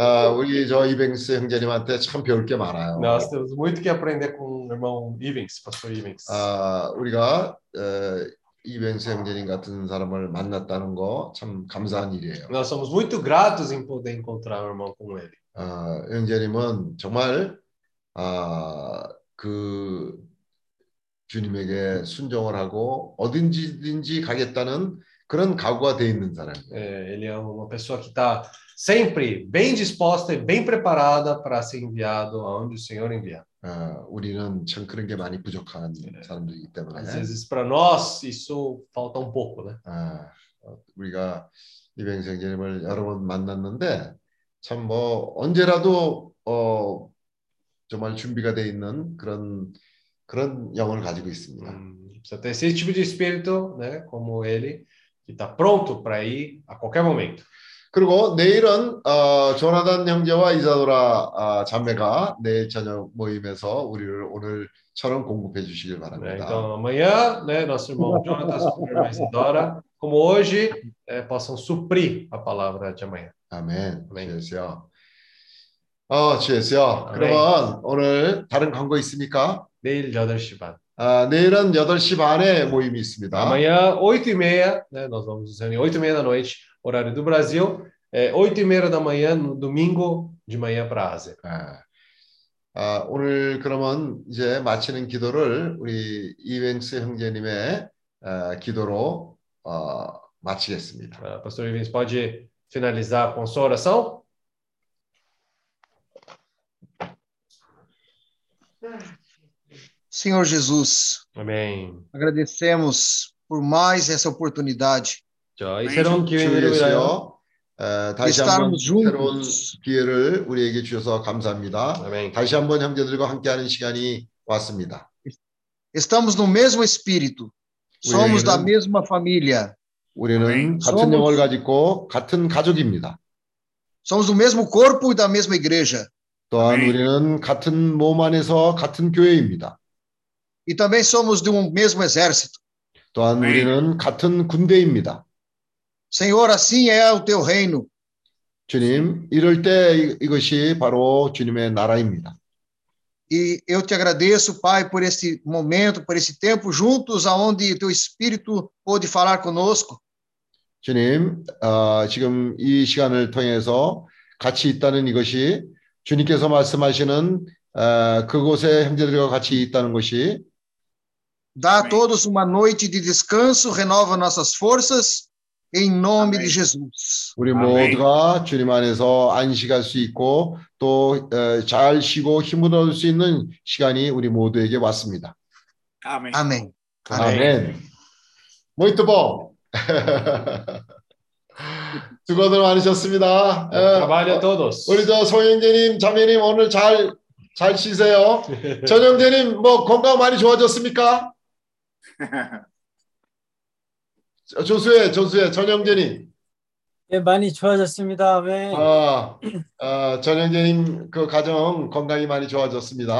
아, 우리 저 이뱅스 형제님한테 참 배울 게 많아요. Nós temos muito que aprender com o irmão Ivens, pastor Ivens. 아, 우리가 에, 이뱅스 형제님 같은 사람을 만났다는 거 참 감사한 일이에요. Nós somos muito gratos em poder encontrar um irmão como ele. 아, 형제님은 정말 아, 그 주님에게 순종을 하고 어딘지든지 가겠다는 그런 각오가 돼 있는 사람이에요. É, ele é uma pessoa que está sempre bem disposta e bem preparada para ser enviado aonde o Senhor enviar. 아, 우리는 참 그런 게 많이 부족한 사람들이기 때문에 Às vezes para nós isso falta um pouco, né? 아, 어, 우리가 이병수 형제님을 여러 번 만났는데 참 뭐 언제라도 어, 정말 준비가 돼 있는 그런 그런 영을 가지고 있습니다. Hum, precisa ter esse tipo de espírito, né? Como ele, que está pronto para ir a qualquer momento. 그리고 내일은 어, 조나단 형제와 이사도라 아, 자매가 내일 저녁 모임에서 우리를 오늘처럼 공급해 주시길? 바랍니다. Então amanhã, né? Nosso irmão Jonathan, sua irmã Isidora, como hoje, é, possam suprir a palavra de amanhã. 아멘. 주였어요. 어. 아멘. 그러면 오늘 다른 광고 있습니까? Neil 8h ban. 아, 내일은 8시 반에 모임이 있습니다. Amanhã, 8h30, né? Nós vamos nos reunir 8h30 da noite, horário do Brasil. É, 8h30 da manhã, no domingo de manhã para a Ásia. 아, 아, 오늘 그러면 이제 마치는 기도를 우리 이벤스 형제님의 아, 기도로 어, 마치겠습니다. Ah, Pastor Ivens, pode finalizar com sua oração? Senhor Jesus, Amém. agradecemos por mais essa oportunidade 저희 아멘. 새로운 기회를 위하여 에, 다시 한번 새로운 기회를 우리에게 주셔서 감사합니다. Amém. 다시 한번 형제들과 함께하는 시간이 왔습니다. Estamos no mesmo espírito, somos da mesma família, 우리는 아멘. 같은 somos- 영을 가지고 같은 가족입니다. somos do mesmo corpo e da mesma igreja. 또한 아멘. 우리는 같은 몸 안에서 같은 교회입니다. E também somos de um mesmo exército. 또한 아멘. 우리는 같은 군대입니다. Senhor, assim é o teu reino. 주님, 이럴 때 이- 이것이 바로 주님의 나라입니다. E eu te agradeço, Pai, por esse momento, por esse tempo juntos, aonde teu Espírito pôde falar conosco. 주님, 어, 지금 이 시간을 통해서 같이 있다는 이것이 주님께서 말씀하시는 어, 그곳에 형제들과 같이 있다는 것이 Dá a Amém. todos uma noite de descanso, renova nossas forças, Em nome Amém. de Jesus. 우리 아멘. 모두가 주님 안에서 안식할 수 있고 또잘 쉬고 힘을 얻을 수 있는 시간이 우리 모두에게 왔습니다. Amém. Amém. 아멘. Muito bom. 수고들 많으셨습니다. 예, todos. 우리 저 송영재님, 자매님 오늘 잘, 잘 쉬세요. 전영재님 뭐 건강 많이 좋아졌습니까? 저- 조수혜, 조수혜, 전영재님. 예, 많이 좋아졌습니다. 왜? 아, 아, 전영재님 그 가정 건강이 많이 좋아졌습니다.